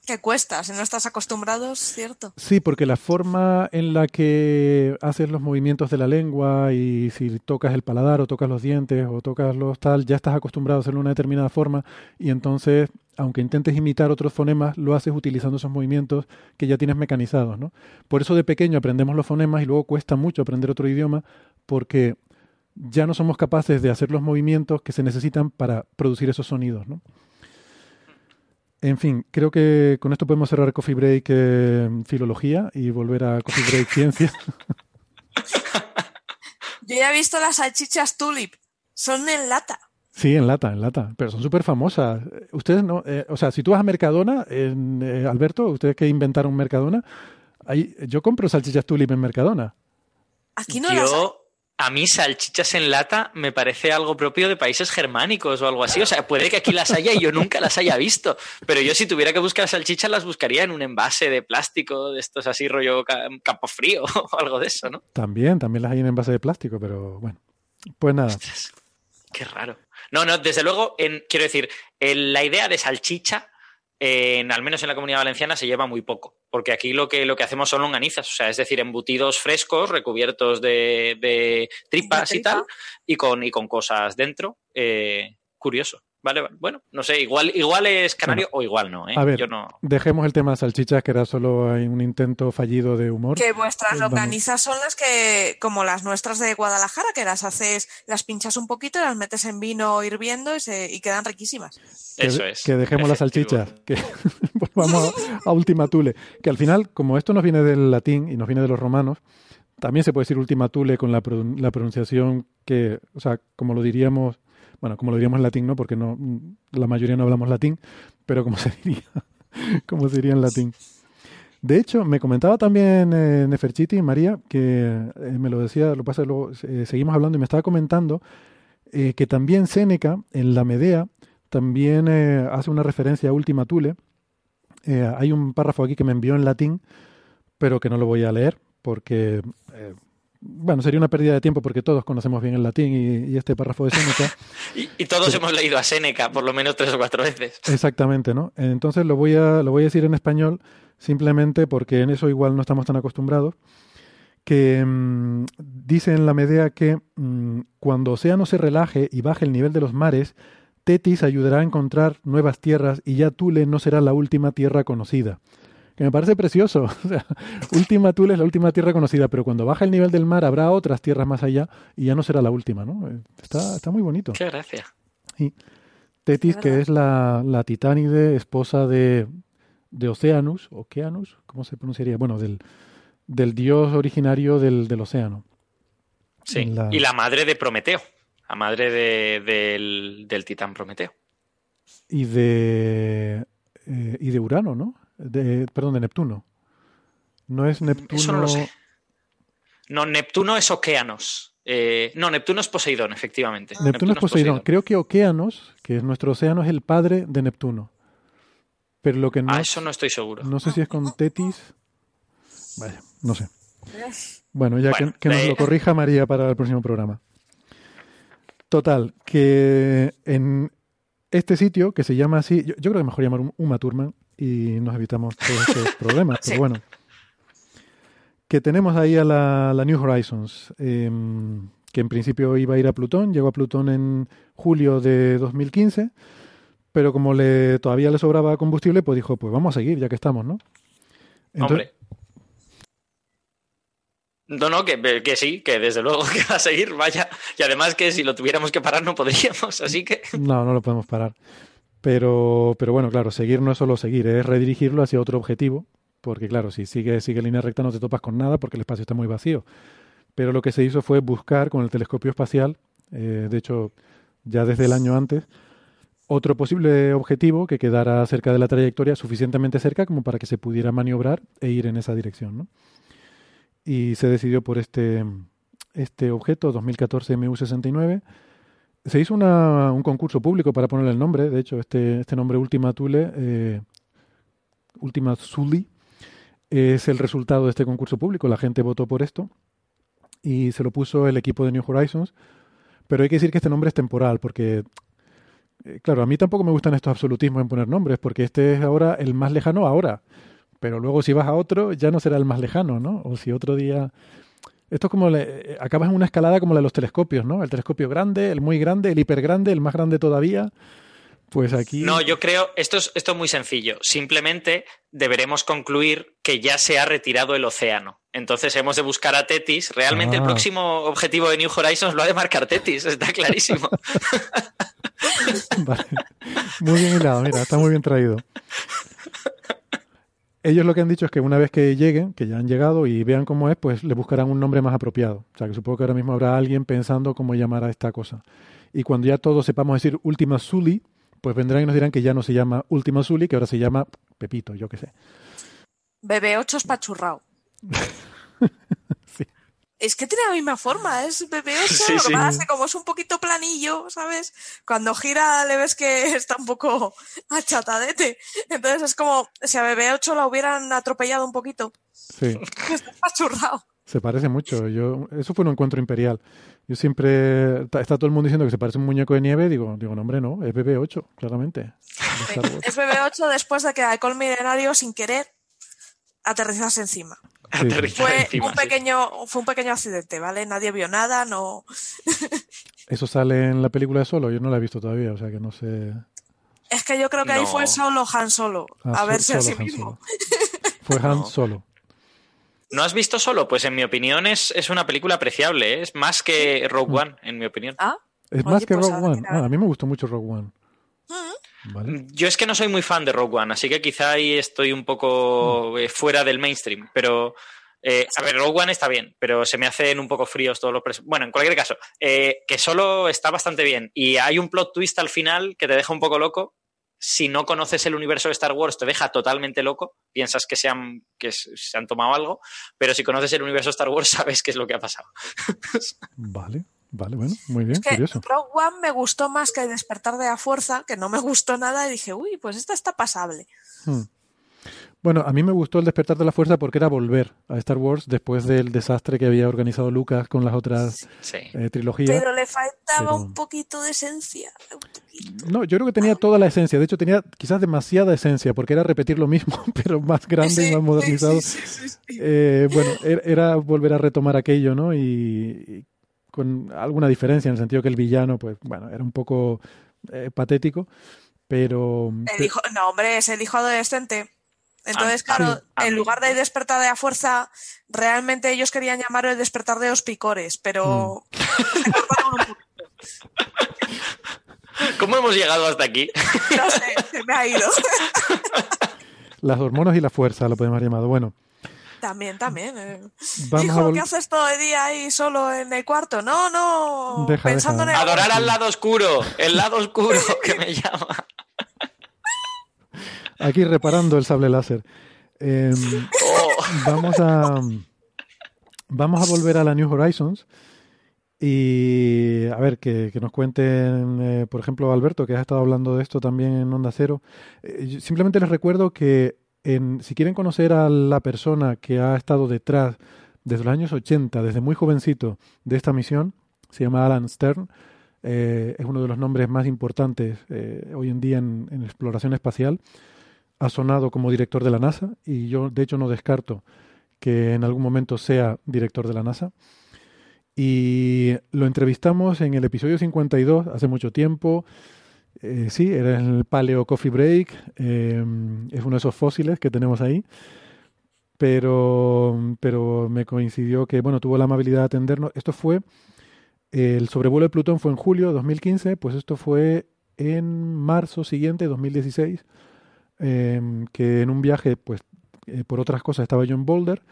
que, cuesta, si no estás acostumbrado, es cierto. Sí, porque la forma en la que haces los movimientos de la lengua y si tocas el paladar o tocas los dientes o tocas los tal, ya estás acostumbrado a hacerlo de una determinada forma y entonces aunque intentes imitar otros fonemas, lo haces utilizando esos movimientos que ya tienes mecanizados, ¿no? Por eso de pequeño aprendemos los fonemas y luego cuesta mucho aprender otro idioma porque ya no somos capaces de hacer los movimientos que se necesitan para producir esos sonidos, ¿no? En fin, creo que con esto podemos cerrar Coffee Break eh, Filología y volver a Coffee Break Ciencia. Yo ya he visto las salchichas tulip. Son en lata. Sí, en lata, en lata, pero son súper famosas. Ustedes no, eh, o sea, si tú vas a Mercadona, en, eh, Alberto, ustedes que inventaron Mercadona, ahí, yo compro salchichas tulip en Mercadona. Aquí no yo, las. A mí salchichas en lata me parece algo propio de países germánicos o algo así. O sea, puede que aquí las haya y yo nunca las haya visto. Pero yo si tuviera que buscar salchichas las buscaría en un envase de plástico, de estos así rollo campo frío o algo de eso, ¿no? También, también las hay en envase de plástico, pero bueno. Pues nada. Ostras, qué raro. No, no, desde luego, en, quiero decir, en la idea de salchicha, en, al menos en la comunidad valenciana, se lleva muy poco. Porque aquí lo que, lo que hacemos son longanizas, o sea, es decir, embutidos frescos, recubiertos de, de tripas ¿De y tal, y con, y con cosas dentro. Eh, curioso. Vale, vale, bueno, no sé, igual, igual es canario bueno, o igual no, ¿eh? A ver, Yo no. dejemos el tema de salchichas, que era solo un intento fallido de humor. Que vuestras longanizas son las que, como las nuestras de Guadalajara, que las haces, las pinchas un poquito, las metes en vino hirviendo y, se, y quedan riquísimas. Que, Eso es. Que dejemos las salchichas, que volvamos a, a Ultima Thule. Que al final, como esto nos viene del latín y nos viene de los romanos, también se puede decir Ultima Thule con la, la pronunciación que, o sea, como lo diríamos bueno, como lo diríamos en latín, ¿no? Porque no, la mayoría no hablamos latín, pero como se diría, como se diría en latín. De hecho, me comentaba también eh, Neferchiti, María, que eh, me lo decía, lo pasa luego, eh, seguimos hablando y me estaba comentando eh, que también Séneca, en la Medea, también hace una referencia a Ultima Thule. hay un párrafo aquí que me envió en latín, pero que no lo voy a leer porque bueno, sería una pérdida de tiempo porque todos conocemos bien el latín y, y este párrafo de Séneca. y, y, todos hemos leído a Séneca por lo menos tres o cuatro veces. Exactamente, ¿no? Entonces lo voy a, lo voy a decir en español simplemente porque en eso igual no estamos tan acostumbrados. Que mmm, dice en la Medea que mmm, cuando océano se relaje y baje el nivel de los mares, Tetis ayudará a encontrar nuevas tierras y ya Tule no será la última tierra conocida. Que me parece precioso. O sea, última Tule es la última tierra conocida, pero cuando baja el nivel del mar habrá otras tierras más allá y ya no será la última, ¿no? Está, está muy bonito. Qué gracia. Y Tetis, que es la, la titánide, esposa de, de Oceanus, Oceanus, ¿cómo se pronunciaría? Bueno, del, del dios originario del, del océano. Sí, y la madre de Prometeo, la madre de, del, del, titán Prometeo. Y de, eh, y de Urano, ¿no? De, perdón, de Neptuno. No es Neptuno. Eso no lo sé. No, Neptuno es Oceanos. Eh, no, Neptuno es Poseidón, efectivamente. Neptuno, Neptuno es Poseidón. Poseidón. Creo que Oceanos, que es nuestro océano, es el padre de Neptuno. Pero lo que no. Ah, eso no estoy seguro. No sé si es con Tetis. Vaya, no sé. Bueno, ya que, que, nos lo corrija María para el próximo programa. Total, que en este sitio, que se llama así, yo, yo creo que mejor llamar Uma Thurman y nos evitamos todos estos problemas, pero bueno. Que tenemos ahí a la, la New Horizons, eh, que en principio iba a ir a Plutón, llegó a Plutón en julio de 2015, pero como le todavía le sobraba combustible, pues dijo, pues vamos a seguir ya que estamos, ¿no? Entonces, Hombre. No, no, que, que, sí, que desde luego que va a seguir, vaya. Y además que si lo tuviéramos que parar no podríamos, así que... No, no lo podemos parar. Pero, pero bueno, claro, seguir no es solo seguir, es redirigirlo hacia otro objetivo, porque claro, si sigue, sigue línea recta no te topas con nada porque el espacio está muy vacío. Pero lo que se hizo fue buscar con el telescopio espacial, eh, de hecho ya desde el año antes, otro posible objetivo que quedara cerca de la trayectoria, suficientemente cerca como para que se pudiera maniobrar e ir en esa dirección. ¿no? y se decidió por este, este objeto, 2014 MU69. Se hizo una, un concurso público para ponerle el nombre, de hecho, este, este nombre Ultima Thule, eh, Thule, es el resultado de este concurso público, la gente votó por esto y se lo puso el equipo de New Horizons, pero hay que decir que este nombre es temporal, porque, eh, claro, a mí tampoco me gustan estos absolutismos en poner nombres, porque este es ahora el más lejano ahora. Pero luego si vas a otro, ya no será el más lejano, ¿no? O si otro día... Esto es como... Le... acabas en una escalada como la de los telescopios, ¿no? El telescopio grande, el muy grande, el hiper grande, el más grande todavía. Pues aquí... No, yo creo, esto es, esto es muy sencillo. Simplemente deberemos concluir que ya se ha retirado el océano. Entonces hemos de buscar a Tetis. Realmente ah. el próximo objetivo de New Horizons lo ha de marcar Tetis, está clarísimo. vale. Muy bien hilado, mira, está muy bien traído ellos lo que han dicho es que una vez que lleguen, que ya han llegado y vean cómo es, pues le buscarán un nombre más apropiado. O sea, que supongo que ahora mismo habrá alguien pensando cómo llamar a esta cosa. Y cuando ya todos sepamos decir Última Zully, pues vendrán y nos dirán que ya no se llama Última Zully, que ahora se llama Pepito, yo qué sé. BB8 espachurrao. Es que tiene la misma forma, es BB8, sí, lo que pasa es que como es un poquito planillo, ¿sabes? Cuando gira le ves que está un poco achatadete. Entonces es como si a BB8 la hubieran atropellado un poquito. Sí. Está pachurrado. Se parece mucho. Yo, eso fue un encuentro imperial. Yo siempre, está, todo el mundo diciendo que se parece un muñeco de nieve, digo, digo, no hombre, no, es BB8, claramente. Sí, es BB8 después de que Alcohol Milenario sin querer aterrizase encima. Fue, un pequeño, fue un pequeño accidente, ¿vale? Nadie vio nada, no. ¿Eso sale en la película de Solo? Yo no la he visto todavía, o sea que no sé. Es que yo creo que ahí fue solo Han Solo, ah, a verse a sí mismo. Fue Han Solo. ¿No has visto Solo? Pues en mi opinión es, es una película apreciable, ¿eh? es más que Rogue. One, en mi opinión. ¿Ah? Es más que pues Rogue One. Ah, a mí me gustó mucho Rogue One. Yo es que no soy muy fan de Rogue One, así que quizá ahí estoy un poco mm. eh, fuera del mainstream, pero... Eh, a ver, Rogue One está bien, pero se me hacen un poco fríos todos los... Bueno, en cualquier caso, eh, que solo está bastante bien y hay un plot twist al final que te deja un poco loco. Si no conoces el universo de Star Wars, te deja totalmente loco. Piensas que se han, que se han tomado algo, pero si conoces el universo de Star Wars, sabes qué es lo que ha pasado. vale. Vale, bueno, muy bien, es que curioso. Rogue One me gustó más que Despertar de la Fuerza, que no me gustó nada y dije, uy, pues esta está pasable. Hmm. Bueno, a mí me gustó el Despertar de la Fuerza porque era volver a Star Wars después del desastre que había organizado Lucas con las otras eh, trilogías. Pero le faltaba un poquito de esencia. No, yo creo que tenía toda la esencia. De hecho, tenía quizás demasiada esencia porque era repetir lo mismo, pero más grande y más modernizado. Eh, bueno, er, era volver a retomar aquello, ¿no? Y, con alguna diferencia en el sentido que el villano, pues bueno, era un poco eh, patético, pero... no, hombre, es el hijo adolescente. Entonces, ah, claro, en lugar de despertar de la fuerza, realmente ellos querían llamarlo el despertar de los picores, pero... Mm. ¿Cómo hemos llegado hasta aquí? No sé, se me ha ido. Las hormonas y la fuerza, lo podemos haber llamado. Bueno. También, también. Eh. Hijo, ¿qué haces todo el día ahí solo en el cuarto? No, no. pensando en Adorar al lado oscuro, el lado oscuro que me llama. Aquí reparando el sable láser. Em, oh. Vamos a. Vamos a volver a la New Horizons. Y a ver, que, nos cuenten, eh, por ejemplo, Alberto, que has estado hablando de esto también en Onda Cero. Eh, simplemente les recuerdo que en, si quieren conocer a la persona que ha estado detrás desde los años 80, desde muy jovencito, de esta misión, se llama Alan Stern. Eh, es uno de los nombres más importantes hoy en día en, exploración espacial. Ha sonado como director de la NASA y yo, de hecho, no descarto que en algún momento sea director de la NASA. Y lo entrevistamos en el episodio 52, hace mucho tiempo. Eh, sí, era el Paleo Coffee Break. Em, es uno de esos fósiles que tenemos ahí. Pero, pero me coincidió que, bueno, tuvo la amabilidad de atendernos. Esto fue, el sobrevuelo de Plutón fue en julio de 2015, pues esto fue en marzo siguiente, 2016, em, que en un viaje, pues eh, por otras cosas estaba yo en Boulder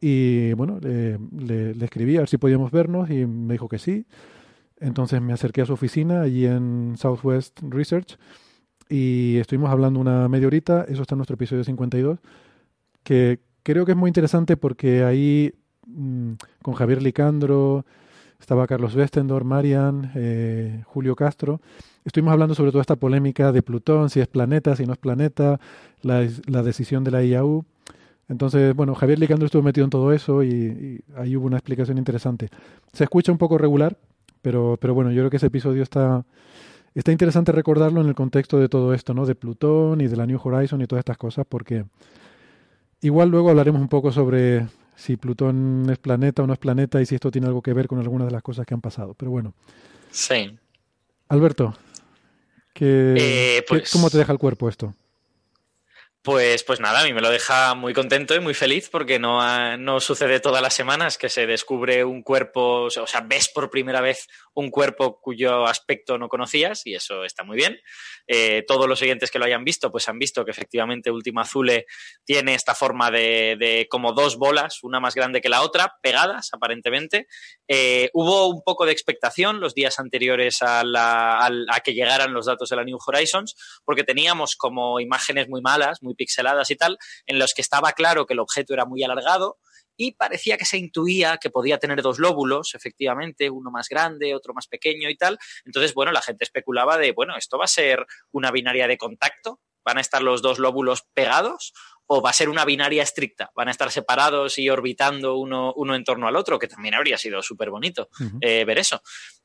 y bueno, le, escribí a ver si podíamos vernos y me dijo que sí. Entonces me acerqué a su oficina allí en Southwest Research y estuvimos hablando una media horita. Eso está en nuestro episodio 52, que creo que es muy interesante porque ahí mm, con Javier Licandro, estaba Carlos Westendor, Marian, eh, Julio Castro. Estuvimos hablando sobre toda esta polémica de Plutón, si es planeta, si no es planeta, la, la decisión de la IAU. Entonces, bueno, Javier Licandro estuvo metido en todo eso y, ahí hubo una explicación interesante. Se escucha un poco regular, pero, pero bueno, yo creo que ese episodio está, está interesante recordarlo en el contexto de todo esto, ¿no? De Plutón y de la New Horizon y todas estas cosas, porque igual luego hablaremos un poco sobre si Plutón es planeta o no es planeta y si esto tiene algo que ver con algunas de las cosas que han pasado. Pero bueno. Sí. Alberto, ¿qué, eh, pues ¿cómo te deja el cuerpo esto? Pues, pues nada, a mí me lo deja muy contento y muy feliz porque no, no sucede todas las semanas que se descubre un cuerpo, o sea, ves por primera vez un cuerpo cuyo aspecto no conocías y eso está muy bien. Eh, todos los siguientes que lo hayan visto, pues han visto que efectivamente Última Azule tiene esta forma de, como dos bolas, una más grande que la otra, pegadas aparentemente. Eh, hubo un poco de expectación los días anteriores a, a que llegaran los datos de la New Horizons, porque teníamos como imágenes muy malas, muy pixeladas y tal, en los que estaba claro que el objeto era muy alargado y parecía que se intuía que podía tener dos lóbulos, efectivamente, uno más grande, otro más pequeño y tal. Entonces, bueno, la gente especulaba de, bueno, esto va a ser una binaria de contacto, van a estar los dos lóbulos pegados o va a ser una binaria estricta, van a estar separados y orbitando uno, uno en torno al otro, que también habría sido súper bonito eh, ver eso.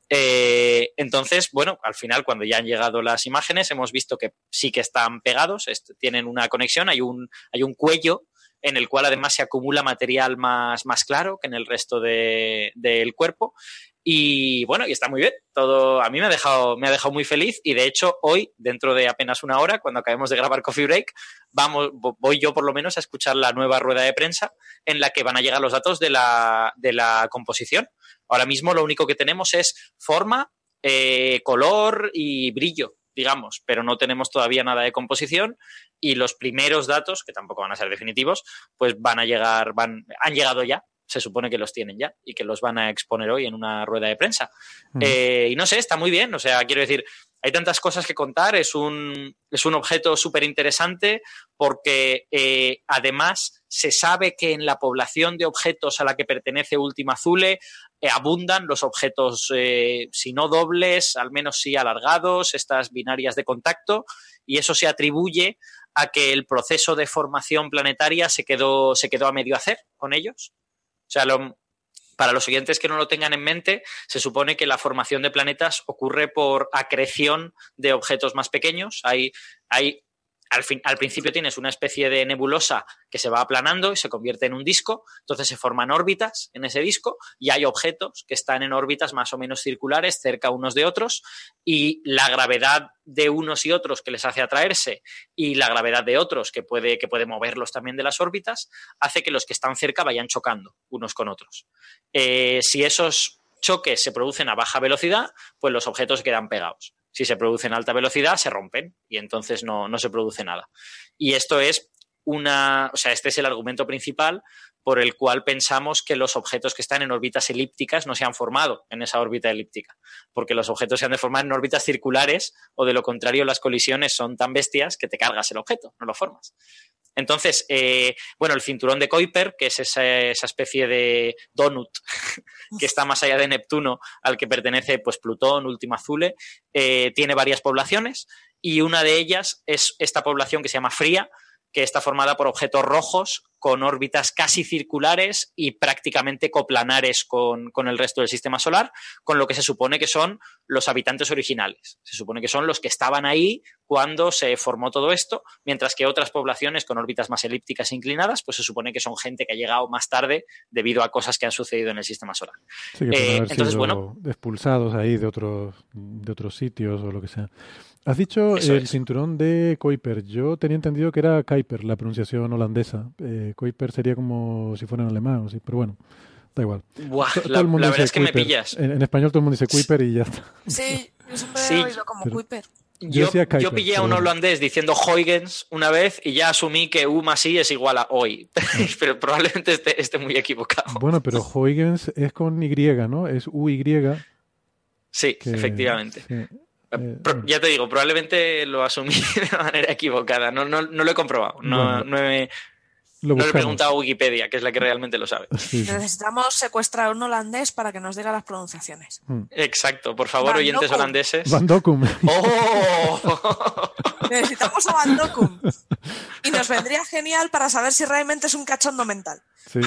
Eh, entonces, bueno, al final, cuando ya han llegado las imágenes, hemos visto que sí que están pegados, tienen una conexión, hay un, hay un cuello en el cual además se acumula material más, más claro que en el resto del cuerpo. Y bueno, y está muy bien. Todo a mí me ha dejado, me ha dejado muy feliz. Y de hecho, hoy, dentro de apenas una hora, cuando acabemos de grabar Coffee Break, vamos, voy yo por lo menos a escuchar la nueva rueda de prensa en la que van a llegar los datos de la, de la composición. Ahora mismo lo único que tenemos es forma, eh, color y brillo digamos, pero no tenemos todavía nada de composición y los primeros datos, que tampoco van a ser definitivos, pues van a llegar, van, han llegado ya, se supone que los tienen ya y que los van a exponer hoy en una rueda de prensa. Eh, y no sé, está muy bien, o sea, quiero decir, hay tantas cosas que contar, es un, es un objeto súper interesante porque eh, además se sabe que en la población de objetos a la que pertenece Última Azule eh, abundan los objetos, eh, si no dobles, al menos sí alargados, estas binarias de contacto, y eso se atribuye a que el proceso de formación planetaria se quedó, se quedó a medio hacer con ellos. Sea, para los siguientes que no lo tengan en mente, se supone que la formación de planetas ocurre por acreción de objetos más pequeños. Hay, hay al, principio tienes una especie de nebulosa que se va aplanando y se convierte en un disco, entonces se forman órbitas en ese disco y hay objetos que están en órbitas más o menos circulares cerca unos de otros y la gravedad de unos y otros que les hace atraerse y la gravedad de otros que puede, que puede moverlos también de las órbitas hace que los que están cerca vayan chocando unos con otros. Eh, si esos choques se producen a baja velocidad, pues los objetos quedan pegados. Si se producen a alta velocidad, se rompen y entonces no, no se produce nada. Y esto es una, o sea, este es el argumento principal por el cual pensamos que los objetos que están en órbitas elípticas no se han formado en esa órbita elíptica, porque los objetos se han de formar en órbitas circulares o de lo contrario las colisiones son tan bestias que te cargas el objeto, no lo formas. Entonces, eh, bueno, el cinturón de Kuiper, que es esa, especie de donut que está más allá de Neptuno, al que pertenece pues, Plutón, Última Azule, eh, tiene varias poblaciones y una de ellas es esta población que se llama Fría, que está formada por objetos rojos con órbitas casi circulares y prácticamente coplanares con, el resto del sistema solar, con lo que se supone que son los habitantes originales. Se supone que son los que estaban ahí cuando se formó todo esto, mientras que otras poblaciones con órbitas más elípticas e inclinadas, pues se supone que son gente que ha llegado más tarde debido a cosas que han sucedido en el sistema solar. Sí, que eh, entonces, bueno, expulsados ahí de otros, de otros sitios o lo que sea. Has dicho el cinturón de Kuiper. Yo tenía entendido que era Kuiper, la pronunciación holandesa. Eh, Kuiper sería como si fuera en alemán, sí, pero bueno, da igual. la, verdad es que me pillas. En, español todo el mundo dice Kuiper y ya está. Sí, yo siempre he oído como Kuiper. Yo, yo, pillé a un holandés diciendo Huygens una vez y ya asumí que U más I es igual a hoy, pero probablemente esté, muy equivocado. Bueno, pero Huygens es con Y, ¿no? Es U-Y. Sí, efectivamente. Eh, ya te digo, probablemente lo asumí de manera equivocada. No, no, no lo he comprobado. No, no, he, lo le he preguntado a Wikipedia, que es la que realmente lo sabe. Necesitamos secuestrar un holandés para que nos diga las pronunciaciones. Hmm. Exacto. Por favor, oyentes holandeses. Van Dokum. ¡Oh! Necesitamos a Van Dokum. Y nos vendría genial para saber si realmente es un cachondo mental. Sí.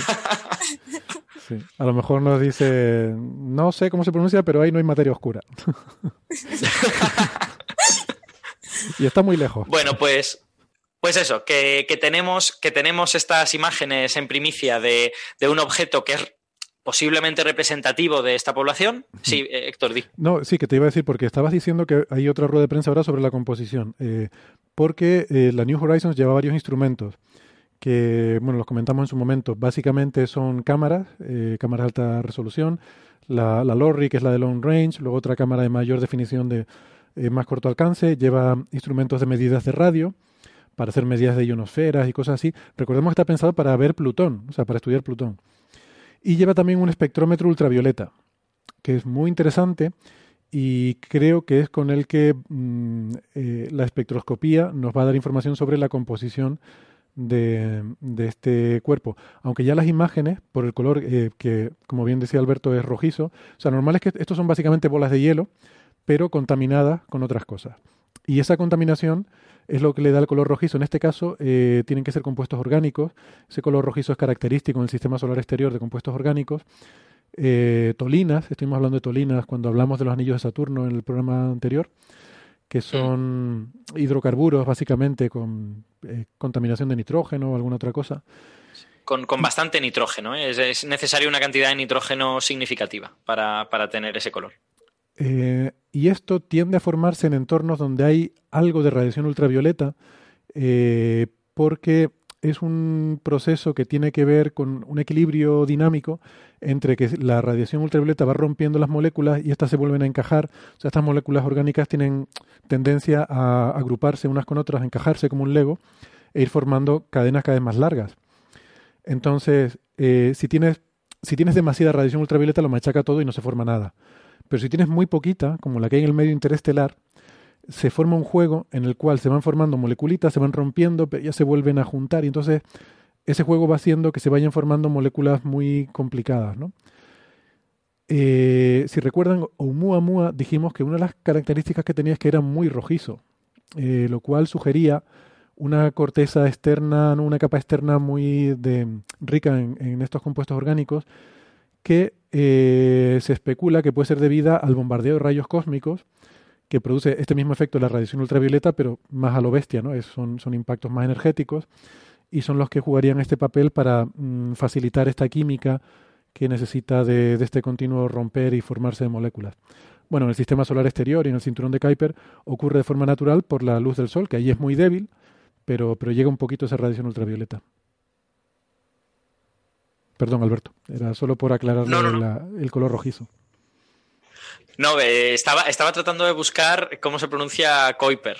sí. A lo mejor nos dice, no sé cómo se pronuncia, pero ahí no hay materia oscura. y está muy lejos. Bueno, pues pues eso, que, tenemos, que tenemos estas imágenes en primicia de, un objeto que es posiblemente representativo de esta población. Sí, eh, Héctor, di. No, sí, que te iba a decir, porque estabas diciendo que hay otra rueda de prensa ahora sobre la composición. Eh, porque eh, la New Horizons lleva varios instrumentos que, bueno, los comentamos en su momento. Básicamente son cámaras, cámaras de alta resolución, la, la LORRI, que es la de Long Range, luego otra cámara de mayor definición de más corto alcance, lleva instrumentos de medidas de radio, para hacer medidas de ionosferas y cosas así. Recordemos que está pensado para ver Plutón, o sea, para estudiar Plutón. Y lleva también un espectrómetro ultravioleta, que es muy interesante y creo que es con el que mm, eh, la espectroscopía nos va a dar información sobre la composición de, este cuerpo. Aunque ya las imágenes, por el color eh, que, como bien decía Alberto, es rojizo, o sea, normal es que estos son básicamente bolas de hielo, pero contaminadas con otras cosas. Y esa contaminación es lo que le da el color rojizo. En este caso, eh, tienen que ser compuestos orgánicos. Ese color rojizo es característico en el sistema solar exterior de compuestos orgánicos. Eh, tolinas, estuvimos hablando de tolinas cuando hablamos de los anillos de Saturno en el programa anterior, que son hidrocarburos básicamente con eh, contaminación de nitrógeno o alguna otra cosa. Con, bastante nitrógeno, es, es necesaria una cantidad de nitrógeno significativa para, para tener ese color. Eh, y esto tiende a formarse en entornos donde hay algo de radiación ultravioleta, eh, porque es un proceso que tiene que ver con un equilibrio dinámico entre que la radiación ultravioleta va rompiendo las moléculas y estas se vuelven a encajar. O sea, estas moléculas orgánicas tienen tendencia a agruparse unas con otras, a encajarse como un Lego e ir formando cadenas cada vez más largas. Entonces, eh, si, tienes, si tienes demasiada radiación ultravioleta, lo machaca todo y no se forma nada. Pero si tienes muy poquita, como la que hay en el medio interestelar, se forma un juego en el cual se van formando moleculitas, se van rompiendo, pero ya se vuelven a juntar y entonces ese juego va haciendo que se vayan formando moléculas muy complicadas. ¿no? Eh, si recuerdan, Oumuamua dijimos que una de las características que tenía es que era muy rojizo, eh, lo cual sugería una corteza externa, una capa externa muy de, rica en estos compuestos orgánicos que eh, se especula que puede ser debida al bombardeo de rayos cósmicos que produce este mismo efecto de la radiación ultravioleta, pero más a lo bestia, ¿no? Es, son, son impactos más energéticos y son los que jugarían este papel para mm, facilitar esta química que necesita de, este continuo romper y formarse de moléculas. Bueno, en el sistema solar exterior y en el cinturón de Kuiper ocurre de forma natural por la luz del Sol, que ahí es muy débil, pero, pero llega un poquito esa radiación ultravioleta. Perdón, Alberto, era solo por aclararle el color rojizo. No, eh, estaba, estaba tratando de buscar cómo se pronuncia Kuiper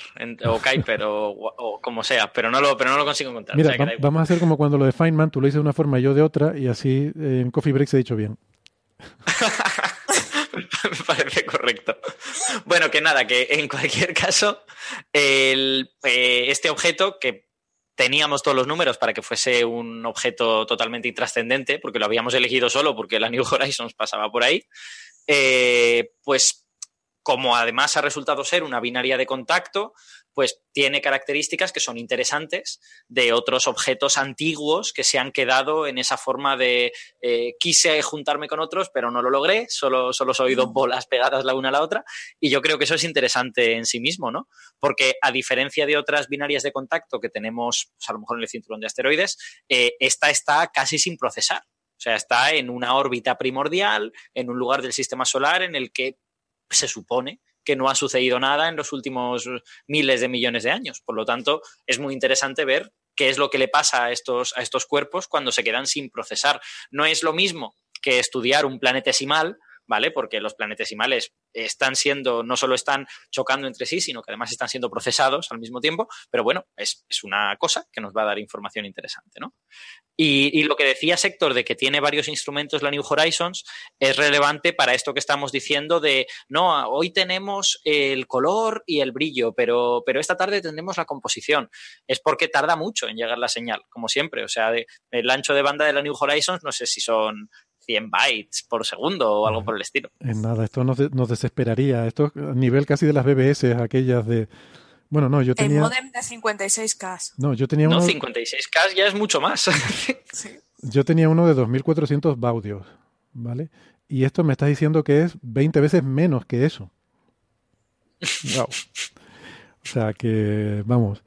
o Kuiper o, como sea, pero no lo, pero no lo consigo encontrar. Mira, vamos a hacer como cuando lo de Feynman, tú lo dices de una forma y yo de otra, y así eh, en Coffee Break se ha dicho bien. Me parece correcto. Bueno, que nada, que en cualquier caso, el, eh, este objeto que teníamos todos los números para que fuese un objeto totalmente intrascendente, porque lo habíamos elegido solo porque la New Horizons pasaba por ahí, eh, pues como además ha resultado ser una binaria de contacto, pues tiene características que son interesantes de otros objetos antiguos que se han quedado en esa forma de eh, quise juntarme con otros, pero no lo logré, solo, solo soy dos bolas pegadas la una a la otra, y yo creo que eso es interesante en sí mismo, ¿no? Porque a diferencia de otras binarias de contacto que tenemos, pues, a lo mejor en el cinturón de asteroides, eh, esta está casi sin procesar. O sea, está en una órbita primordial, en un lugar del sistema solar en el que se supone que no ha sucedido nada en los últimos miles de millones de años. Por lo tanto, es muy interesante ver qué es lo que le pasa a estos, a estos cuerpos cuando se quedan sin procesar. No es lo mismo que estudiar un planetesimal, ¿vale? Porque los planetesimales están siendo, no solo están chocando entre sí, sino que además están siendo procesados al mismo tiempo, pero bueno, es, una cosa que nos va a dar información interesante, ¿no? Y, lo que decía Sector de que tiene varios instrumentos la New Horizons es relevante para esto que estamos diciendo de, no, hoy tenemos el color y el brillo, pero, pero esta tarde tendremos la composición. Es porque tarda mucho en llegar la señal, como siempre. O sea, el ancho de banda de la New Horizons, no sé si son 100 bytes por segundo o algo por el estilo. En nada, esto nos, nos desesperaría. Esto es a nivel casi de las BBS, aquellas de... Bueno, no, yo tenía... El modem de 56K. No, yo tenía uno... No, 56K ya es mucho más. Yo tenía uno de 2400 baudios, ¿vale? Y esto me está diciendo que es 20 veces menos que eso. Wow. O sea que, vamos,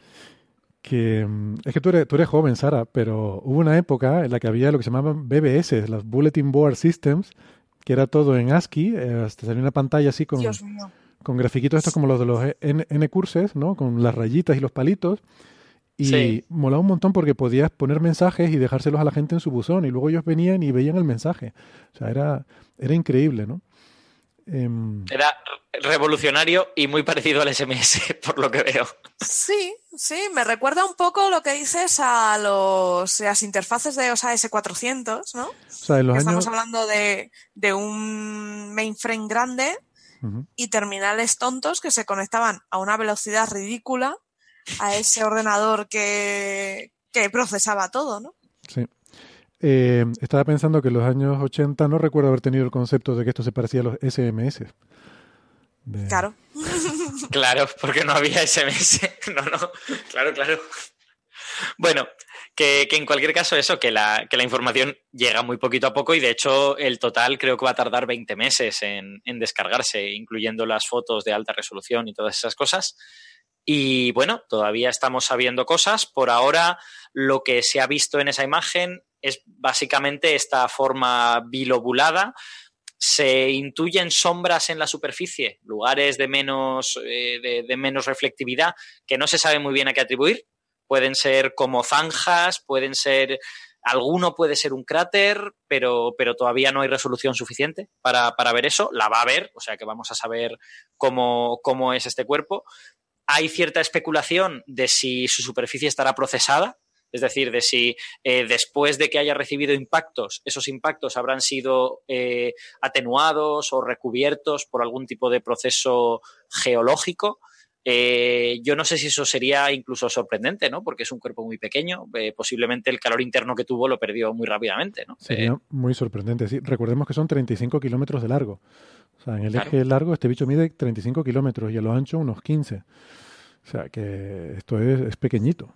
que es que tú eres, tú eres joven, Sara, pero hubo una época en la que había lo que se llamaban BBS, las Bulletin Board Systems, que era todo en ASCII, eh, hasta salía una pantalla así con, con grafiquitos estos como los de los N, curses, ¿no? Con las rayitas y los palitos. Y molaba un montón porque podías poner mensajes y dejárselos a la gente en su buzón y luego ellos venían y veían el mensaje. O sea, era, era increíble, ¿no? Em, Era revolucionario y muy parecido al SMS, por lo que veo. Sí, sí, me recuerda un poco lo que dices a los, las interfaces de OSA S400, ¿no? Estamos hablando de, un mainframe grande y terminales tontos que se conectaban a una velocidad ridícula a ese ordenador que, que procesaba todo, ¿no? Sí. Eh, estaba pensando que en los años 80 no recuerdo haber tenido el concepto de que esto se parecía a los SMS. Claro. claro, porque no había SMS. No, no. Claro, claro. Bueno, que, en cualquier caso eso, que la, que la, información llega muy poquito a poco y de hecho el total creo que va a tardar 20 meses en, en descargarse, incluyendo las fotos de alta resolución y todas esas cosas. Y bueno, todavía estamos sabiendo cosas. Por ahora, lo que se ha visto en esa imagen es básicamente esta forma bilobulada. Se intuyen sombras en la superficie, lugares de menos, eh, de, menos reflectividad que no se sabe muy bien a qué atribuir. Pueden ser como zanjas, pueden ser Alguno puede ser un cráter, pero, pero todavía no hay resolución suficiente para, para, ver eso. La va a haber, o sea que vamos a saber cómo, cómo es este cuerpo. Hay cierta especulación de si su superficie estará procesada, es decir, de si eh, después de que haya recibido impactos, esos impactos habrán sido eh, atenuados o recubiertos por algún tipo de proceso geológico. Eh, yo no sé si eso sería incluso sorprendente, ¿no? Porque es un cuerpo muy pequeño. posiblemente el calor interno que tuvo lo perdió muy rápidamente, ¿no? Sería muy sorprendente. Sí, recordemos que son 35 kilómetros de largo. O sea, en el eje largo este bicho mide 35 kilómetros y a lo ancho unos 15. O sea, que esto es pequeñito.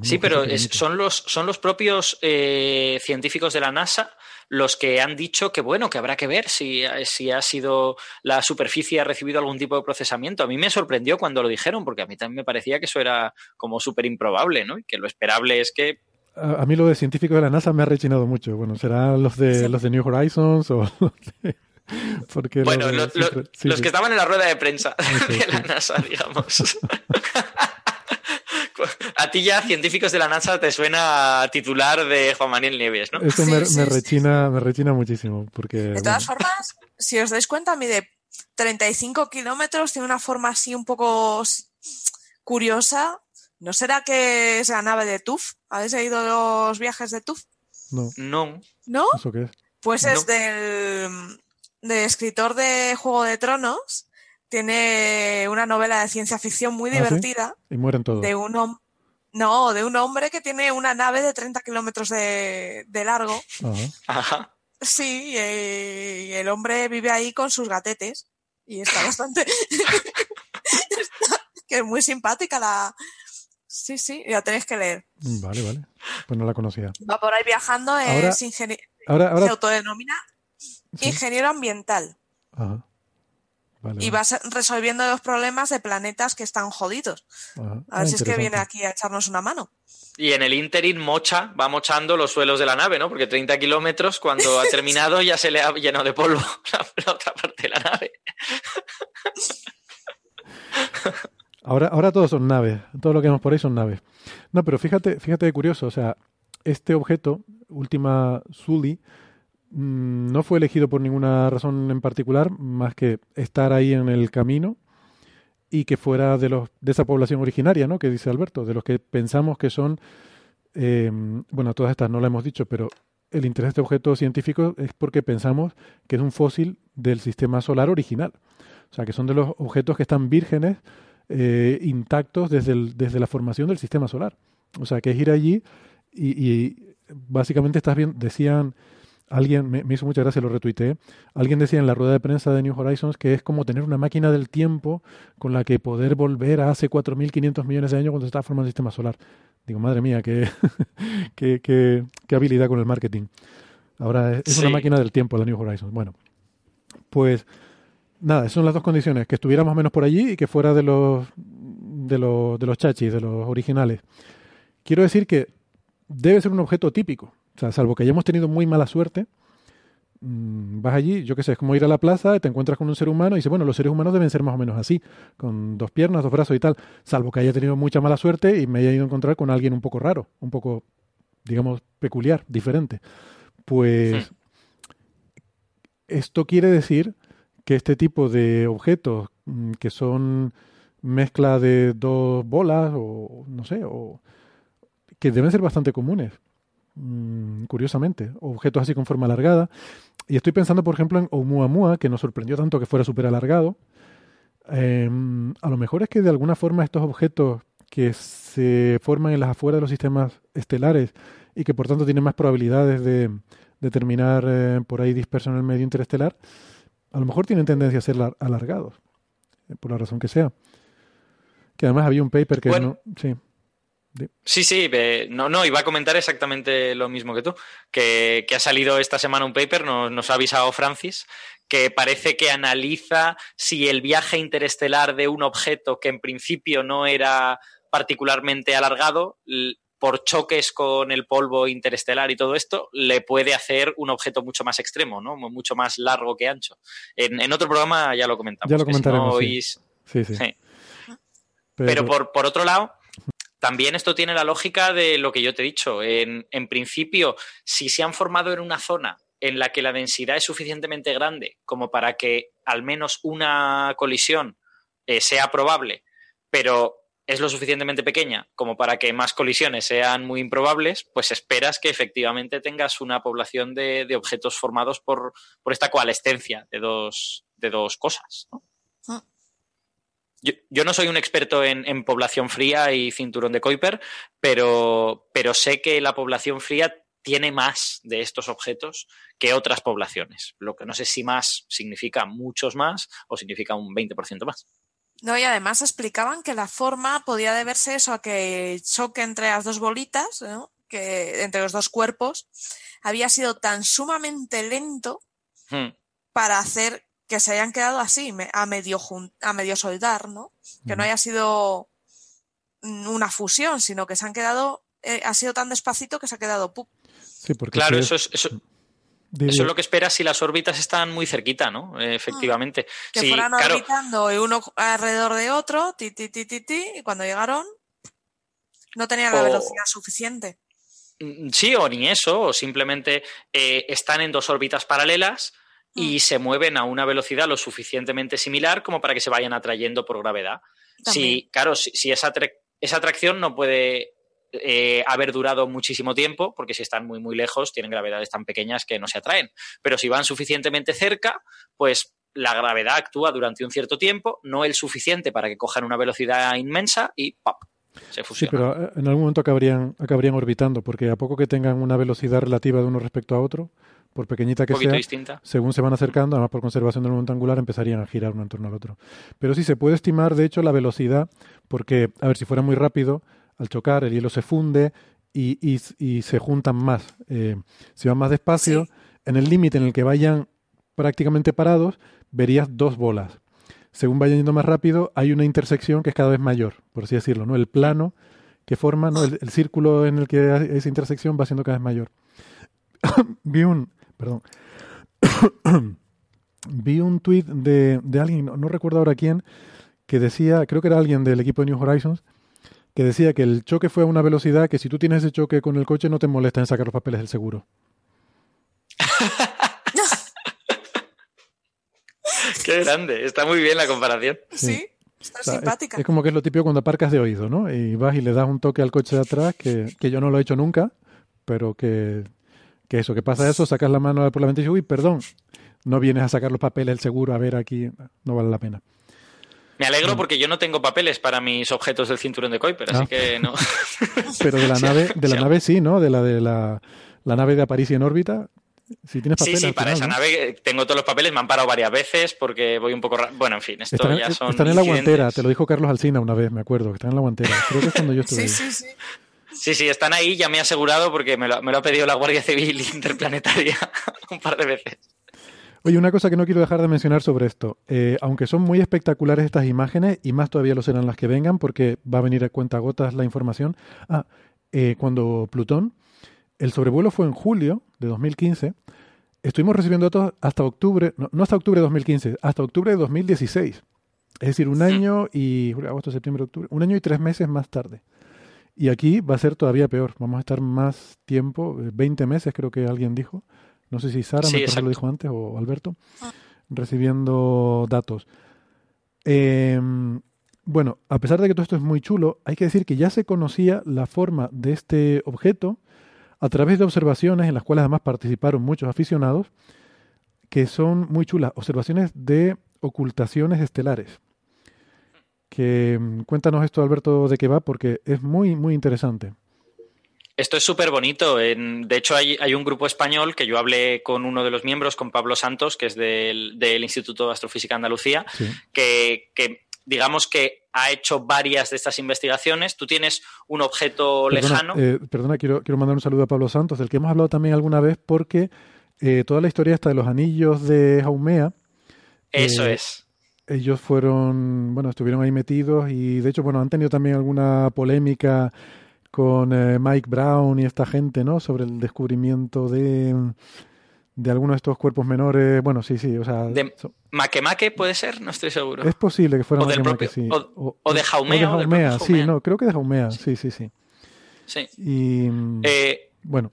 Sí, pero son, los, son los propios eh, científicos de la NASA los que han dicho que bueno, que habrá que ver si, si ha sido la superficie ha recibido algún tipo de procesamiento. A mí me sorprendió cuando lo dijeron, porque a mí también me parecía que eso era como súper improbable, ¿no? Y que lo esperable es que a, mí lo de científicos de la NASA me ha rechinado mucho. Bueno, serán los de los de New Horizons o porque bueno, los, que estaban en la rueda de prensa de la NASA, digamos. A ti ya científicos de la NASA te suena titular de Juan Manuel Nieves, ¿no? Eso me, rechina, me rechina muchísimo. Porque, de todas formas, si os dais cuenta, mide 35 kilómetros, tiene una forma así un poco curiosa. ¿No será que es la nave de TUF? ¿Habéis oído los viajes de TUF? No. No. ¿No? ¿Eso qué es? Pues es del, de escritor de Juego de Tronos. Tiene una novela de ciencia ficción muy ¿Ah, divertida. Y mueren todos. De un no, de un hombre que tiene una nave de 30 kilómetros de, largo. Ajá. Sí, y el hombre vive ahí con sus gatetes. Y está bastante. que es muy simpática la. Sí, sí, la tenéis que leer. Vale, vale. Pues no la conocía. Va por ahí viajando, es ingeniero. Se autodenomina ingeniero ambiental. Ajá y vas resolviendo los problemas de planetas que están jodidos. a ver si es que viene aquí a echarnos una mano. Y en el interim mocha, va mochando los suelos de la nave, ¿no? Porque 30 kilómetros, cuando ha terminado, ya se le ha llenado de polvo la, otra parte de la nave. Ahora, ahora todos son naves, todo lo que vemos por ahí son naves. No, pero fíjate, fíjate de curioso, o sea, este objeto, última Zully, no fue elegido por ninguna razón en particular, más que estar ahí en el camino y que fuera de, los, de esa población originaria, ¿no? Que dice Alberto, de los que pensamos que son, em, bueno, todas estas no la hemos dicho, pero el interés de este objeto científico es porque pensamos que es un fósil del sistema solar original. O sea, que son de los objetos que están vírgenes, eh, intactos desde, desde la formación del sistema solar. O sea, que es ir allí y, y básicamente estás bien, decían alguien, me, hizo mucha gracia, lo retuiteé, alguien decía en la rueda de prensa de New Horizons que es como tener una máquina del tiempo con la que poder volver a hace 4.500 millones de años cuando se estaba formando el sistema solar. Digo, madre mía, qué, qué, qué, habilidad con el marketing. Ahora es, una máquina del tiempo la New Horizons. Bueno, pues nada, esas son las dos condiciones, que estuviéramos menos por allí y que fuera de los, de los, de los chachis, de los originales. Quiero decir que debe ser un objeto típico o sea, salvo que hayamos tenido muy mala suerte, mm, vas allí, yo qué sé, es como ir a la plaza, te encuentras con un ser humano y dices, bueno, los seres humanos deben ser más o menos así, con dos piernas, dos brazos y tal, salvo que haya tenido mucha mala suerte y me haya ido a encontrar con alguien un poco raro, un poco, digamos, peculiar, diferente. Pues hmm. esto quiere decir que este tipo de objetos mm, que son mezcla de dos bolas o no sé, o que deben ser bastante comunes Mm, curiosamente, objetos así con forma alargada. Y estoy pensando, por ejemplo, en Oumuamua, que nos sorprendió tanto que fuera súper alargado. Em, a lo mejor es que de alguna forma estos objetos que se forman en las afueras de los sistemas estelares y que por tanto tienen más probabilidades de, terminar eh, por ahí dispersos en el medio interestelar, a lo mejor tienen tendencia a ser alargados, eh, por la razón que sea. Que además había un paper que no. Sí. Sí, sí, no, no, iba a comentar exactamente lo mismo que tú, que, ha salido esta semana un paper, nos, ha avisado Francis, que parece que analiza si el viaje interestelar de un objeto que en principio no era particularmente alargado, por choques con el polvo interestelar y todo esto, le puede hacer un objeto mucho más extremo, ¿no? Mucho más largo que ancho. En, otro programa ya lo comentamos. Ya lo comentaremos. sí. Sí, Pero, por, por otro lado, también esto tiene la lógica de lo que yo te he dicho. En, principio, si se han formado en una zona en la que la densidad es suficientemente grande como para que al menos una colisión eh, sea probable, pero es lo suficientemente pequeña como para que más colisiones sean muy improbables, pues esperas que efectivamente tengas una población de, objetos formados por, esta coalescencia de dos, de dos cosas. ¿no? Yo, no soy un experto en, población fría y cinturón de Kuiper, pero, pero sé que la población fría tiene más de estos objetos que otras poblaciones. Lo que no sé si más significa muchos más o significa un 20% más. No, y además explicaban que la forma podía deberse eso a que el choque entre las dos bolitas, que entre los dos cuerpos, había sido tan sumamente lento hmm. para hacer que se hayan quedado así, a medio, a medio soldar, ¿no? Que no haya sido una fusión, sino que se han quedado, eh, ha sido tan despacito que se ha quedado Sí, porque claro, eso es, eso, eso es lo que esperas si las órbitas están muy cerquita, ¿no? Eh, efectivamente. Que fueran orbitando uno alrededor de otro, ti, ti, ti, ti, ti, y cuando llegaron no tenían la velocidad suficiente. Mm, sí, o ni eso, o simplemente eh, están en dos órbitas paralelas y mm. se mueven a una velocidad lo suficientemente similar como para que se vayan atrayendo por gravedad. Sí, claro, si, esa, esa atracción no puede eh, haber durado muchísimo tiempo, porque si están muy, muy lejos, tienen gravedades tan pequeñas que no se atraen. Pero si van suficientemente cerca, pues la gravedad actúa durante un cierto tiempo, no el suficiente para que cojan una velocidad inmensa y ¡pop! Se fusionan. Sí, pero eh, en algún momento acabarían, acabarían orbitando, porque a poco que tengan una velocidad relativa de uno respecto a otro, por pequeñita que sea, según se van acercando, además por conservación del momento angular, empezarían a girar uno en torno al otro. Pero sí se puede estimar, de hecho, la velocidad, porque, a ver, si fuera muy rápido, al chocar el hielo se funde y, y, se juntan más. Eh, si van más despacio, en el límite en el que vayan prácticamente parados, verías dos bolas. Según vayan yendo más rápido, hay una intersección que es cada vez mayor, por así decirlo, ¿no? El plano que forma, ¿no? el, círculo en el que esa intersección va siendo cada vez mayor. vi un, perdón, vi un tweet de, de alguien, no, no, recuerdo ahora quién, que decía, creo que era alguien del equipo de New Horizons, que decía que el choque fue a una velocidad que si tú tienes ese choque con el coche no te molesta en sacar los papeles del seguro. Qué grande, está muy bien la comparación. Sí. Está simpática. Es, como que es lo típico cuando aparcas de oído, ¿no? Y vas y le das un toque al coche de atrás, que, que yo no lo he hecho nunca, pero que, que eso, que pasa eso, sacas la mano por la ventana y dices, uy, perdón, no vienes a sacar los papeles del seguro, a ver aquí, no vale la pena. Me alegro mm. porque yo no tengo papeles para mis objetos del cinturón de Kuiper, así ah. que no. Pero de la nave, de la nave sí, ¿no? De la de la, nave de Aparicio en órbita. Si tienes papeles, sí, sí, para esa nave eh, tengo todos los papeles, me han parado varias veces porque voy un poco... Bueno, en fin, esto están, ya son Están en la guantera, te lo dijo Carlos Alcina una vez, me acuerdo, que están en la guantera. Creo que es cuando yo estuve sí, Sí, sí, Sí, sí, están ahí, ya me he asegurado porque me lo, me lo ha pedido la Guardia Civil Interplanetaria un par de veces. Oye, una cosa que no quiero dejar de mencionar sobre esto. Eh, aunque son muy espectaculares estas imágenes, y más todavía lo serán las que vengan, porque va a venir a cuenta gotas la información. Ah, eh, cuando Plutón, el sobrevuelo fue en julio de 2015, estuvimos recibiendo datos hasta octubre, no, hasta octubre de 2015, hasta octubre de 2016. Es decir, un año y. agosto, septiembre, octubre. Un año y tres meses más tarde. Y aquí va a ser todavía peor. Vamos a estar más tiempo, 20 eh, meses, creo que alguien dijo no sé si Sara me lo dijo antes o Alberto, ah. recibiendo datos. Em, bueno, a pesar de que todo esto es muy chulo, hay que decir que ya se conocía la forma de este objeto a través de observaciones en las cuales además participaron muchos aficionados, que son muy chulas, observaciones de ocultaciones estelares. Que em, cuéntanos esto, Alberto, de qué va, porque es muy, muy interesante. Esto es súper bonito. De hecho, hay, un grupo español que yo hablé con uno de los miembros, con Pablo Santos, que es del, Instituto de Astrofísica Andalucía, que, digamos que ha hecho varias de estas investigaciones. Tú tienes un objeto lejano. Eh, perdona, quiero, quiero mandar un saludo a Pablo Santos, del que hemos hablado también alguna vez, porque eh, toda la historia está de los anillos de Jaumea. Eso eh, es. Ellos fueron, bueno, estuvieron ahí metidos y de hecho, bueno, han tenido también alguna polémica con eh, Mike Brown y esta gente, ¿no? Sobre el descubrimiento de, de algunos de estos cuerpos menores. Bueno, sí, sí, o sea... ¿De Makemake puede ser? No estoy seguro. Es posible que fuera Makemake, sí. O, de Jaumea. O de Jaumea, sí, no, creo que de Jaumea, sí, sí, sí. Sí. Y... Eh, bueno,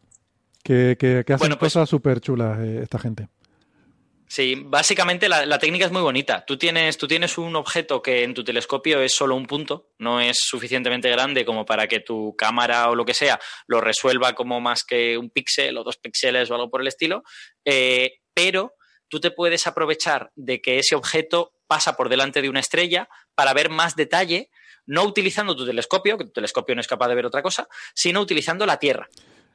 que, que, que hacen pues cosas súper chulas eh, esta gente. Sí, básicamente la, técnica es muy bonita. Tú tienes, tú tienes un objeto que en tu telescopio es solo un punto, no es suficientemente grande como para que tu cámara o lo que sea lo resuelva como más que un píxel o dos píxeles o algo por el estilo, eh, pero tú te puedes aprovechar de que ese objeto pasa por delante de una estrella para ver más detalle, no utilizando tu telescopio, que tu telescopio no es capaz de ver otra cosa, sino utilizando la Tierra.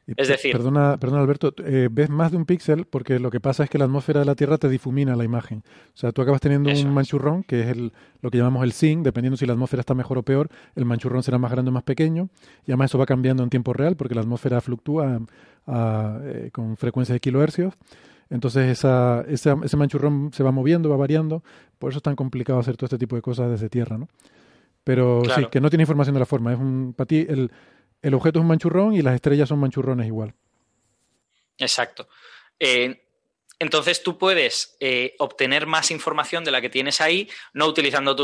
Es decir... Perdona, perdona Alberto, eh, ves más de un píxel porque lo que pasa es que la atmósfera de la Tierra te difumina la imagen. O sea, tú acabas teniendo un manchurrón, que es el, lo que llamamos el SIN, dependiendo si la atmósfera está mejor o peor, el manchurrón será más grande o más pequeño, y además eso va cambiando en tiempo real porque la atmósfera fluctúa eh, con frecuencias de kilohercios. Entonces esa, ese manchurrón se va moviendo, va variando, por eso es tan complicado hacer todo este tipo de cosas desde Tierra, ¿no? Pero sí, que no tiene información de la forma. Es un, para ti el, el objeto es un manchurrón y las estrellas son manchurrones igual. Exacto. Eh, entonces tú puedes eh, obtener más información de la que tienes ahí, no utilizando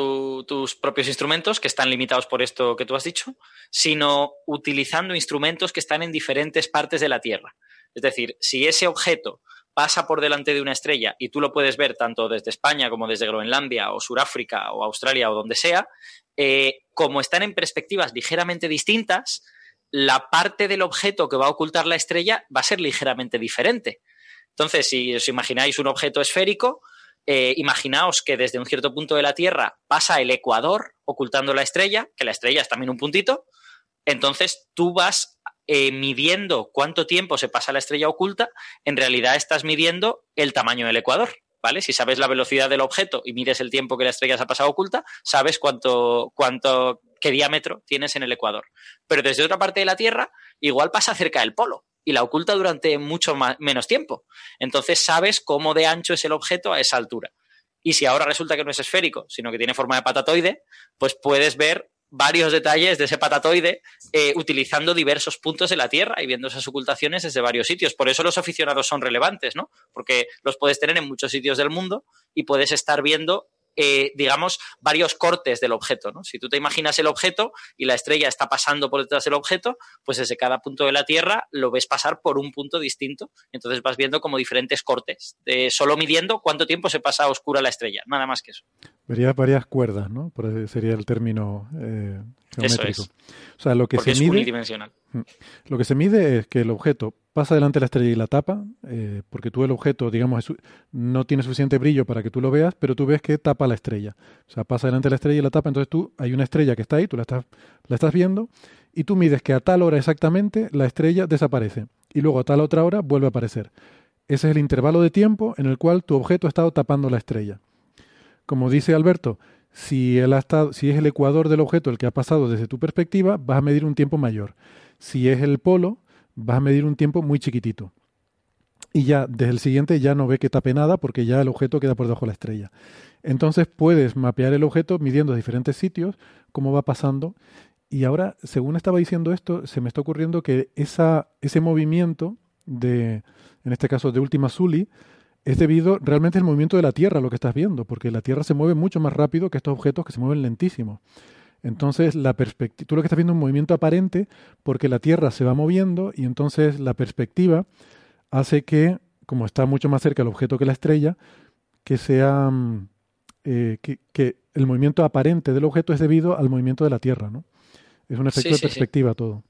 tus propios instrumentos, que están limitados por esto que tú has dicho, sino utilizando instrumentos que están en diferentes partes de la Tierra. Es decir, si ese objeto pasa por delante de una estrella y tú lo puedes ver tanto desde España como desde Groenlandia o Suráfrica o Australia o donde sea, eh, como están en perspectivas ligeramente distintas, la parte del objeto que va a ocultar la estrella va a ser ligeramente diferente. Entonces, si os imagináis un objeto esférico, eh, imaginaos que desde un cierto punto de la Tierra pasa el ecuador ocultando la estrella, que la estrella es también un puntito, entonces tú vas eh, midiendo cuánto tiempo se pasa la estrella oculta, en realidad estás midiendo el tamaño del ecuador. ¿Vale? Si sabes la velocidad del objeto y mides el tiempo que la estrella se ha pasado oculta, sabes cuánto, cuánto, qué diámetro tienes en el ecuador. Pero desde otra parte de la Tierra, igual pasa cerca del polo y la oculta durante mucho menos tiempo. Entonces sabes cómo de ancho es el objeto a esa altura. Y si ahora resulta que no es esférico, sino que tiene forma de patatoide, pues puedes ver varios detalles de ese patatoide eh, utilizando diversos puntos de la Tierra y viendo esas ocultaciones desde varios sitios. Por eso los aficionados son relevantes, ¿no? Porque los puedes tener en muchos sitios del mundo y puedes estar viendo eh, digamos, varios cortes del objeto. Si tú te imaginas el objeto y la estrella está pasando por detrás del objeto, pues desde cada punto de la Tierra lo ves pasar por un punto distinto. Entonces vas viendo como diferentes cortes, solo midiendo cuánto tiempo se pasa a oscura la estrella, nada más que eso. Vería varias cuerdas, ¿no? sería el término eh, geométrico. O sea, lo que se mide, unidimensional. Lo que se mide es que el objeto pasa delante de la estrella y la tapa, eh, porque tú el objeto, digamos, no tiene suficiente brillo para que tú lo veas, pero tú ves que tapa la estrella. O sea, pasa delante de la estrella y la tapa, entonces tú, hay una estrella que está ahí, tú la estás, la estás viendo, y tú mides que a tal hora exactamente la estrella desaparece, y luego a tal otra hora vuelve a aparecer. Ese es el intervalo de tiempo en el cual tu objeto ha estado tapando la estrella. Como dice Alberto, si, es el ecuador del objeto el que ha pasado desde tu perspectiva, vas a medir un tiempo mayor. Si es el polo, vas a medir un tiempo muy chiquitito. Y ya desde el siguiente ya no ve que tape nada porque ya el objeto queda por debajo de la estrella. Entonces puedes mapear el objeto midiendo diferentes sitios, cómo va pasando. Y ahora, según estaba diciendo esto, se me está ocurriendo que ese movimiento de, en este caso de Ultima Thule, es debido realmente al movimiento de la Tierra, lo que estás viendo, porque la Tierra se mueve mucho más rápido que estos objetos que se mueven lentísimo. Entonces, la perspectiva, tú lo que estás viendo es un movimiento aparente porque la Tierra se va moviendo y entonces la perspectiva hace que, como está mucho más cerca el objeto que la estrella, que sea mm, eh, que, el movimiento aparente del objeto es debido al movimiento de la Tierra, ¿no? Es un efecto de perspectiva todo.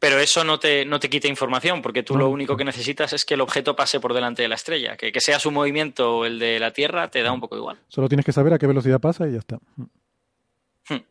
Pero eso no te, no te quita información, porque tú lo único que necesitas es que el objeto pase por delante de la estrella. Que, que sea su movimiento o el de la Tierra te da un poco igual. Solo tienes que saber a qué velocidad pasa y ya está. Hmm.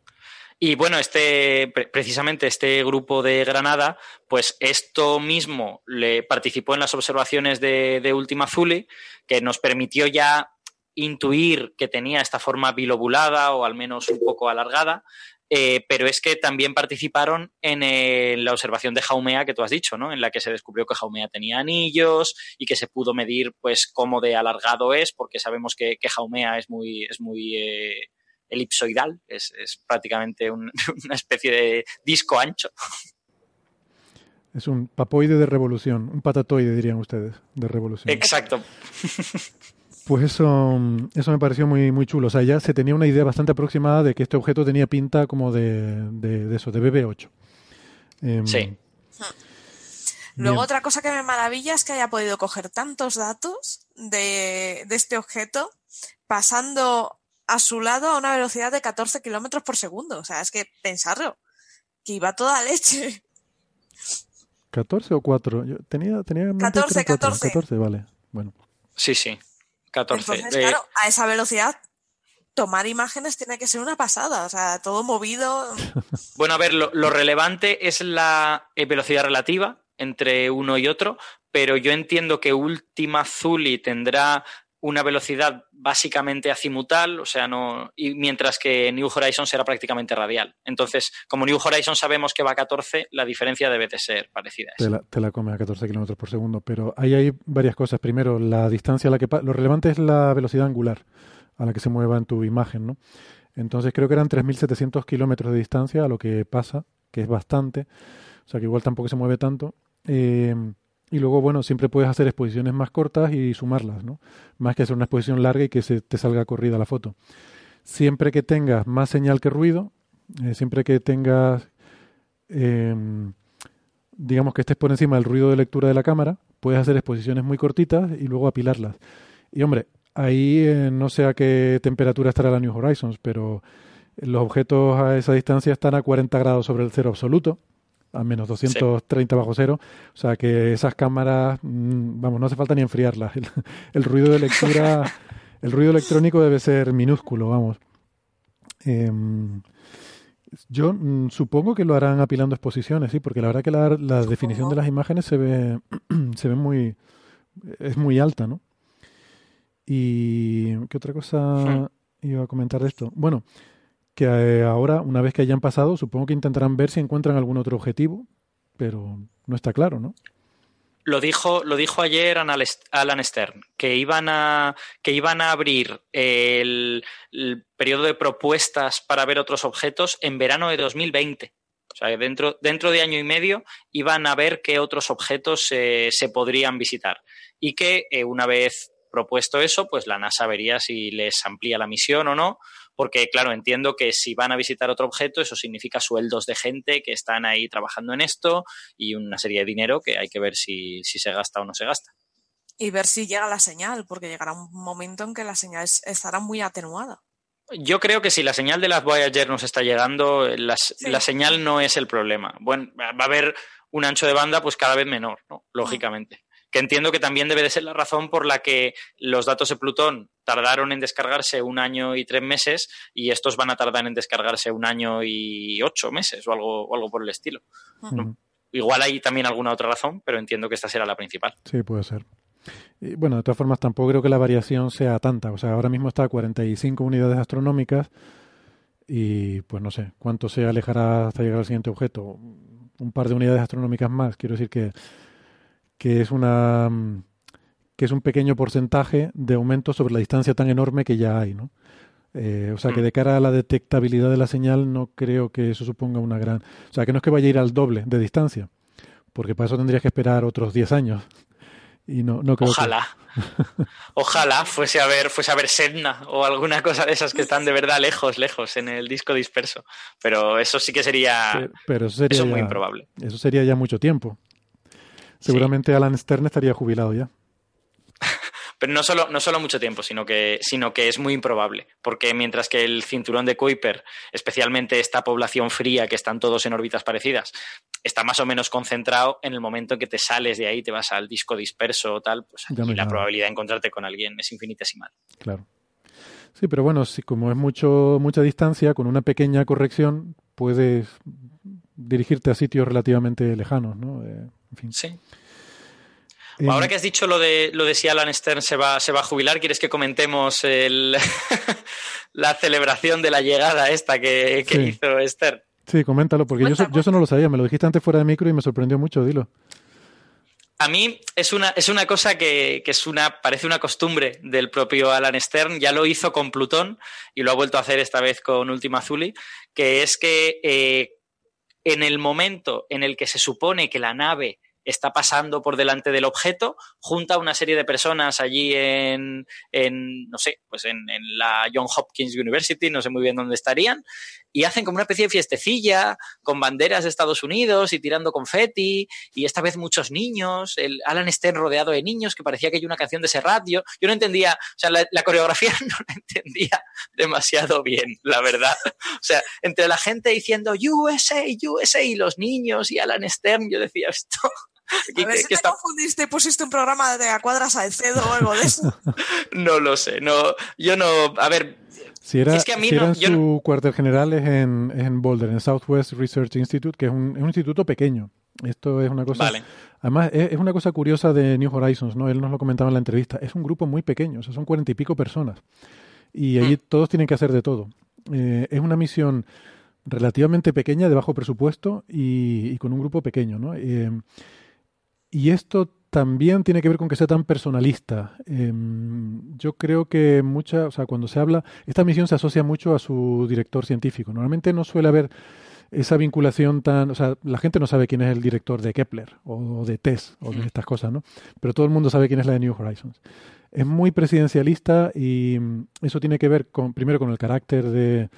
Y bueno, este, precisamente este grupo de Granada, pues esto mismo le participó en las observaciones de, de Ultima Thule, que nos permitió ya intuir que tenía esta forma bilobulada o al menos un poco alargada, eh, pero es que también participaron en la observación de Jaumea que tú has dicho, ¿no? En la que se descubrió que Jaumea tenía anillos y que se pudo medir, pues, cómo de alargado es, porque sabemos que, Jaumea es muy, es muy eh, elipsoidal, es, prácticamente una especie de disco ancho. Es un papoide de revolución, un patatoide dirían ustedes, de revolución. Exacto. Pues eso, eso me pareció muy, muy chulo. O sea, ya se tenía una idea bastante aproximada de que este objeto tenía pinta como de, de, eso, de BB8. Em, sí. Luego otra cosa que me maravilla es que haya podido coger tantos datos de, de este objeto pasando a su lado a una velocidad de 14 kilómetros por segundo. O sea, es que pensarlo, que iba toda leche. ¿14 o 4? Yo tenía, tenía 14, 14. 14, vale. Bueno. Sí, sí. 14. Entonces, claro, a esa velocidad tomar imágenes tiene que ser una pasada, o sea, todo movido. Bueno, a ver, lo, relevante es la eh, velocidad relativa. entre uno y otro, pero yo entiendo que Ultima Thule tendrá una velocidad básicamente azimutal, o sea, no. Y mientras que New Horizons será prácticamente radial. Entonces, como New Horizons sabemos que va a 14, la diferencia debe de ser parecida. Te la, te la, come a 14 kilómetros por segundo, pero ahí hay varias cosas. Primero, la distancia a la que. Lo relevante es la velocidad angular a la que se mueva en tu imagen, ¿no? Entonces, creo que eran 3.700 kilómetros de distancia a lo que pasa, que es bastante. O sea, que igual tampoco se mueve tanto. Eh, y luego, bueno, siempre puedes hacer exposiciones más cortas y sumarlas, ¿no? Más que hacer una exposición larga y que se te salga corrida la foto. Siempre que tengas más señal que ruido, eh, siempre que tengas, em, digamos que estés por encima del ruido de lectura de la cámara, puedes hacer exposiciones muy cortitas y luego apilarlas. Y hombre, ahí eh, no sé a qué temperatura estará la New Horizons, pero los objetos a esa distancia están a 40 grados sobre el cero absoluto a menos 230 bajo cero. O sea que esas cámaras, mm, vamos, no hace falta ni enfriarlas. El, ruido de lectura, el ruido electrónico debe ser minúsculo, vamos. Em, yo mm, supongo que lo harán apilando exposiciones, sí, porque la verdad que la, la definición de las imágenes se ve, se ve muy, es muy alta, ¿no? Y qué otra cosa iba a comentar de esto. Bueno, que eh, ahora, una vez que hayan pasado, supongo que intentarán ver si encuentran algún otro objetivo, pero no está claro, ¿no? Lo dijo, lo dijo ayer Alan Stern, que iban a, que iban a abrir el, periodo de propuestas para ver otros objetos en verano de 2020. O sea, dentro, dentro de año y medio iban a ver qué otros objetos se podrían visitar. Y que eh, una vez propuesto eso, pues la NASA vería si les amplía la misión o no, porque claro, entiendo que si van a visitar otro objeto, eso significa sueldos de gente que están ahí trabajando en esto y una serie de dinero que hay que ver si, se gasta o no se gasta. Y ver si llega la señal, porque llegará un momento en que la señal estará muy atenuada. Yo creo que si la señal de las Voyager nos está llegando, la señal no es el problema. Bueno, va a haber un ancho de banda pues cada vez menor, ¿no? Lógicamente que entiendo que también debe de ser la razón por la que los datos de Plutón tardaron en descargarse un año y tres meses y estos van a tardar en descargarse un año y ocho meses o algo, algo por el estilo. Igual hay también alguna otra razón, pero entiendo que esta será la principal. Sí, puede ser. Y bueno, de todas formas, tampoco creo que la variación sea tanta. O sea, ahora mismo está a 45 unidades astronómicas y pues no sé cuánto se alejará hasta llegar al siguiente objeto. Un par de unidades astronómicas más. Quiero decir que que es una mm, que es un pequeño porcentaje de aumento sobre la distancia tan enorme que ya hay, ¿no? Eh, o sea que mm. de cara a la detectabilidad de la señal no creo que eso suponga una gran... O sea que no es que vaya a ir al doble de distancia, porque para eso tendrías que esperar otros 10 años. Y no, no creo Ojalá. Ojalá fuese a ver, fuese a ver Sedna o alguna cosa de esas que están de verdad lejos, lejos en el disco disperso. Pero eso sí que sería, pero, eso sería muy improbable. Eso sería ya mucho tiempo. Seguramente Alan Stern estaría jubilado ya. Pero no solo, no solo mucho tiempo, sino que, sino que es muy improbable. Porque mientras que el cinturón de Kuiper, especialmente esta población fría que están todos en órbitas parecidas, está más o menos concentrado en el momento en que te sales de ahí, te vas al disco disperso o tal, pues la probabilidad de encontrarte con alguien es infinitesimal. Claro. Sí, pero bueno, si como es mucho, mucha distancia, con una pequeña corrección puedes dirigirte a sitios relativamente lejanos, ¿no? Eh, Sí. Ahora que has dicho lo de, lo de si Alan Stern se va, se va a jubilar, ¿quieres que comentemos el la celebración de la llegada esta que, hizo Stern? Sí, coméntalo, porque yo, yo, eso no lo sabía, me lo dijiste antes fuera de micro y me sorprendió mucho, dilo. A mí es una, es una cosa que, es una, parece una costumbre del propio Alan Stern, ya lo hizo con Plutón y lo ha vuelto a hacer esta vez con Ultima Thule, que es que eh, en el momento en el que se supone que la nave está pasando por delante del objeto, junta a una serie de personas allí en, no sé, pues en, en, la John Hopkins University, no sé muy bien dónde estarían, y hacen como una especie de fiestecilla con banderas de Estados Unidos y tirando confeti y esta vez muchos niños, el Alan Stern rodeado de niños que parecía que hay una canción de ese radio. Yo no entendía, o sea, la, coreografía no la entendía demasiado bien, la verdad. O sea, entre la gente diciendo USA, USA y los niños y Alan Stern, yo decía esto. A ver, si te confundiste y pusiste un programa de a cuadras al cedo o algo de eso. no lo sé, no, yo no, a ver, si era, en su cuartel general es en, en, Boulder, en Southwest Research Institute, que es un, instituto pequeño. Esto es una cosa. Además, es, una cosa curiosa de New Horizons, ¿no? Él nos lo comentaba en la entrevista. Es un grupo muy pequeño, o sea, son cuarenta y pico personas. Y allí mm. todos tienen que hacer de todo. Eh, es una misión relativamente pequeña, de bajo presupuesto y, con un grupo pequeño, ¿no? Eh, y esto también tiene que ver con que sea tan personalista. Em, yo creo que mucha, o sea, cuando se habla, esta misión se asocia mucho a su director científico. Normalmente no suele haber esa vinculación tan, o sea, la gente no sabe quién es el director de Kepler o de TESS o de estas cosas, ¿no? Pero todo el mundo sabe quién es la de New Horizons. Es muy presidencialista y mm, eso tiene que ver con, primero con el carácter de,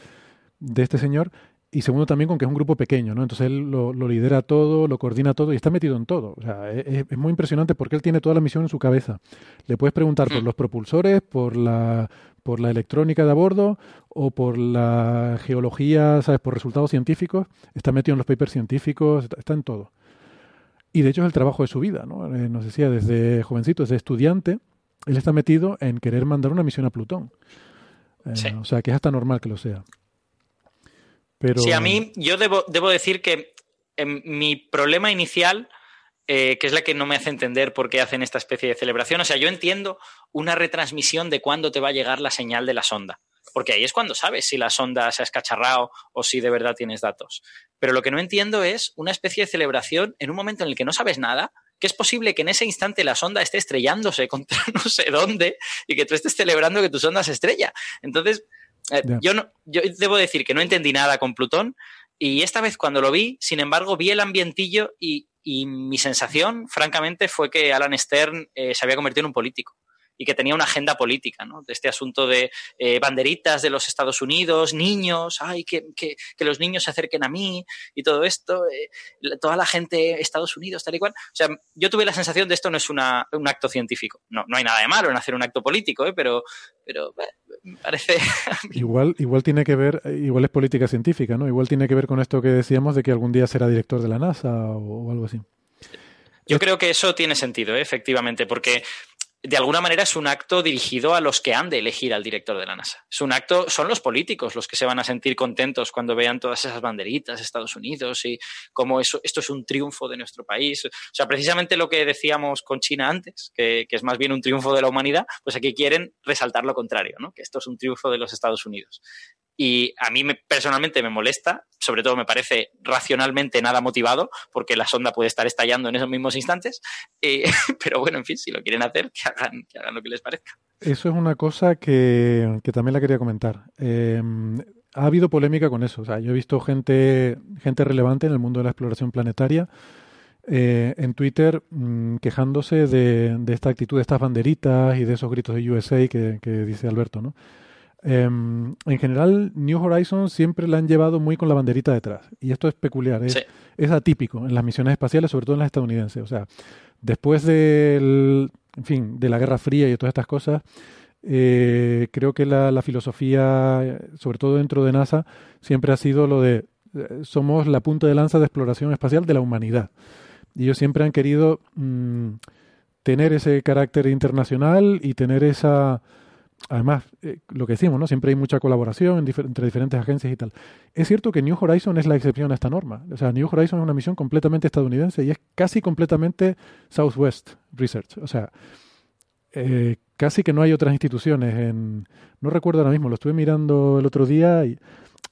de este señor y segundo también con que es un grupo pequeño, ¿no? Entonces él lo, lidera todo, lo coordina todo y está metido en todo. O sea, es, muy impresionante porque él tiene toda la misión en su cabeza. Le puedes preguntar por hmm. los propulsores, por la, por la electrónica de a bordo o por la geología, ¿sabes? Por resultados científicos. Está metido en los papers científicos, está, en todo. Y de hecho es el trabajo de su vida, ¿no? Eh, nos decía, desde jovencito, desde estudiante, él está metido en querer mandar una misión a Plutón. Eh, o sea, que es hasta normal que lo sea. Sí, a mí yo debo, debo decir que en mi problema inicial, eh, que es la que no me hace entender por qué hacen esta especie de celebración, o sea, yo entiendo una retransmisión de cuándo te va a llegar la señal de la sonda, porque ahí es cuando sabes si la sonda se ha escacharrado o si de verdad tienes datos. Pero lo que no entiendo es una especie de celebración en un momento en el que no sabes nada, que es posible que en ese instante la sonda esté estrellándose contra no sé dónde y que tú estés celebrando que tu sonda se estrella. Entonces, eh, yo, no, yo debo decir que no entendí nada con Plutón y esta vez cuando lo vi, sin embargo, vi el ambientillo y, mi sensación, francamente, fue que Alan Stern eh, se había convertido en un político y que tenía una agenda política, ¿no? De este asunto de eh, banderitas de los Estados Unidos, niños, ay, que, que, los niños se acerquen a mí y todo esto, eh, toda la gente, Estados Unidos, tal y cual. O sea, yo tuve la sensación de esto no es una, un acto científico. No, no hay nada de malo en hacer un acto político, ¿eh? pero, pero parece... igual, igual tiene que ver, igual es política científica, ¿no? Igual tiene que ver con esto que decíamos de que algún día será director de la NASA o, algo así. Yo creo que eso tiene sentido, efectivamente, porque de alguna manera es un acto dirigido a los que han de elegir al director de la NASA. Es un acto, son los políticos los que se van a sentir contentos cuando vean todas esas banderitas, Estados Unidos y cómo eso, esto es un triunfo de nuestro país. O sea, precisamente lo que decíamos con China antes, que, que es más bien un triunfo de la humanidad, pues aquí quieren resaltar lo contrario, ¿no? que esto es un triunfo de los Estados Unidos. Y a mí me, personalmente me molesta, sobre todo me parece racionalmente nada motivado, porque la sonda puede estar estallando en esos mismos instantes. Eh, pero bueno, en fin, si lo quieren hacer, que hagan, que hagan lo que les parezca. Eso es una cosa que, también la quería comentar. Em, ha habido polémica con eso. O sea, yo he visto gente, gente relevante en el mundo de la exploración planetaria eh, en Twitter mm, quejándose de, esta actitud, de estas banderitas y de esos gritos de USA que, que dice Alberto, ¿no? Em, en general, New Horizons siempre la han llevado muy con la banderita detrás. Y esto es peculiar, es, atípico en las misiones espaciales, sobre todo en las estadounidenses. O sea, después del, en fin, de la Guerra Fría y todas estas cosas, eh, creo que la, filosofía, sobre todo dentro de NASA, siempre ha sido lo de eh, somos la punta de lanza de exploración espacial de la humanidad. Y ellos siempre han querido mm, tener ese carácter internacional y tener esa además, eh, lo que decimos, ¿no? Siempre hay mucha colaboración entre diferentes agencias y tal. Es cierto que New Horizon es la excepción a esta norma. O sea, New Horizon es una misión completamente estadounidense y es casi completamente Southwest Research. O sea, eh, casi que no hay otras instituciones. En, no recuerdo ahora mismo, lo estuve mirando el otro día y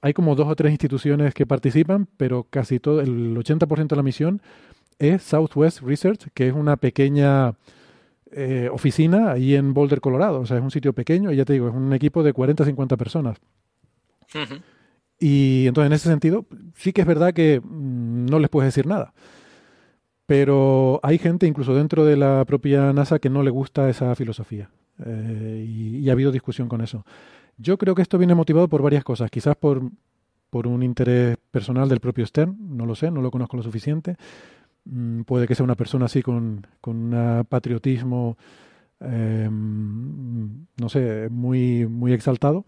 hay como dos o tres instituciones que participan, pero casi todo, el 80% de la misión es Southwest Research, que es una pequeña eh, oficina ahí en Boulder, Colorado. O sea, es un sitio pequeño y ya te digo, es un equipo de 40 50 personas. Y entonces, en ese sentido, sí que es verdad que mm, no les puedes decir nada. Pero hay gente, incluso dentro de la propia NASA, que no le gusta esa filosofía. Eh, y, ha habido discusión con eso. Yo creo que esto viene motivado por varias cosas. Quizás por, por un interés personal del propio Stern, no lo sé, no lo conozco lo suficiente. Mm, puede que sea una persona así con, con un patriotismo, em, no sé, muy, muy exaltado.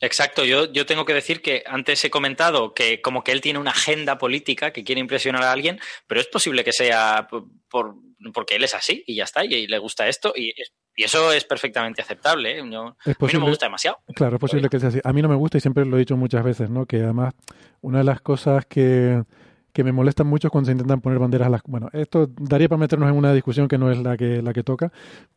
Exacto, yo, yo tengo que decir que antes he comentado que como que él tiene una agenda política que quiere impresionar a alguien, pero es posible que sea por, porque él es así y ya está, y, le gusta esto, y, y eso es perfectamente aceptable. ¿eh? a mí no me gusta demasiado. Claro, es posible que sea así. A mí no me gusta y siempre lo he dicho muchas veces, ¿no? Que además una de las cosas que, que me molestan mucho cuando se intentan poner banderas a las... Bueno, esto daría para meternos en una discusión que no es la que, la que toca,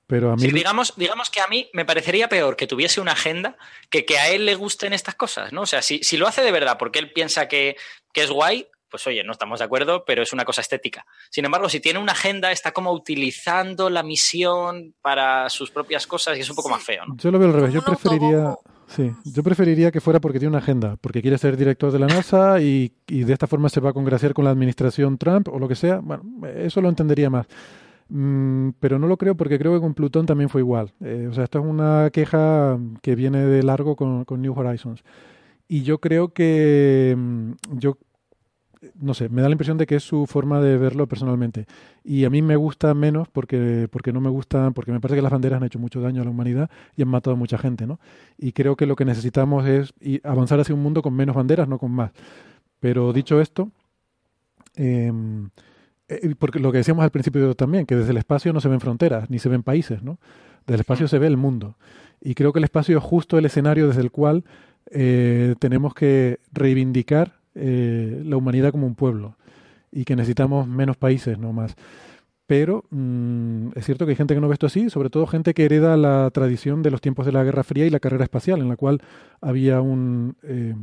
pero a mí... digamos, digamos que a mí me parecería peor que tuviese una agenda que que a él le gusten estas cosas, ¿no? O sea, si, si lo hace de verdad porque él piensa que, que es guay, pues oye, no estamos de acuerdo, pero es una cosa estética. Sin embargo, si tiene una agenda, está como utilizando la misión para sus propias cosas y es un poco más feo. ¿no? Yo lo veo al revés. Yo preferiría, sí, yo preferiría que fuera porque tiene una agenda, porque quiere ser director de la NASA y, de esta forma se va a congraciar con la administración Trump o lo que sea. Bueno, eso lo entendería más. Mm, pero no lo creo porque creo que con Plutón también fue igual. Eh, o sea, esto es una queja que viene de largo con, con New Horizons. Y yo creo que mm, yo no sé, me da la impresión de que es su forma de verlo personalmente. Y a mí me gusta menos porque, porque no me gusta, porque me parece que las banderas han hecho mucho daño a la humanidad y han matado a mucha gente, ¿no? Y creo que lo que necesitamos es avanzar hacia un mundo con menos banderas, no con más. Pero dicho esto, em, eh, porque lo que decíamos al principio también, que desde el espacio no se ven fronteras, ni se ven países, ¿no? Desde el espacio se ve el mundo. Y creo que el espacio es justo el escenario desde el cual eh, tenemos que reivindicar eh, la humanidad como un pueblo y que necesitamos menos países, no más. Pero mm, es cierto que hay gente que no ve esto así, sobre todo gente que hereda la tradición de los tiempos de la Guerra Fría y la carrera espacial, en la cual había un... Eh,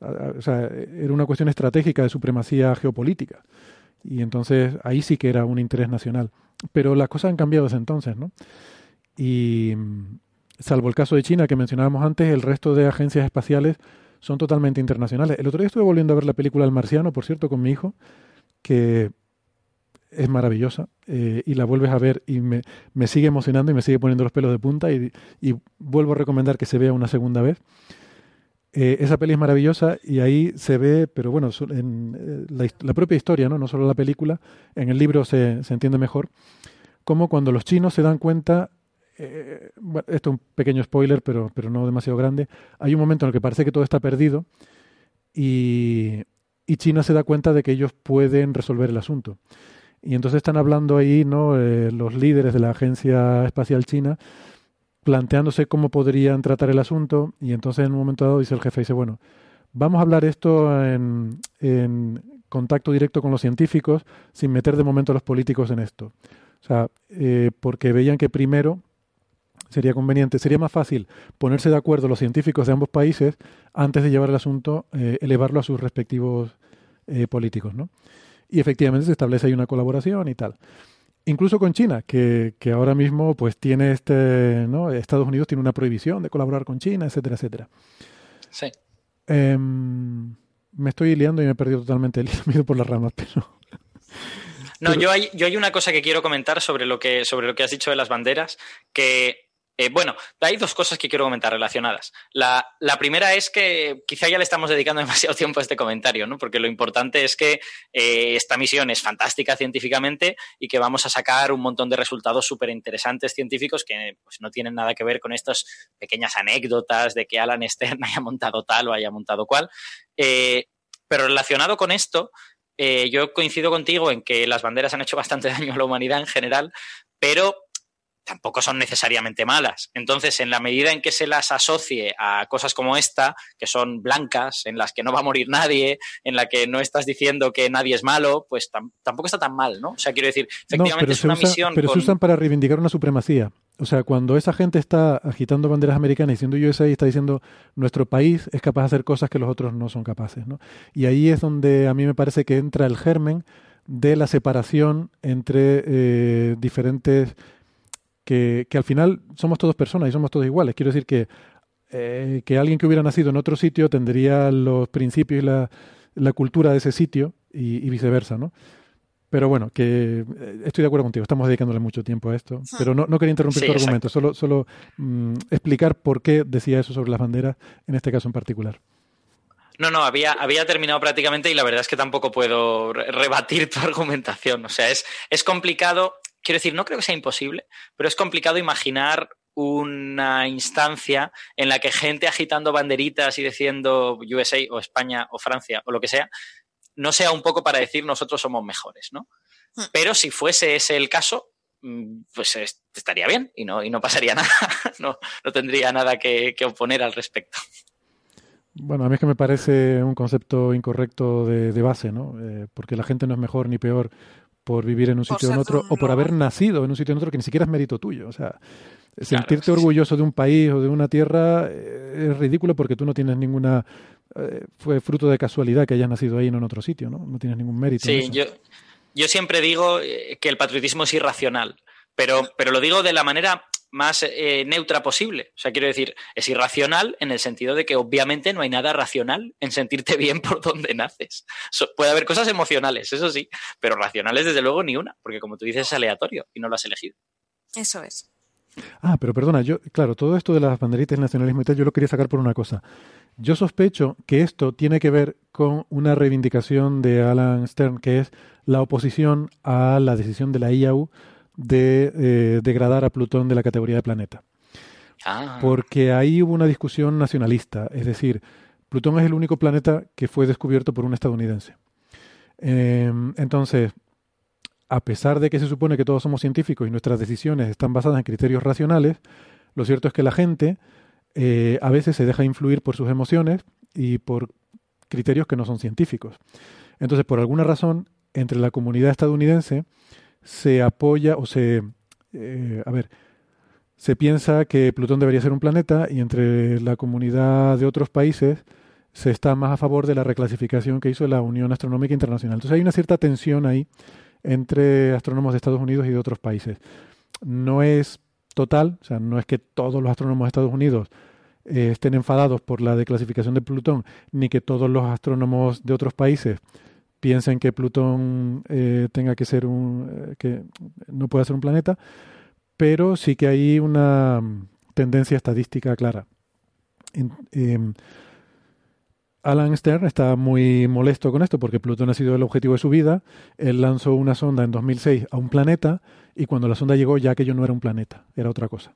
o sea, era una cuestión estratégica de supremacía geopolítica. Y entonces ahí sí que era un interés nacional. Pero las cosas han cambiado desde entonces, ¿no? Y mm, salvo el caso de China que mencionábamos antes, el resto de agencias espaciales son totalmente internacionales. El otro día estuve volviendo a ver la película El Marciano, por cierto, con mi hijo, que es maravillosa, eh, y la vuelves a ver y me, sigue emocionando y me sigue poniendo los pelos de punta y, vuelvo a recomendar que se vea una segunda vez. Eh, esa peli es maravillosa y ahí se ve, pero bueno, en eh, la, propia historia, ¿no? no solo la película, en el libro se, se entiende mejor, como cuando los chinos se dan cuenta eh, esto es un pequeño spoiler, pero, pero no demasiado grande. Hay un momento en el que parece que todo está perdido y, China se da cuenta de que ellos pueden resolver el asunto. Y entonces están hablando ahí ¿no? Eh, los líderes de la Agencia Espacial China planteándose cómo podrían tratar el asunto y entonces en un momento dado dice el jefe, dice, bueno, vamos a hablar esto en, en contacto directo con los científicos sin meter de momento a los políticos en esto. O sea, eh, porque veían que primero sería conveniente, sería más fácil ponerse de acuerdo los científicos de ambos países antes de llevar el asunto, eh, elevarlo a sus respectivos eh, políticos, ¿no? Y efectivamente se establece ahí una colaboración y tal. Incluso con China, que, que ahora mismo pues tiene este, ¿no? Estados Unidos tiene una prohibición de colaborar con China, etcétera, etcétera. Sí. Em, me estoy liando y me he perdido totalmente el hilo por las ramas, pero... No, yo hay, yo hay una cosa que quiero comentar sobre lo que, sobre lo que has dicho de las banderas, que eh, bueno, hay dos cosas que quiero comentar relacionadas. La, primera es que quizá ya le estamos dedicando demasiado tiempo a este comentario, ¿no? porque lo importante es que eh, esta misión es fantástica científicamente y que vamos a sacar un montón de resultados súper interesantes científicos que pues, no tienen nada que ver con estas pequeñas anécdotas de que Alan Stern haya montado tal o haya montado cual. Eh, pero relacionado con esto, yo coincido contigo en que las banderas han hecho bastante daño a la humanidad en general, pero tampoco son necesariamente malas. Entonces, en la medida en que se las asocie a cosas como esta, que son blancas, en las que no va a morir nadie, en la que no estás diciendo que nadie es malo, pues tampoco está tan mal, ¿no? O sea, quiero decir, efectivamente es una misión. Pero se usan para reivindicar una supremacía. O sea, cuando esa gente está agitando banderas americanas diciendo USA y está diciendo nuestro país es capaz de hacer cosas que los otros no son capaces, ¿no? Y ahí es donde a mí me parece que entra el germen de la separación entre eh, diferentes que, al final somos todos personas y somos todos iguales. Quiero decir que, eh, que alguien que hubiera nacido en otro sitio tendría los principios y la, la cultura de ese sitio y, viceversa, ¿no? Pero bueno, que eh, estoy de acuerdo contigo, estamos dedicándole mucho tiempo a esto. Pero no, no quería interrumpir tu argumento, solo, solo mm, explicar por qué decía eso sobre las banderas, en este caso en particular. No, no, había, había terminado prácticamente y la verdad es que tampoco puedo rebatir tu argumentación. O sea, es, es complicado quiero decir, no creo que sea imposible, pero es complicado imaginar una instancia en la que gente agitando banderitas y diciendo USA o España o Francia o lo que sea, no sea un poco para decir nosotros somos mejores, ¿no? Hmm. Pero si fuese ese el caso, mm, pues estaría bien y no, y no pasaría nada, no, no tendría nada que, oponer al respecto. Bueno, a mí es que me parece un concepto incorrecto de, base, ¿no? Eh, porque la gente no es mejor ni peor por vivir en un sitio o en otro, o por haber nacido en un sitio en otro que ni siquiera es mérito tuyo. O sea, sentirte orgulloso de un país o de una tierra eh, es ridículo porque tú no tienes ninguna... Eh, fue fruto de casualidad que hayas nacido ahí y no en otro sitio, ¿no? No tienes ningún mérito. Sí, yo, yo siempre digo que el patriotismo es irracional, pero, pero lo digo de la manera más eh, neutra posible. O sea, quiero decir, es irracional en el sentido de que obviamente no hay nada racional en sentirte bien por donde naces. puede haber cosas emocionales, eso sí, pero racionales desde luego ni una, porque como tú dices es aleatorio y no lo has elegido. Eso es. Ah, pero perdona, yo, claro, todo esto de las banderitas, el nacionalismo y tal, yo lo quería sacar por una cosa. Yo sospecho que esto tiene que ver con una reivindicación de Alan Stern, que es la oposición a la decisión de la IAU de eh, degradar a Plutón de la categoría de planeta. Ah. Porque ahí hubo una discusión nacionalista, es decir, Plutón es el único planeta que fue descubierto por un estadounidense. Em, entonces, a pesar de que se supone que todos somos científicos y nuestras decisiones están basadas en criterios racionales, lo cierto es que la gente eh, a veces se deja influir por sus emociones y por criterios que no son científicos. Entonces, por alguna razón, entre la comunidad estadounidense se apoya o se... Eh, a ver, se piensa que Plutón debería ser un planeta y entre la comunidad de otros países se está más a favor de la reclasificación que hizo la Unión Astronómica Internacional. Entonces hay una cierta tensión ahí entre astrónomos de Estados Unidos y de otros países. No es total, o sea, no es que todos los astrónomos de Estados Unidos eh, estén enfadados por la declasificación de Plutón, ni que todos los astrónomos de otros países piensen que Plutón eh, tenga que ser un eh, que no pueda ser un planeta, pero sí que hay una mm, tendencia estadística clara. Em, Alan Stern está muy molesto con esto porque Plutón ha sido el objetivo de su vida. Él lanzó una sonda en 2006 a un planeta y cuando la sonda llegó ya aquello no era un planeta, era otra cosa.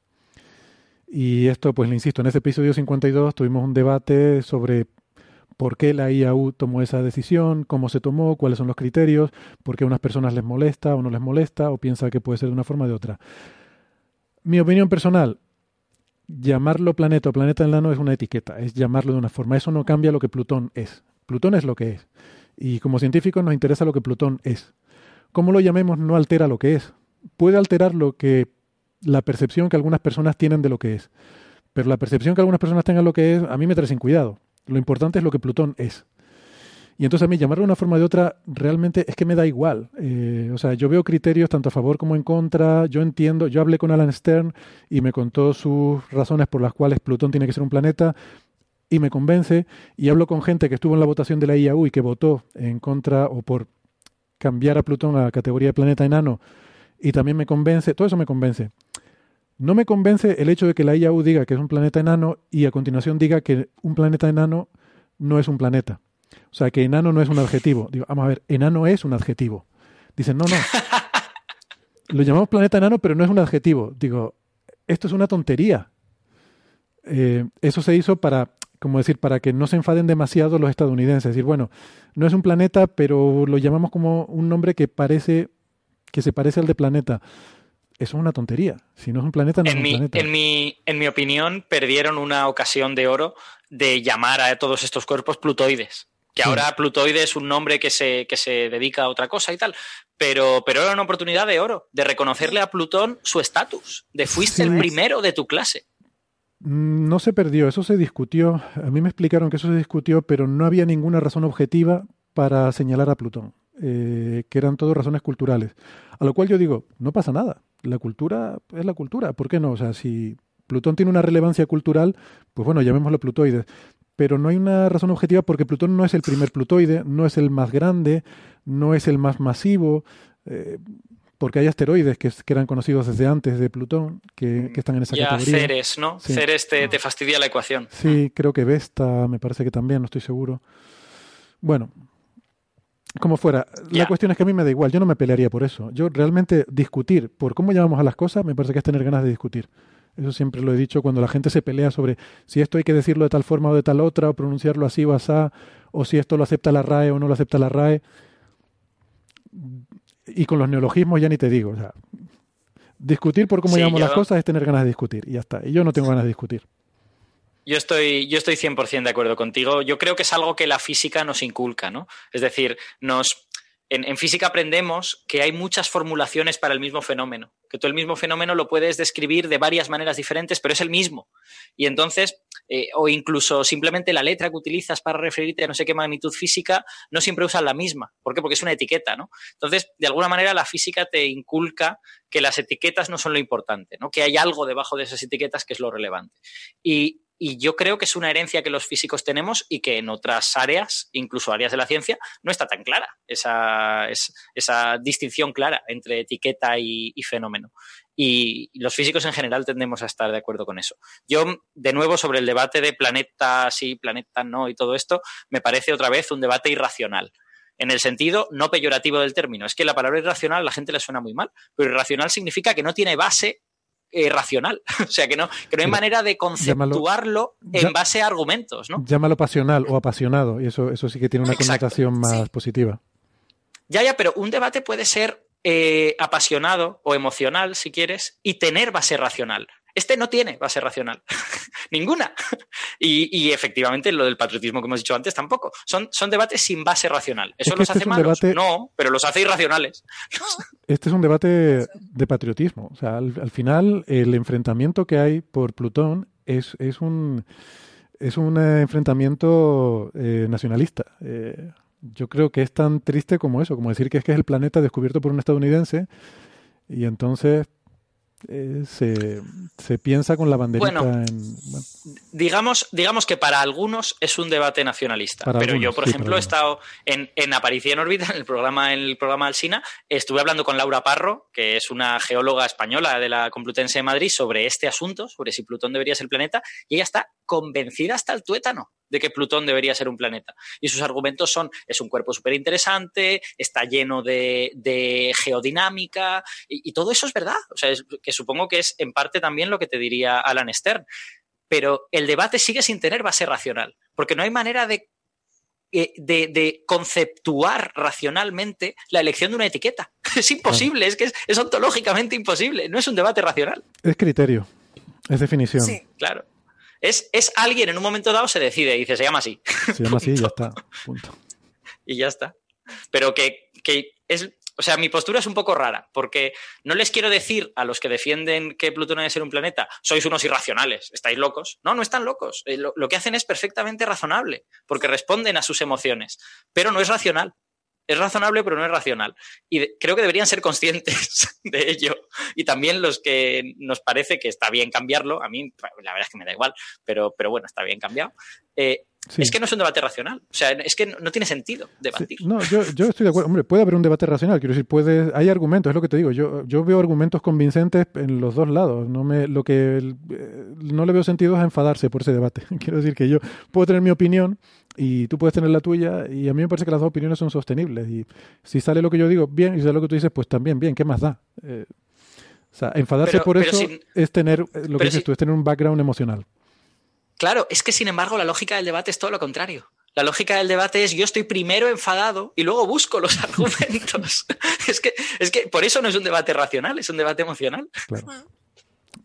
Y esto, pues le insisto, en ese episodio 52 tuvimos un debate sobre por qué la IAU tomó esa decisión, cómo se tomó, cuáles son los criterios, por qué a unas personas les molesta o no les molesta o piensa que puede ser de una forma o de otra. Mi opinión personal, llamarlo planeta o planeta enano es una etiqueta, es llamarlo de una forma. Eso no cambia lo que Plutón es. Plutón es lo que es. Y como científicos nos interesa lo que Plutón es. Cómo lo llamemos no altera lo que es. Puede alterar lo que la percepción que algunas personas tienen de lo que es. Pero la percepción que algunas personas tengan de lo que es, a mí me trae sin cuidado. Lo importante es lo que Plutón es. Y entonces a mí llamarlo de una forma o de otra realmente es que me da igual. Eh, o sea, yo veo criterios tanto a favor como en contra. Yo entiendo, yo hablé con Alan Stern y me contó sus razones por las cuales Plutón tiene que ser un planeta y me convence. Y hablo con gente que estuvo en la votación de la IAU y que votó en contra o por cambiar a Plutón a categoría de planeta enano y también me convence. Todo eso me convence. No me convence el hecho de que la IAU diga que es un planeta enano y a continuación diga que un planeta enano no es un planeta. O sea, que enano no es un adjetivo. Digo, vamos a ver, enano es un adjetivo. Dicen, no, no. Lo llamamos planeta enano, pero no es un adjetivo. Digo, esto es una tontería. Eh, eso se hizo para, como decir, para que no se enfaden demasiado los estadounidenses. Es decir, bueno, no es un planeta, pero lo llamamos como un nombre que parece, que se parece al de planeta eso es una tontería. Si no es un planeta, no en es un mi, planeta. En mi, en mi opinión, perdieron una ocasión de oro de llamar a todos estos cuerpos plutoides. Que ahora plutoide es un nombre que se, que se dedica a otra cosa y tal. Pero, pero era una oportunidad de oro, de reconocerle a Plutón su estatus, de fuiste el primero de tu clase. Mm, no se perdió, eso se discutió. A mí me explicaron que eso se discutió, pero no había ninguna razón objetiva para señalar a Plutón, eh, que eran todo razones culturales. A lo cual yo digo, no pasa nada la cultura es la cultura, ¿por qué no? O sea, si Plutón tiene una relevancia cultural, pues bueno, llamémoslo plutoide. Pero no hay una razón objetiva porque Plutón no es el primer plutoide, no es el más grande, no es el más masivo, eh, porque hay asteroides que, eran conocidos desde antes de Plutón, que, están en esa ya categoría. Ceres, ¿no? Ceres te, te fastidia la ecuación. Sí, creo que Vesta, me parece que también, no estoy seguro. Bueno, como fuera, la cuestión es que a mí me da igual, yo no me pelearía por eso. Yo realmente discutir por cómo llamamos a las cosas me parece que es tener ganas de discutir. Eso siempre lo he dicho cuando la gente se pelea sobre si esto hay que decirlo de tal forma o de tal otra, o pronunciarlo así o asá, o si esto lo acepta la RAE o no lo acepta la RAE. Y con los neologismos ya ni te digo. O sea, discutir por cómo llamamos las cosas es tener ganas de discutir y ya está. Y yo no tengo ganas de discutir. Yo estoy, yo estoy 100% de acuerdo contigo. Yo creo que es algo que la física nos inculca, ¿no? Es decir, nos, en, física aprendemos que hay muchas formulaciones para el mismo fenómeno, que tú el mismo fenómeno lo puedes describir de varias maneras diferentes, pero es el mismo. Y entonces, eh, o incluso simplemente la letra que utilizas para referirte a no sé qué magnitud física, no siempre usan la misma. ¿Por qué? Porque es una etiqueta, ¿no? Entonces, de alguna manera, la física te inculca que las etiquetas no son lo importante, ¿no? Que hay algo debajo de esas etiquetas que es lo relevante. Y, y yo creo que es una herencia que los físicos tenemos y que en otras áreas, incluso áreas de la ciencia, no está tan clara esa, esa distinción clara entre etiqueta y, fenómeno. Y, los físicos en general tendemos a estar de acuerdo con eso. Yo, de nuevo, sobre el debate de planeta sí, planeta no y todo esto, me parece otra vez un debate irracional en el sentido no peyorativo del término. Es que la palabra irracional a la gente le suena muy mal, pero irracional significa que no tiene base eh, racional. o sea, que no, que no hay manera de conceptuarlo en base a argumentos, ¿no? Llámalo pasional o apasionado, y eso, eso sí que tiene una connotación más positiva. Ya, ya, pero un debate puede ser eh, apasionado o emocional, si quieres, y tener base racional. Este no tiene base racional, ninguna. Y, efectivamente lo del patriotismo que hemos dicho antes tampoco. Son, son debates sin base racional. ¿Eso los este hace malos? No, pero los hace irracionales. Este es un debate de patriotismo. O sea, al, final el enfrentamiento que hay por Plutón es, es un es un eh, enfrentamiento eh, nacionalista. Eh, yo creo que es tan triste como eso, como decir que es que es el planeta descubierto por un estadounidense y entonces eh, se, piensa con la banderita en, Digamos, digamos que para algunos es un debate nacionalista. pero yo, por ejemplo, he estado en, en Aparición Órbita, en el programa, en el programa Alsina, estuve hablando con Laura Parro, que es una geóloga española de la Complutense de Madrid, sobre este asunto, sobre si Plutón debería ser planeta, y ella está convencida hasta el tuétano de que Plutón debería ser un planeta. Y sus argumentos son, es un cuerpo súper interesante, está lleno de, geodinámica, y, todo eso es verdad. O sea, que supongo que es en parte también lo que te diría Alan Stern. Pero el debate sigue sin tener base racional, porque no hay manera de eh, de, conceptuar racionalmente la elección de una etiqueta. Es imposible, es que es, es, ontológicamente imposible, no es un debate racional. Es criterio, es definición. Sí, claro. Es, alguien en un momento dado se decide y dice, se llama así. Se llama así y ya está. Punto. Y ya está. Pero que, que es, o sea, mi postura es un poco rara, porque no les quiero decir a los que defienden que Plutón debe ser un planeta, sois unos irracionales, estáis locos. No, no están locos. Eh, lo, que hacen es perfectamente razonable, porque responden a sus emociones, pero no es racional es razonable, pero no es racional. Y creo que deberían ser conscientes de ello. Y también los que nos parece que está bien cambiarlo, a mí la verdad es que me da igual, pero, pero bueno, está bien cambiado. Eh, es que no es un debate racional. O sea, es que no, tiene sentido debatir. No, yo, estoy de acuerdo. Hombre, puede haber un debate racional. Quiero decir, puede, hay argumentos, es lo que te digo. Yo, yo veo argumentos convincentes en los dos lados. No me, lo que eh, no le veo sentido es enfadarse por ese debate. Quiero decir que yo puedo tener mi opinión y tú puedes tener la tuya y a mí me parece que las dos opiniones son sostenibles. Y si sale lo que yo digo, bien, y si sale lo que tú dices, pues también bien. ¿Qué más da? Eh, o sea, enfadarse por eso es tener, eh, lo que dices tú, es tener un background emocional. Claro, es que sin embargo la lógica del debate es todo lo contrario. La lógica del debate es yo estoy primero enfadado y luego busco los argumentos. es, que, es que por eso no es un debate racional, es un debate emocional.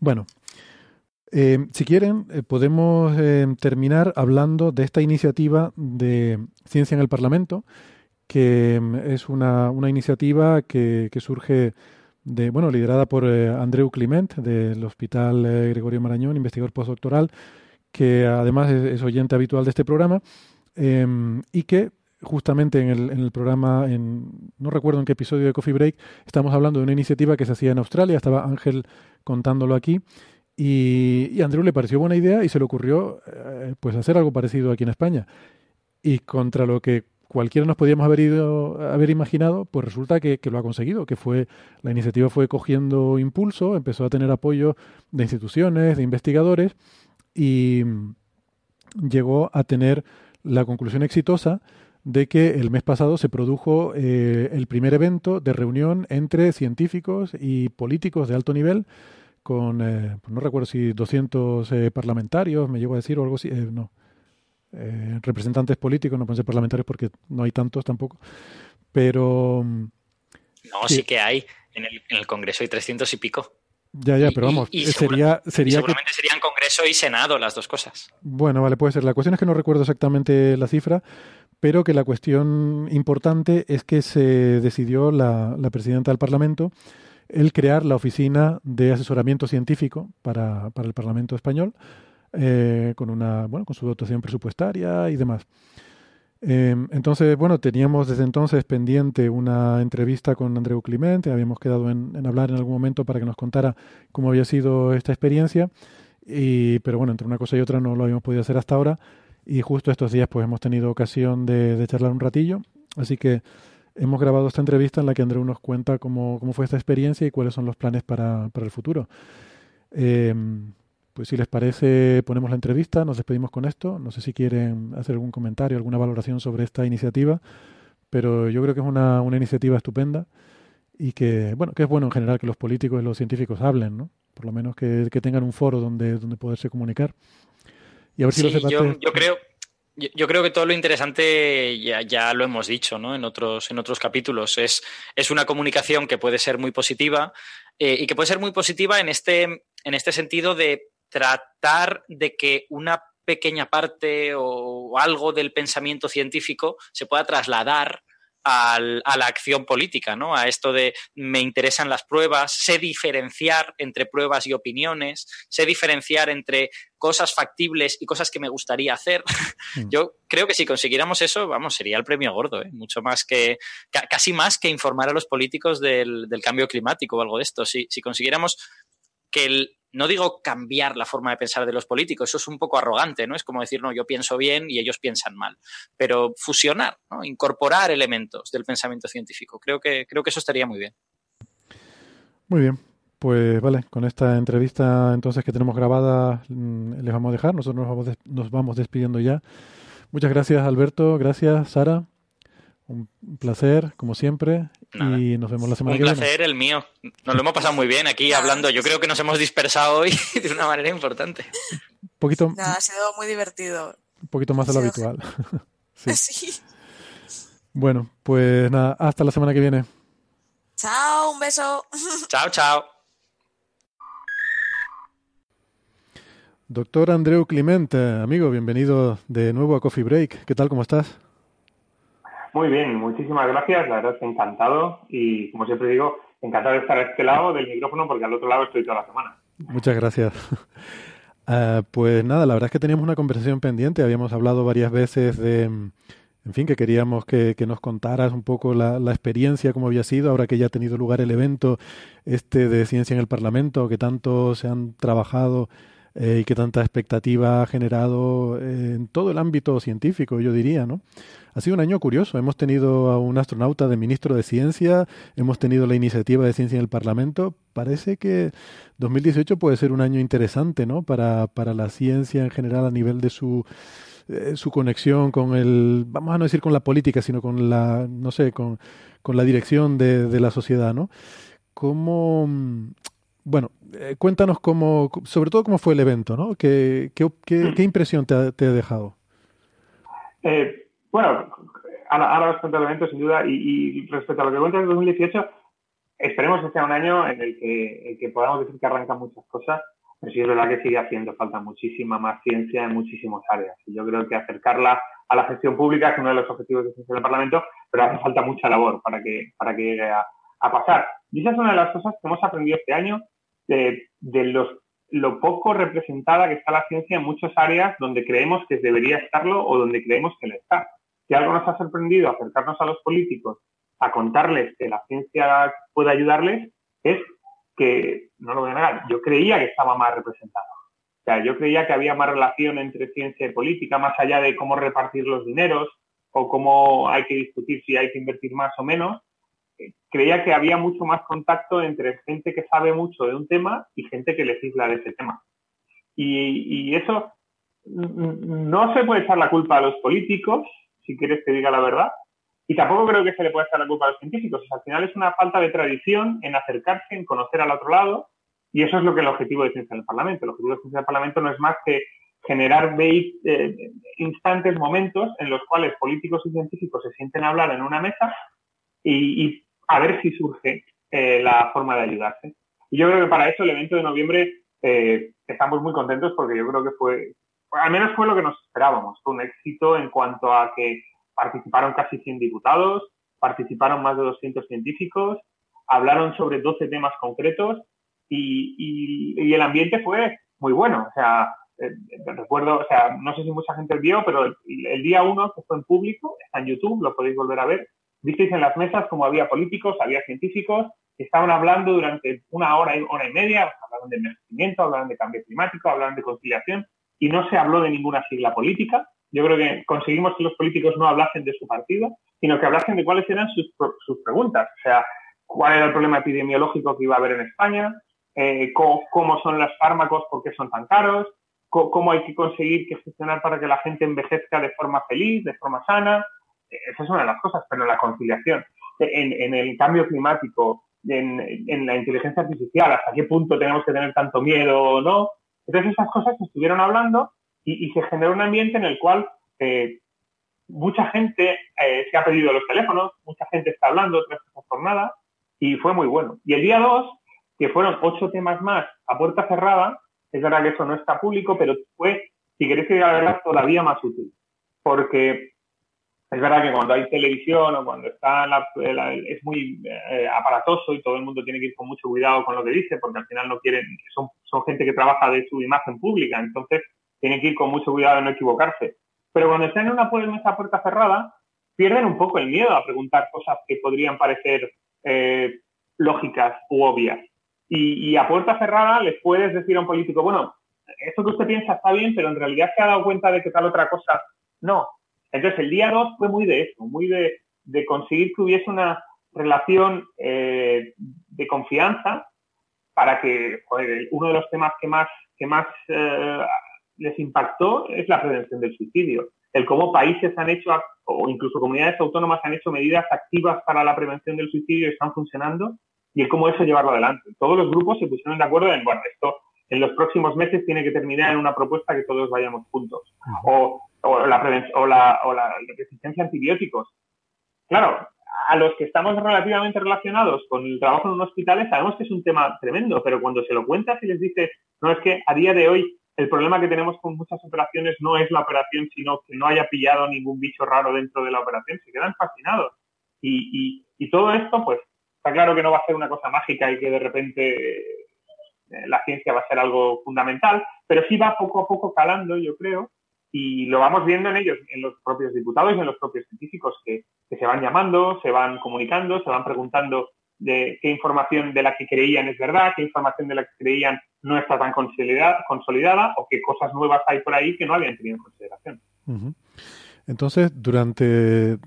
Bueno, eh, si quieren, eh, podemos eh, terminar hablando de esta iniciativa de Ciencia en el Parlamento, que es una, una iniciativa que, que, surge de, bueno, liderada por Andreu Clement del Hospital Gregorio Marañón, investigador postdoctoral, que además es, oyente habitual de este programa em, y que justamente en el, programa, en, no recuerdo en qué episodio de Coffee Break, estamos hablando de una iniciativa que se hacía en Australia, estaba Ángel contándolo aquí, y, a Andrew le pareció buena idea y se le ocurrió eh, pues hacer algo parecido aquí en España. Y contra lo que cualquiera nos podíamos haber ido haber imaginado, pues resulta que, que, lo ha conseguido, que fue la iniciativa fue cogiendo impulso, empezó a tener apoyo de instituciones, de investigadores y llegó a tener la conclusión exitosa de que el mes pasado se produjo eh, el primer evento de reunión entre científicos y políticos de alto nivel con, eh, no recuerdo si 200 eh, parlamentarios, me llevo a decir, o algo así, no, representantes políticos, no pueden ser parlamentarios porque no hay tantos tampoco, pero... No, sí, que hay, en el, en el Congreso hay 300 y pico. Ya, ya, pero vamos, sería, sería seguramente serían Congreso y Senado las dos cosas. Bueno, vale, puede ser. La cuestión es que no recuerdo exactamente la cifra, pero que la cuestión importante es que se decidió la, la presidenta del Parlamento el crear la oficina de asesoramiento científico para, para el Parlamento español, eh, con una, bueno, con su dotación presupuestaria y demás. Em, entonces, bueno, teníamos desde entonces pendiente una entrevista con Andreu Clemente, habíamos quedado en, hablar en algún momento para que nos contara cómo había sido esta experiencia, y, pero bueno, entre una cosa y otra no lo habíamos podido hacer hasta ahora, y justo estos días pues hemos tenido ocasión de, charlar un ratillo, así que hemos grabado esta entrevista en la que Andreu nos cuenta cómo, fue esta experiencia y cuáles son los planes para, el futuro. Eh, pues si les parece, ponemos la entrevista, nos despedimos con esto. No sé si quieren hacer algún comentario, alguna valoración sobre esta iniciativa, pero yo creo que es una, una iniciativa estupenda y que, bueno, que es bueno en general que los políticos y los científicos hablen, ¿no? Por lo menos que, tengan un foro donde, donde poderse comunicar. Y a ver si los yo, yo creo, yo, creo que todo lo interesante ya, ya, lo hemos dicho ¿no? en, otros, en otros capítulos. Es, es una comunicación que puede ser muy positiva eh, y que puede ser muy positiva en este, en este sentido de tratar de que una pequeña parte o algo del pensamiento científico se pueda trasladar a la acción política, ¿no? A esto de me interesan las pruebas, sé diferenciar entre pruebas y opiniones, sé diferenciar entre cosas factibles y cosas que me gustaría hacer. Mm. Yo creo que si consiguiéramos eso, vamos, sería el premio gordo, ¿eh? mucho más que, casi más que informar a los políticos del, cambio climático o algo de esto. Si, si consiguiéramos que no digo cambiar la forma de pensar de los políticos, eso es un poco arrogante, ¿no? Es como decir, no, yo pienso bien y ellos piensan mal. Pero fusionar, ¿no? incorporar elementos del pensamiento científico. Creo que, creo que eso estaría muy bien. Muy bien. Pues vale, con esta entrevista entonces que tenemos grabada mm, les vamos a dejar. Nosotros nos vamos, nos vamos despidiendo ya. Muchas gracias Alberto, gracias Sara. Un placer, como siempre, y nos vemos la semana que viene. Un placer el mío. Nos lo hemos pasado muy bien aquí hablando. Yo creo que nos hemos dispersado hoy de una manera importante. Un poquito. ha sido muy divertido. Un poquito más de lo habitual. sí. Bueno, pues nada, hasta la semana que viene. Chao, un beso. Chao, chao. Doctor Andreu Clemente, amigo, bienvenido de nuevo a Coffee Break. ¿Qué tal? ¿Cómo estás? Muy bien, muchísimas gracias. La verdad es que encantado y, como siempre digo, encantado de estar a este lado del micrófono porque al otro lado estoy toda la semana. Muchas gracias. Ah, pues nada, la verdad es que teníamos una conversación pendiente. Habíamos hablado varias veces de, en fin, que queríamos que, nos contaras un poco la, la, experiencia, cómo había sido, ahora que ya ha tenido lugar el evento este de Ciencia en el Parlamento, que tanto se han trabajado eh, y que tanta expectativa ha generado en todo el ámbito científico, yo diría, ¿no? Ha sido un año curioso. Hemos tenido a un astronauta de ministro de Ciencia, hemos tenido la iniciativa de ciencia en el Parlamento. Parece que 2018 puede ser un año interesante, ¿no? Para, para la ciencia en general a nivel de su eh, su conexión con el, vamos a no decir con la política, sino con la, no sé, con, con la dirección de, de la sociedad, ¿no? ¿Cómo, bueno, eh, cuéntanos cómo, sobre todo cómo fue el evento, ¿no? ¿Qué, qué, qué, impresión te ha, te ha dejado? Eh, bueno, ahora, cuento el evento sin duda y, respecto a lo que cuentas de 2018, esperemos que sea un año en el que, podamos decir que arrancan muchas cosas, pero sí es verdad que sigue haciendo falta muchísima más ciencia en muchísimas áreas. Y yo creo que acercarla a la gestión pública es uno de los objetivos de ciencia del Parlamento, pero hace falta mucha labor para que, para que llegue a, pasar. Y esa es una de las cosas que hemos aprendido este año de, los, lo poco representada que está la ciencia en muchas áreas donde creemos que debería estarlo o donde creemos que le está. Si algo nos ha sorprendido acercarnos a los políticos a contarles que la ciencia puede ayudarles, es que, no lo voy a negar, yo creía que estaba más representado. O sea, yo creía que había más relación entre ciencia y política, más allá de cómo repartir los dineros o cómo hay que discutir si hay que invertir más o menos. Creía que había mucho más contacto entre gente que sabe mucho de un tema y gente que legisla de ese tema. Y, y eso no se puede echar la culpa a los políticos, si quieres que diga la verdad. Y tampoco creo que se le pueda echar la culpa a los científicos. al final es una falta de tradición en acercarse, en conocer al otro lado. Y eso es lo que el objetivo de Ciencia del Parlamento. El objetivo de Ciencia del Parlamento no es más que generar eh, instantes, momentos en los cuales políticos y científicos se sienten a hablar en una mesa y, a ver si surge eh, la forma de ayudarse. Y yo creo que para eso el evento de noviembre eh, estamos muy contentos porque yo creo que fue, al menos fue lo que nos esperábamos, fue un éxito en cuanto a que participaron casi 100 diputados, participaron más de 200 científicos, hablaron sobre 12 temas concretos y, el ambiente fue muy bueno. O sea, eh, recuerdo, o sea, no sé si mucha gente vio, pero el, día uno que fue en público, está en YouTube, lo podéis volver a ver, visteis en las mesas como había políticos, había científicos, que estaban hablando durante una hora, hora y media, hablaban de envejecimiento, hablaban de cambio climático, hablaban de conciliación, y no se habló de ninguna sigla política. Yo creo que conseguimos que los políticos no hablasen de su partido, sino que hablasen de cuáles eran sus, sus preguntas. O sea, cuál era el problema epidemiológico que iba a haber en España, eh, cómo, son los fármacos, por qué son tan caros, cómo, hay que conseguir que gestionar para que la gente envejezca de forma feliz, de forma sana. Eh, esa es una de las cosas, pero la conciliación. En, el cambio climático, en, la inteligencia artificial, hasta qué punto tenemos que tener tanto miedo o no. Entonces esas cosas se estuvieron hablando y, se generó un ambiente en el cual eh, mucha gente se ha pedido los teléfonos, mucha gente está hablando tras esa jornada y fue muy bueno. Y el día 2 que fueron ocho temas más a puerta cerrada. Es verdad que eso no está público, pero fue, si queréis que la verdad, todavía más útil. Porque es verdad que cuando hay televisión o cuando está la, es muy eh, aparatoso y todo el mundo tiene que ir con mucho cuidado con lo que dice, porque al final no quieren, son, son gente que trabaja de su imagen pública, entonces tienen que ir con mucho cuidado de no equivocarse. Pero cuando están en una mesa puerta cerrada, pierden un poco el miedo a preguntar cosas que podrían parecer eh, lógicas u obvias. Y, a puerta cerrada les puedes decir a un político, bueno, esto que usted piensa está bien, pero en realidad se ha dado cuenta de que tal otra cosa no. Entonces el día 2 fue muy de eso, muy de, conseguir que hubiese una relación eh, de confianza para que uno de los temas que más, que más eh, les impactó es la prevención del suicidio. El cómo países han hecho, o incluso comunidades autónomas han hecho medidas activas para la prevención del suicidio y están funcionando y el cómo eso llevarlo adelante. Todos los grupos se pusieron de acuerdo en, bueno, esto en los próximos meses tiene que terminar en una propuesta que todos vayamos juntos. O, la, o, la, o la resistencia a antibióticos. Claro, a los que estamos relativamente relacionados con el trabajo en un hospital sabemos que es un tema tremendo, pero cuando se lo cuentas y les dices, no es que a día de hoy el problema que tenemos con muchas operaciones no es la operación, sino que no haya pillado ningún bicho raro dentro de la operación, se quedan fascinados. Y, y, y todo esto, pues, Está claro que no va a ser una cosa mágica y que de repente eh, la ciencia va a ser algo fundamental, pero sí va poco a poco calando, yo creo, y lo vamos viendo en ellos, en los propios diputados y en los propios científicos que, se van llamando, se van comunicando, se van preguntando de qué información de la que creían es verdad, qué información de la que creían no está tan consolidada, o qué cosas nuevas hay por ahí que no habían tenido en consideración. Entonces, durante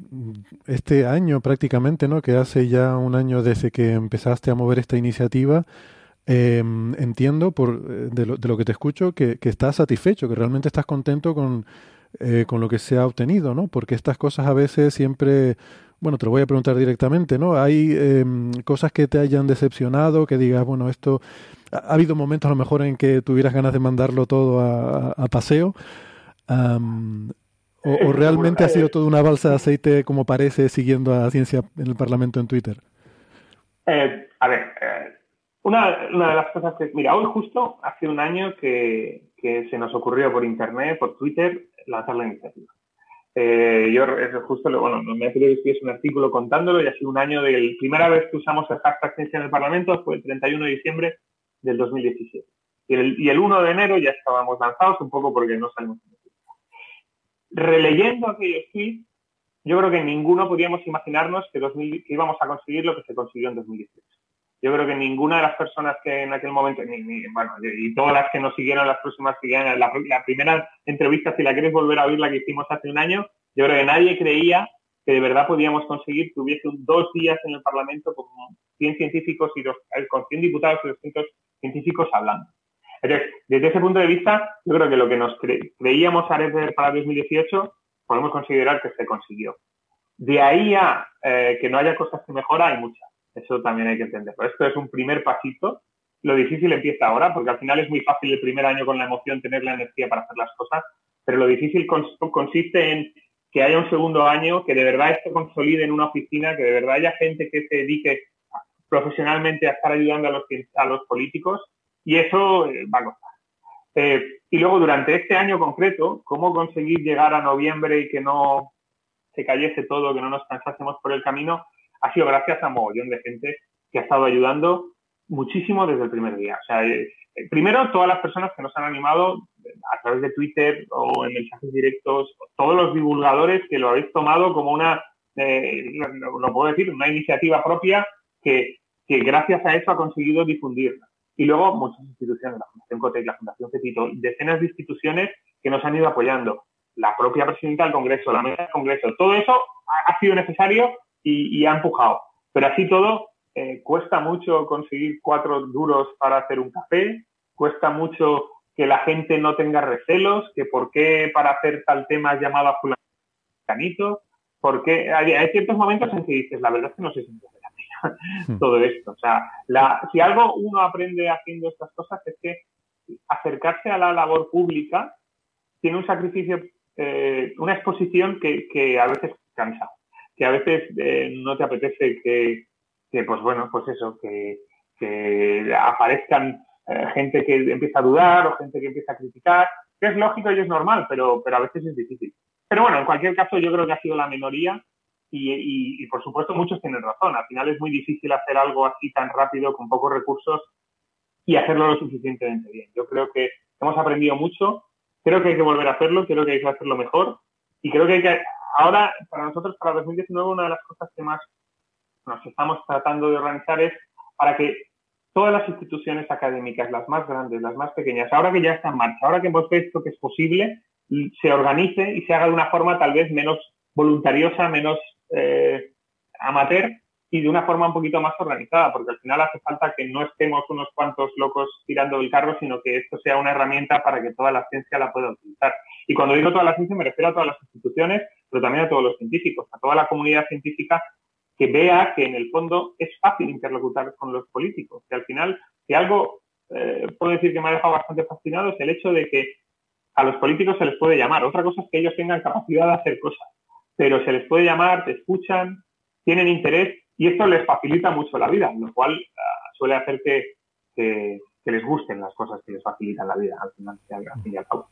este año prácticamente, ¿no? que hace ya un año desde que empezaste a mover esta iniciativa, em, entiendo por, eh, de, lo, de, lo, que te escucho que, que, estás satisfecho, que realmente estás contento con, eh, con lo que se ha obtenido, ¿no? Porque estas cosas a veces siempre, bueno, te lo voy a preguntar directamente, ¿no? Hay em, cosas que te hayan decepcionado, que digas, bueno, esto, ha, habido momentos a lo mejor en que tuvieras ganas de mandarlo todo a, a paseo. ¿O, realmente ha sido toda una balsa de aceite como parece siguiendo a Ciencia en el Parlamento en Twitter? Eh, a ver, eh, una, de las cosas que, mira, hoy justo hace un año que, se nos ocurrió por Internet, por Twitter, lanzar la iniciativa. Eh, yo justo, bueno, me ha pedido que un artículo contándolo y ha sido un año de la primera vez que usamos el hashtag en el Parlamento fue el 31 de diciembre del 2017. Y el, y el 1 de enero ya estábamos lanzados un poco porque no salimos releyendo aquellos tweets, yo creo que ninguno podíamos imaginarnos que, íbamos a conseguir lo que se consiguió en 2018. Yo creo que ninguna de las personas que en aquel momento, bueno, y todas las que nos siguieron las próximas, la, la primera entrevista, si la quieres volver a oír, la que hicimos hace un año, yo creo que nadie creía que de verdad podíamos conseguir que hubiese dos días en el Parlamento con 100 científicos y dos, eh, con 100 diputados y 200 científicos hablando desde ese punto de vista, yo creo que lo que nos creíamos hacer para 2018 podemos considerar que se consiguió. De ahí a eh, que no haya cosas que mejorar, hay muchas. Eso también hay que entenderlo. Esto es un primer pasito. Lo difícil empieza ahora, porque al final es muy fácil el primer año con la emoción tener la energía para hacer las cosas, pero lo difícil consiste en que haya un segundo año, que de verdad esto consolide en una oficina, que de verdad haya gente que se dedique profesionalmente a estar ayudando a los, a los políticos y eso eh, va a costar. Eh, y luego, durante este año concreto, cómo conseguir llegar a noviembre y que no se cayese todo, que no nos cansásemos por el camino, ha sido gracias a mogollón de gente que ha estado ayudando muchísimo desde el primer día. O sea, eh, primero, todas las personas que nos han animado a través de Twitter o en mensajes directos, todos los divulgadores que lo habéis tomado como una, eh, lo, puedo decir, una iniciativa propia que, que gracias a eso ha conseguido difundirla. Y luego muchas instituciones, la Fundación Cotec, la Fundación Cetito, decenas de instituciones que nos han ido apoyando. La propia presidenta del Congreso, la mesa del Congreso, todo eso ha, sido necesario y, ha empujado. Pero así todo, eh, cuesta mucho conseguir cuatro duros para hacer un café, cuesta mucho que la gente no tenga recelos, que por qué para hacer tal tema has llamado a fulanito, porque hay, hay, ciertos momentos en que dices, la verdad es que no sé si Hmm. todo esto. O sea, si algo uno aprende haciendo estas cosas es que acercarse a la labor pública tiene un sacrificio, eh, una exposición que, a veces cansa, que a veces eh, no te apetece que, pues bueno, pues eso, que, aparezcan eh, gente que empieza a dudar o gente que empieza a criticar, que es lógico y es normal, pero, pero a veces es difícil. Pero bueno, en cualquier caso yo creo que ha sido la minoría y, por supuesto muchos tienen razón. Al final es muy difícil hacer algo así tan rápido con pocos recursos y hacerlo lo suficientemente bien. Yo creo que hemos aprendido mucho, creo que hay que volver a hacerlo, creo que hay que hacerlo mejor y creo que hay que... Ahora, para nosotros, para 2019, una de las cosas que más nos estamos tratando de organizar es para que todas las instituciones académicas, las más grandes, las más pequeñas, ahora que ya está en marcha, ahora que hemos visto que es posible, se organice y se haga de una forma tal vez menos voluntariosa, menos eh, amateur y de una forma un poquito más organizada, porque al final hace falta que no estemos unos cuantos locos tirando del carro, sino que esto sea una herramienta para que toda la ciencia la pueda utilizar. Y cuando digo toda la ciencia me refiero a todas las instituciones, pero también a todos los científicos, a toda la comunidad científica que vea que en el fondo es fácil interlocutar con los políticos. Que al final, si algo eh, puedo decir que me ha dejado bastante fascinado es el hecho de que a los políticos se les puede llamar. Otra cosa es que ellos tengan capacidad de hacer cosas pero se les puede llamar, te escuchan, tienen interés y esto les facilita mucho la vida, lo cual ah, suele hacer que, les gusten las cosas que les facilitan la vida al final, al y al cabo.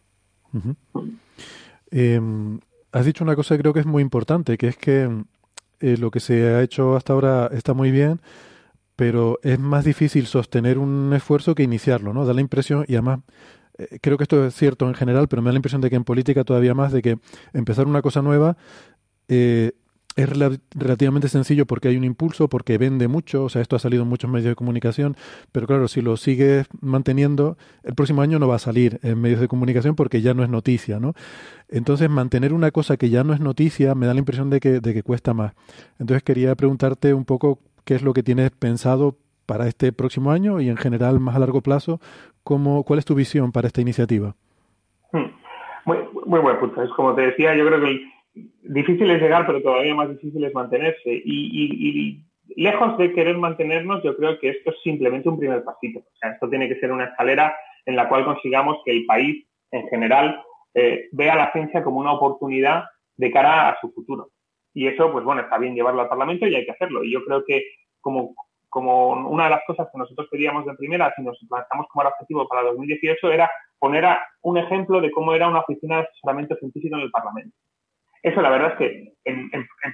Em, has dicho una cosa que creo que es muy importante, que es que eh, lo que se ha hecho hasta ahora está muy bien, pero es más difícil sostener un esfuerzo que iniciarlo, ¿no? Da la impresión, y además eh, creo que esto es cierto en general, pero me da la impresión de que en política todavía más, de que empezar una cosa nueva eh, es relativamente sencillo porque hay un impulso, porque vende mucho, o sea, esto ha salido en muchos medios de comunicación, pero claro, si lo sigues manteniendo, el próximo año no va a salir en medios de comunicación porque ya no es noticia, ¿no? Entonces, mantener una cosa que ya no es noticia me da la impresión de que, de que cuesta más. Entonces, quería preguntarte un poco qué es lo que tienes pensado para este próximo año y en general más a largo plazo, ¿cómo, ¿cuál es tu visión para esta iniciativa? Hmm. Muy, muy buen. Es como te decía, yo creo que difícil es llegar, pero todavía más difícil es mantenerse. Y, lejos de querer mantenernos, yo creo que esto es simplemente un primer pasito. O sea, esto tiene que ser una escalera en la cual consigamos que el país en general eh, vea la ciencia como una oportunidad de cara a su futuro. Y eso, pues bueno, está bien llevarlo al Parlamento y hay que hacerlo. Y yo creo que como, como una de las cosas que nosotros queríamos de primera, si nos planteamos como objetivo para 2018, era poner un ejemplo de cómo era una oficina de asesoramiento científico en el Parlamento. Eso, la verdad es que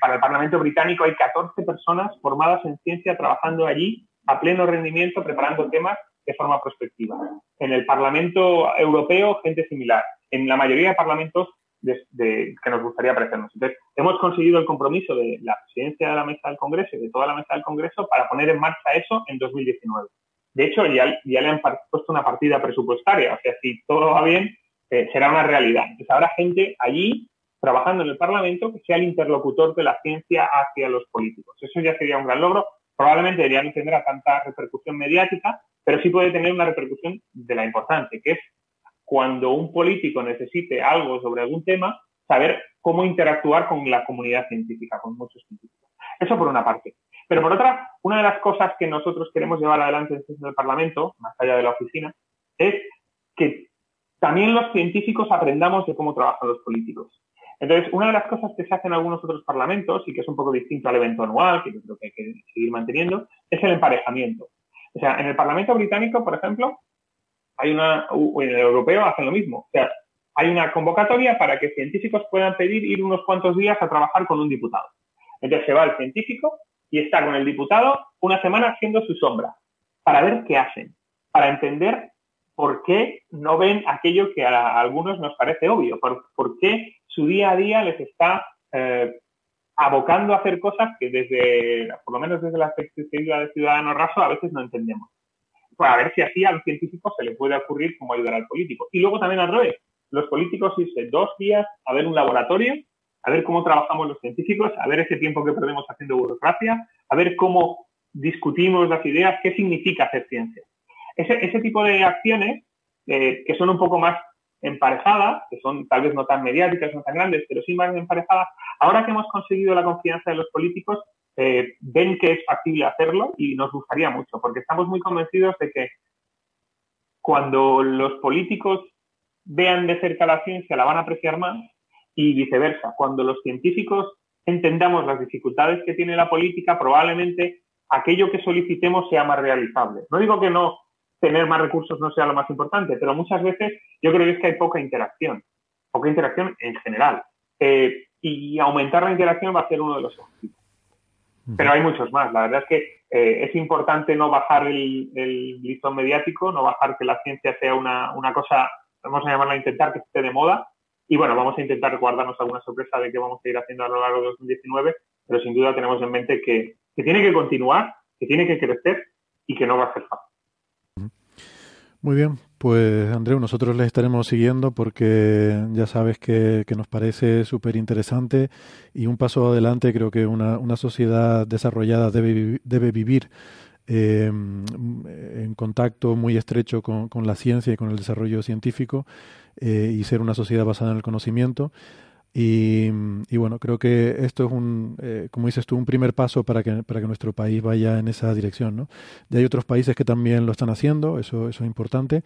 para el Parlamento británico hay 14 personas formadas en ciencia trabajando allí a pleno rendimiento, preparando temas de forma prospectiva. En el Parlamento Europeo, gente similar. En la mayoría de parlamentos que nos gustaría parecernos. Entonces, hemos conseguido el compromiso de la presidencia de la mesa del Congreso y de toda la mesa del Congreso para poner en marcha eso en 2019. De hecho, ya, ya le han puesto una partida presupuestaria, o sea, si todo va bien, eh, será una realidad. Entonces, habrá gente allí trabajando en el Parlamento que sea el interlocutor de la ciencia hacia los políticos. Eso ya sería un gran logro. Probablemente debería no tendrá tanta repercusión mediática, pero sí puede tener una repercusión de la importante, que es cuando un político necesite algo sobre algún tema, saber cómo interactuar con la comunidad científica, con muchos científicos. Eso por una parte. Pero por otra, una de las cosas que nosotros queremos llevar adelante en el Parlamento, más allá de la oficina, es que también los científicos aprendamos de cómo trabajan los políticos. Entonces, una de las cosas que se hace en algunos otros parlamentos y que es un poco distinto al evento anual, que yo creo que hay que seguir manteniendo, es el emparejamiento. O sea, en el Parlamento británico, por ejemplo, hay una, en el europeo hacen lo mismo. O sea, hay una convocatoria para que científicos puedan pedir ir unos cuantos días a trabajar con un diputado. Entonces se va el científico y está con el diputado una semana haciendo su sombra para ver qué hacen, para entender por qué no ven aquello que a algunos nos parece obvio, por, qué su día a día les está eh, abocando a hacer cosas que desde, por lo menos desde la perspectiva de ciudadano raso, a veces no entendemos. Para ver si así al científico se le puede ocurrir cómo ayudar al político. Y luego también al revés, los políticos irse dos días a ver un laboratorio, a ver cómo trabajamos los científicos, a ver ese tiempo que perdemos haciendo burocracia, a ver cómo discutimos las ideas, qué significa hacer ciencia. Ese, tipo de acciones, eh, que son un poco más emparejadas, que son tal vez no tan mediáticas, no tan grandes, pero sí más emparejadas, ahora que hemos conseguido la confianza de los políticos, eh, ven que es factible hacerlo y nos gustaría mucho, porque estamos muy convencidos de que cuando los políticos vean de cerca la ciencia, la van a apreciar más y viceversa. Cuando los científicos entendamos las dificultades que tiene la política, probablemente aquello que solicitemos sea más realizable. No digo que no tener más recursos no sea lo más importante, pero muchas veces yo creo que es que hay poca interacción, poca interacción en general. Eh, y aumentar la interacción va a ser uno de los objetivos. Pero hay muchos más. La verdad es que eh, es importante no bajar el, el, listón mediático, no bajar que la ciencia sea una, una cosa vamos a llamarla a intentar que esté de moda. Y bueno, vamos a intentar guardarnos alguna sorpresa de qué vamos a ir haciendo a lo largo de 2019, pero sin duda tenemos en mente que, tiene que continuar, que tiene que crecer y que no va a ser fácil. Muy bien, pues Andreu, nosotros les estaremos siguiendo porque ya sabes que, nos parece súper interesante y un paso adelante creo que una, una sociedad desarrollada debe, debe vivir eh, en contacto muy estrecho con, la ciencia y con el desarrollo científico eh, y ser una sociedad basada en el conocimiento. Y, bueno, creo que esto es un, eh, como dices tú, un primer paso para que, para que nuestro país vaya en esa dirección. ¿no? Ya hay otros países que también lo están haciendo, eso, eso es importante.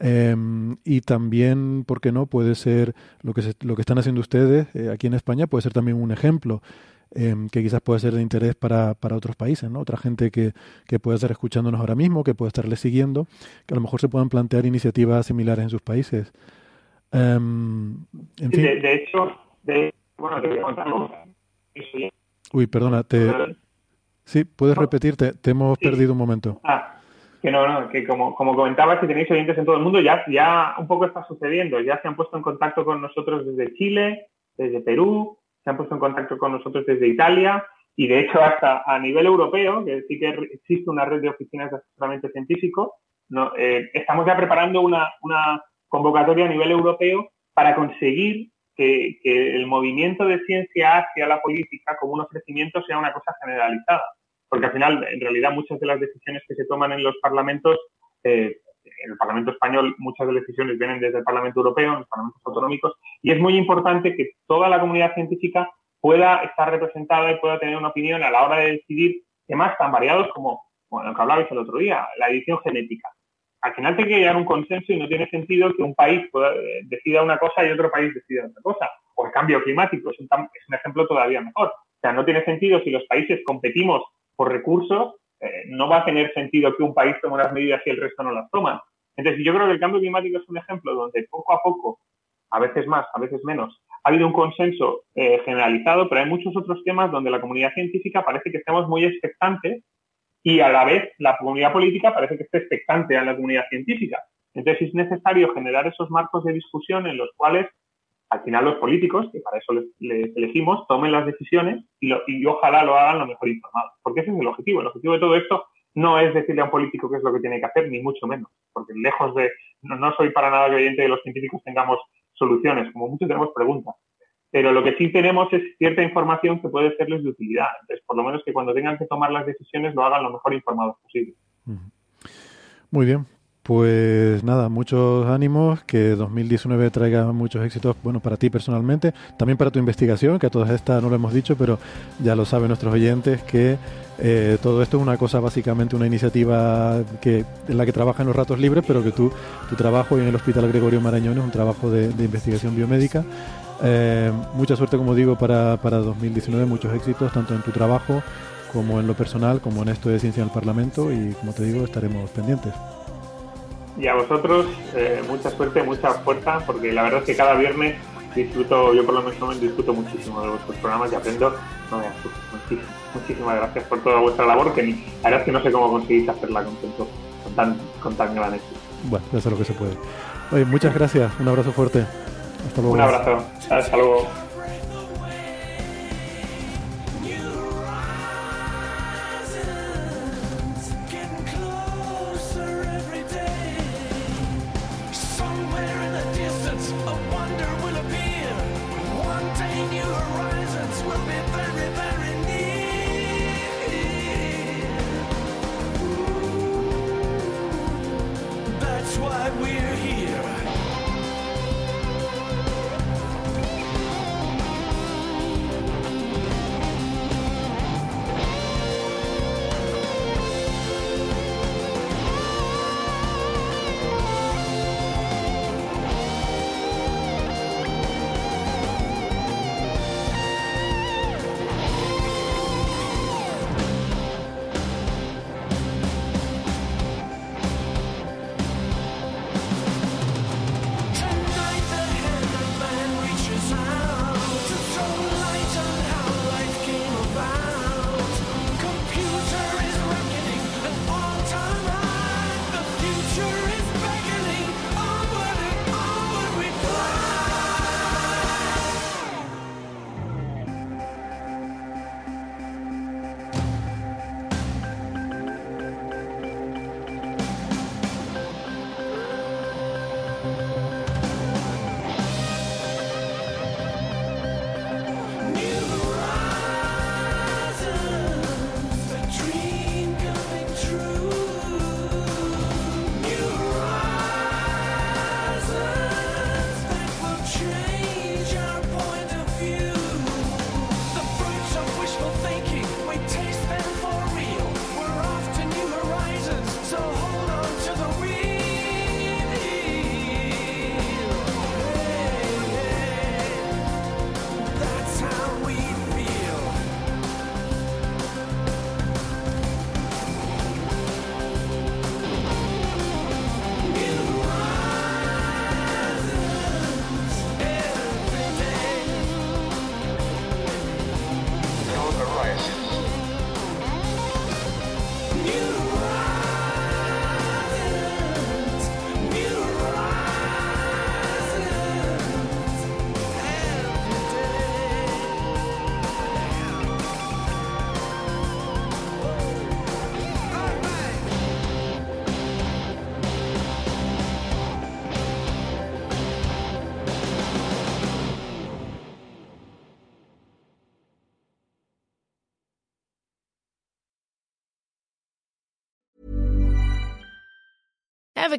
Em, y también, ¿por qué no? Puede ser lo que, lo que están haciendo ustedes aquí en España, puede ser también un ejemplo Em, que quizás puede ser de interés para, para otros países, ¿no? Otra gente que, que puede estar escuchándonos ahora mismo, que puede estarle siguiendo, que a lo mejor se puedan plantear iniciativas similares en sus países. Em, en fin. de, hecho, de, bueno, contar Uy, perdona, te... Sí, puedes repetirte, te hemos perdido un momento. Ah, que no, no, que como, como comentabas, si tenéis oyentes en todo el mundo, ya, ya un poco está sucediendo. Ya se han puesto en contacto con nosotros desde Chile, desde Perú, se han puesto en contacto con nosotros desde Italia y de hecho hasta a nivel europeo, que sí que existe una red de oficinas de asesoramiento científico, eh, estamos ya preparando una, convocatoria a nivel europeo para conseguir que, el movimiento de ciencia hacia la política como un ofrecimiento sea una cosa generalizada. Porque al final, en realidad, muchas de las decisiones que se toman en los parlamentos eh, en el Parlamento español muchas de las decisiones vienen desde el Parlamento Europeo, en los parlamentos autonómicos, y es muy importante que toda la comunidad científica pueda estar representada y pueda tener una opinión a la hora de decidir temas tan variados como bueno, lo que hablabais el otro día, la edición genética. Al final tiene que llegar a un consenso y no tiene sentido que un país eh, decida una cosa y otro país decida otra cosa. O el cambio climático es un, es un ejemplo todavía mejor. O sea, no tiene sentido si los países competimos por recursos eh, no va a tener sentido que un país tome unas medidas y el resto no las toma. Entonces, yo creo que el cambio climático es un ejemplo donde poco a poco, a veces más, a veces menos, ha habido un consenso eh, generalizado, pero hay muchos otros temas donde la comunidad científica parece que estamos muy expectantes y a la vez la comunidad política parece que está expectante a la comunidad científica. Entonces es necesario generar esos marcos de discusión en los cuales al final los políticos, que para eso les, elegimos, tomen las decisiones y, y, ojalá lo hagan lo mejor informado. Porque ese es el objetivo. El objetivo de todo esto no es decirle a un político qué es lo que tiene que hacer, ni mucho menos. Porque lejos de, no, soy para nada creyente de los científicos tengamos soluciones, como muchos tenemos preguntas. Pero lo que sí tenemos es cierta información que puede serles de utilidad. Entonces, por lo menos que cuando tengan que tomar las decisiones lo hagan lo mejor informados posible. Muy bien, pues nada, muchos ánimos, que 2019 traiga muchos éxitos, bueno, para ti personalmente, también para tu investigación, que a todas estas no lo hemos dicho, pero ya lo saben nuestros oyentes, que eh, todo esto es una cosa, básicamente una iniciativa que, en la que trabaja en los ratos libres, pero que tú, tu trabajo en el Hospital Gregorio Marañón es un trabajo de, investigación biomédica Eh, mucha suerte, como digo, para, para 2019, muchos éxitos, tanto en tu trabajo como en lo personal, como en esto de Ciencia en el Parlamento y, como te digo, estaremos pendientes. Y a vosotros, eh, mucha suerte, mucha fuerza, porque la verdad es que cada viernes disfruto, yo por lo menos disfruto muchísimo de vuestros programas y aprendo. muchísimas gracias por toda vuestra labor, que la verdad es que no sé cómo conseguís hacerla con, con tan, con tan gran éxito. Bueno, eso es lo que se puede. Oye, muchas gracias, un abrazo fuerte. Un abrazo, hasta.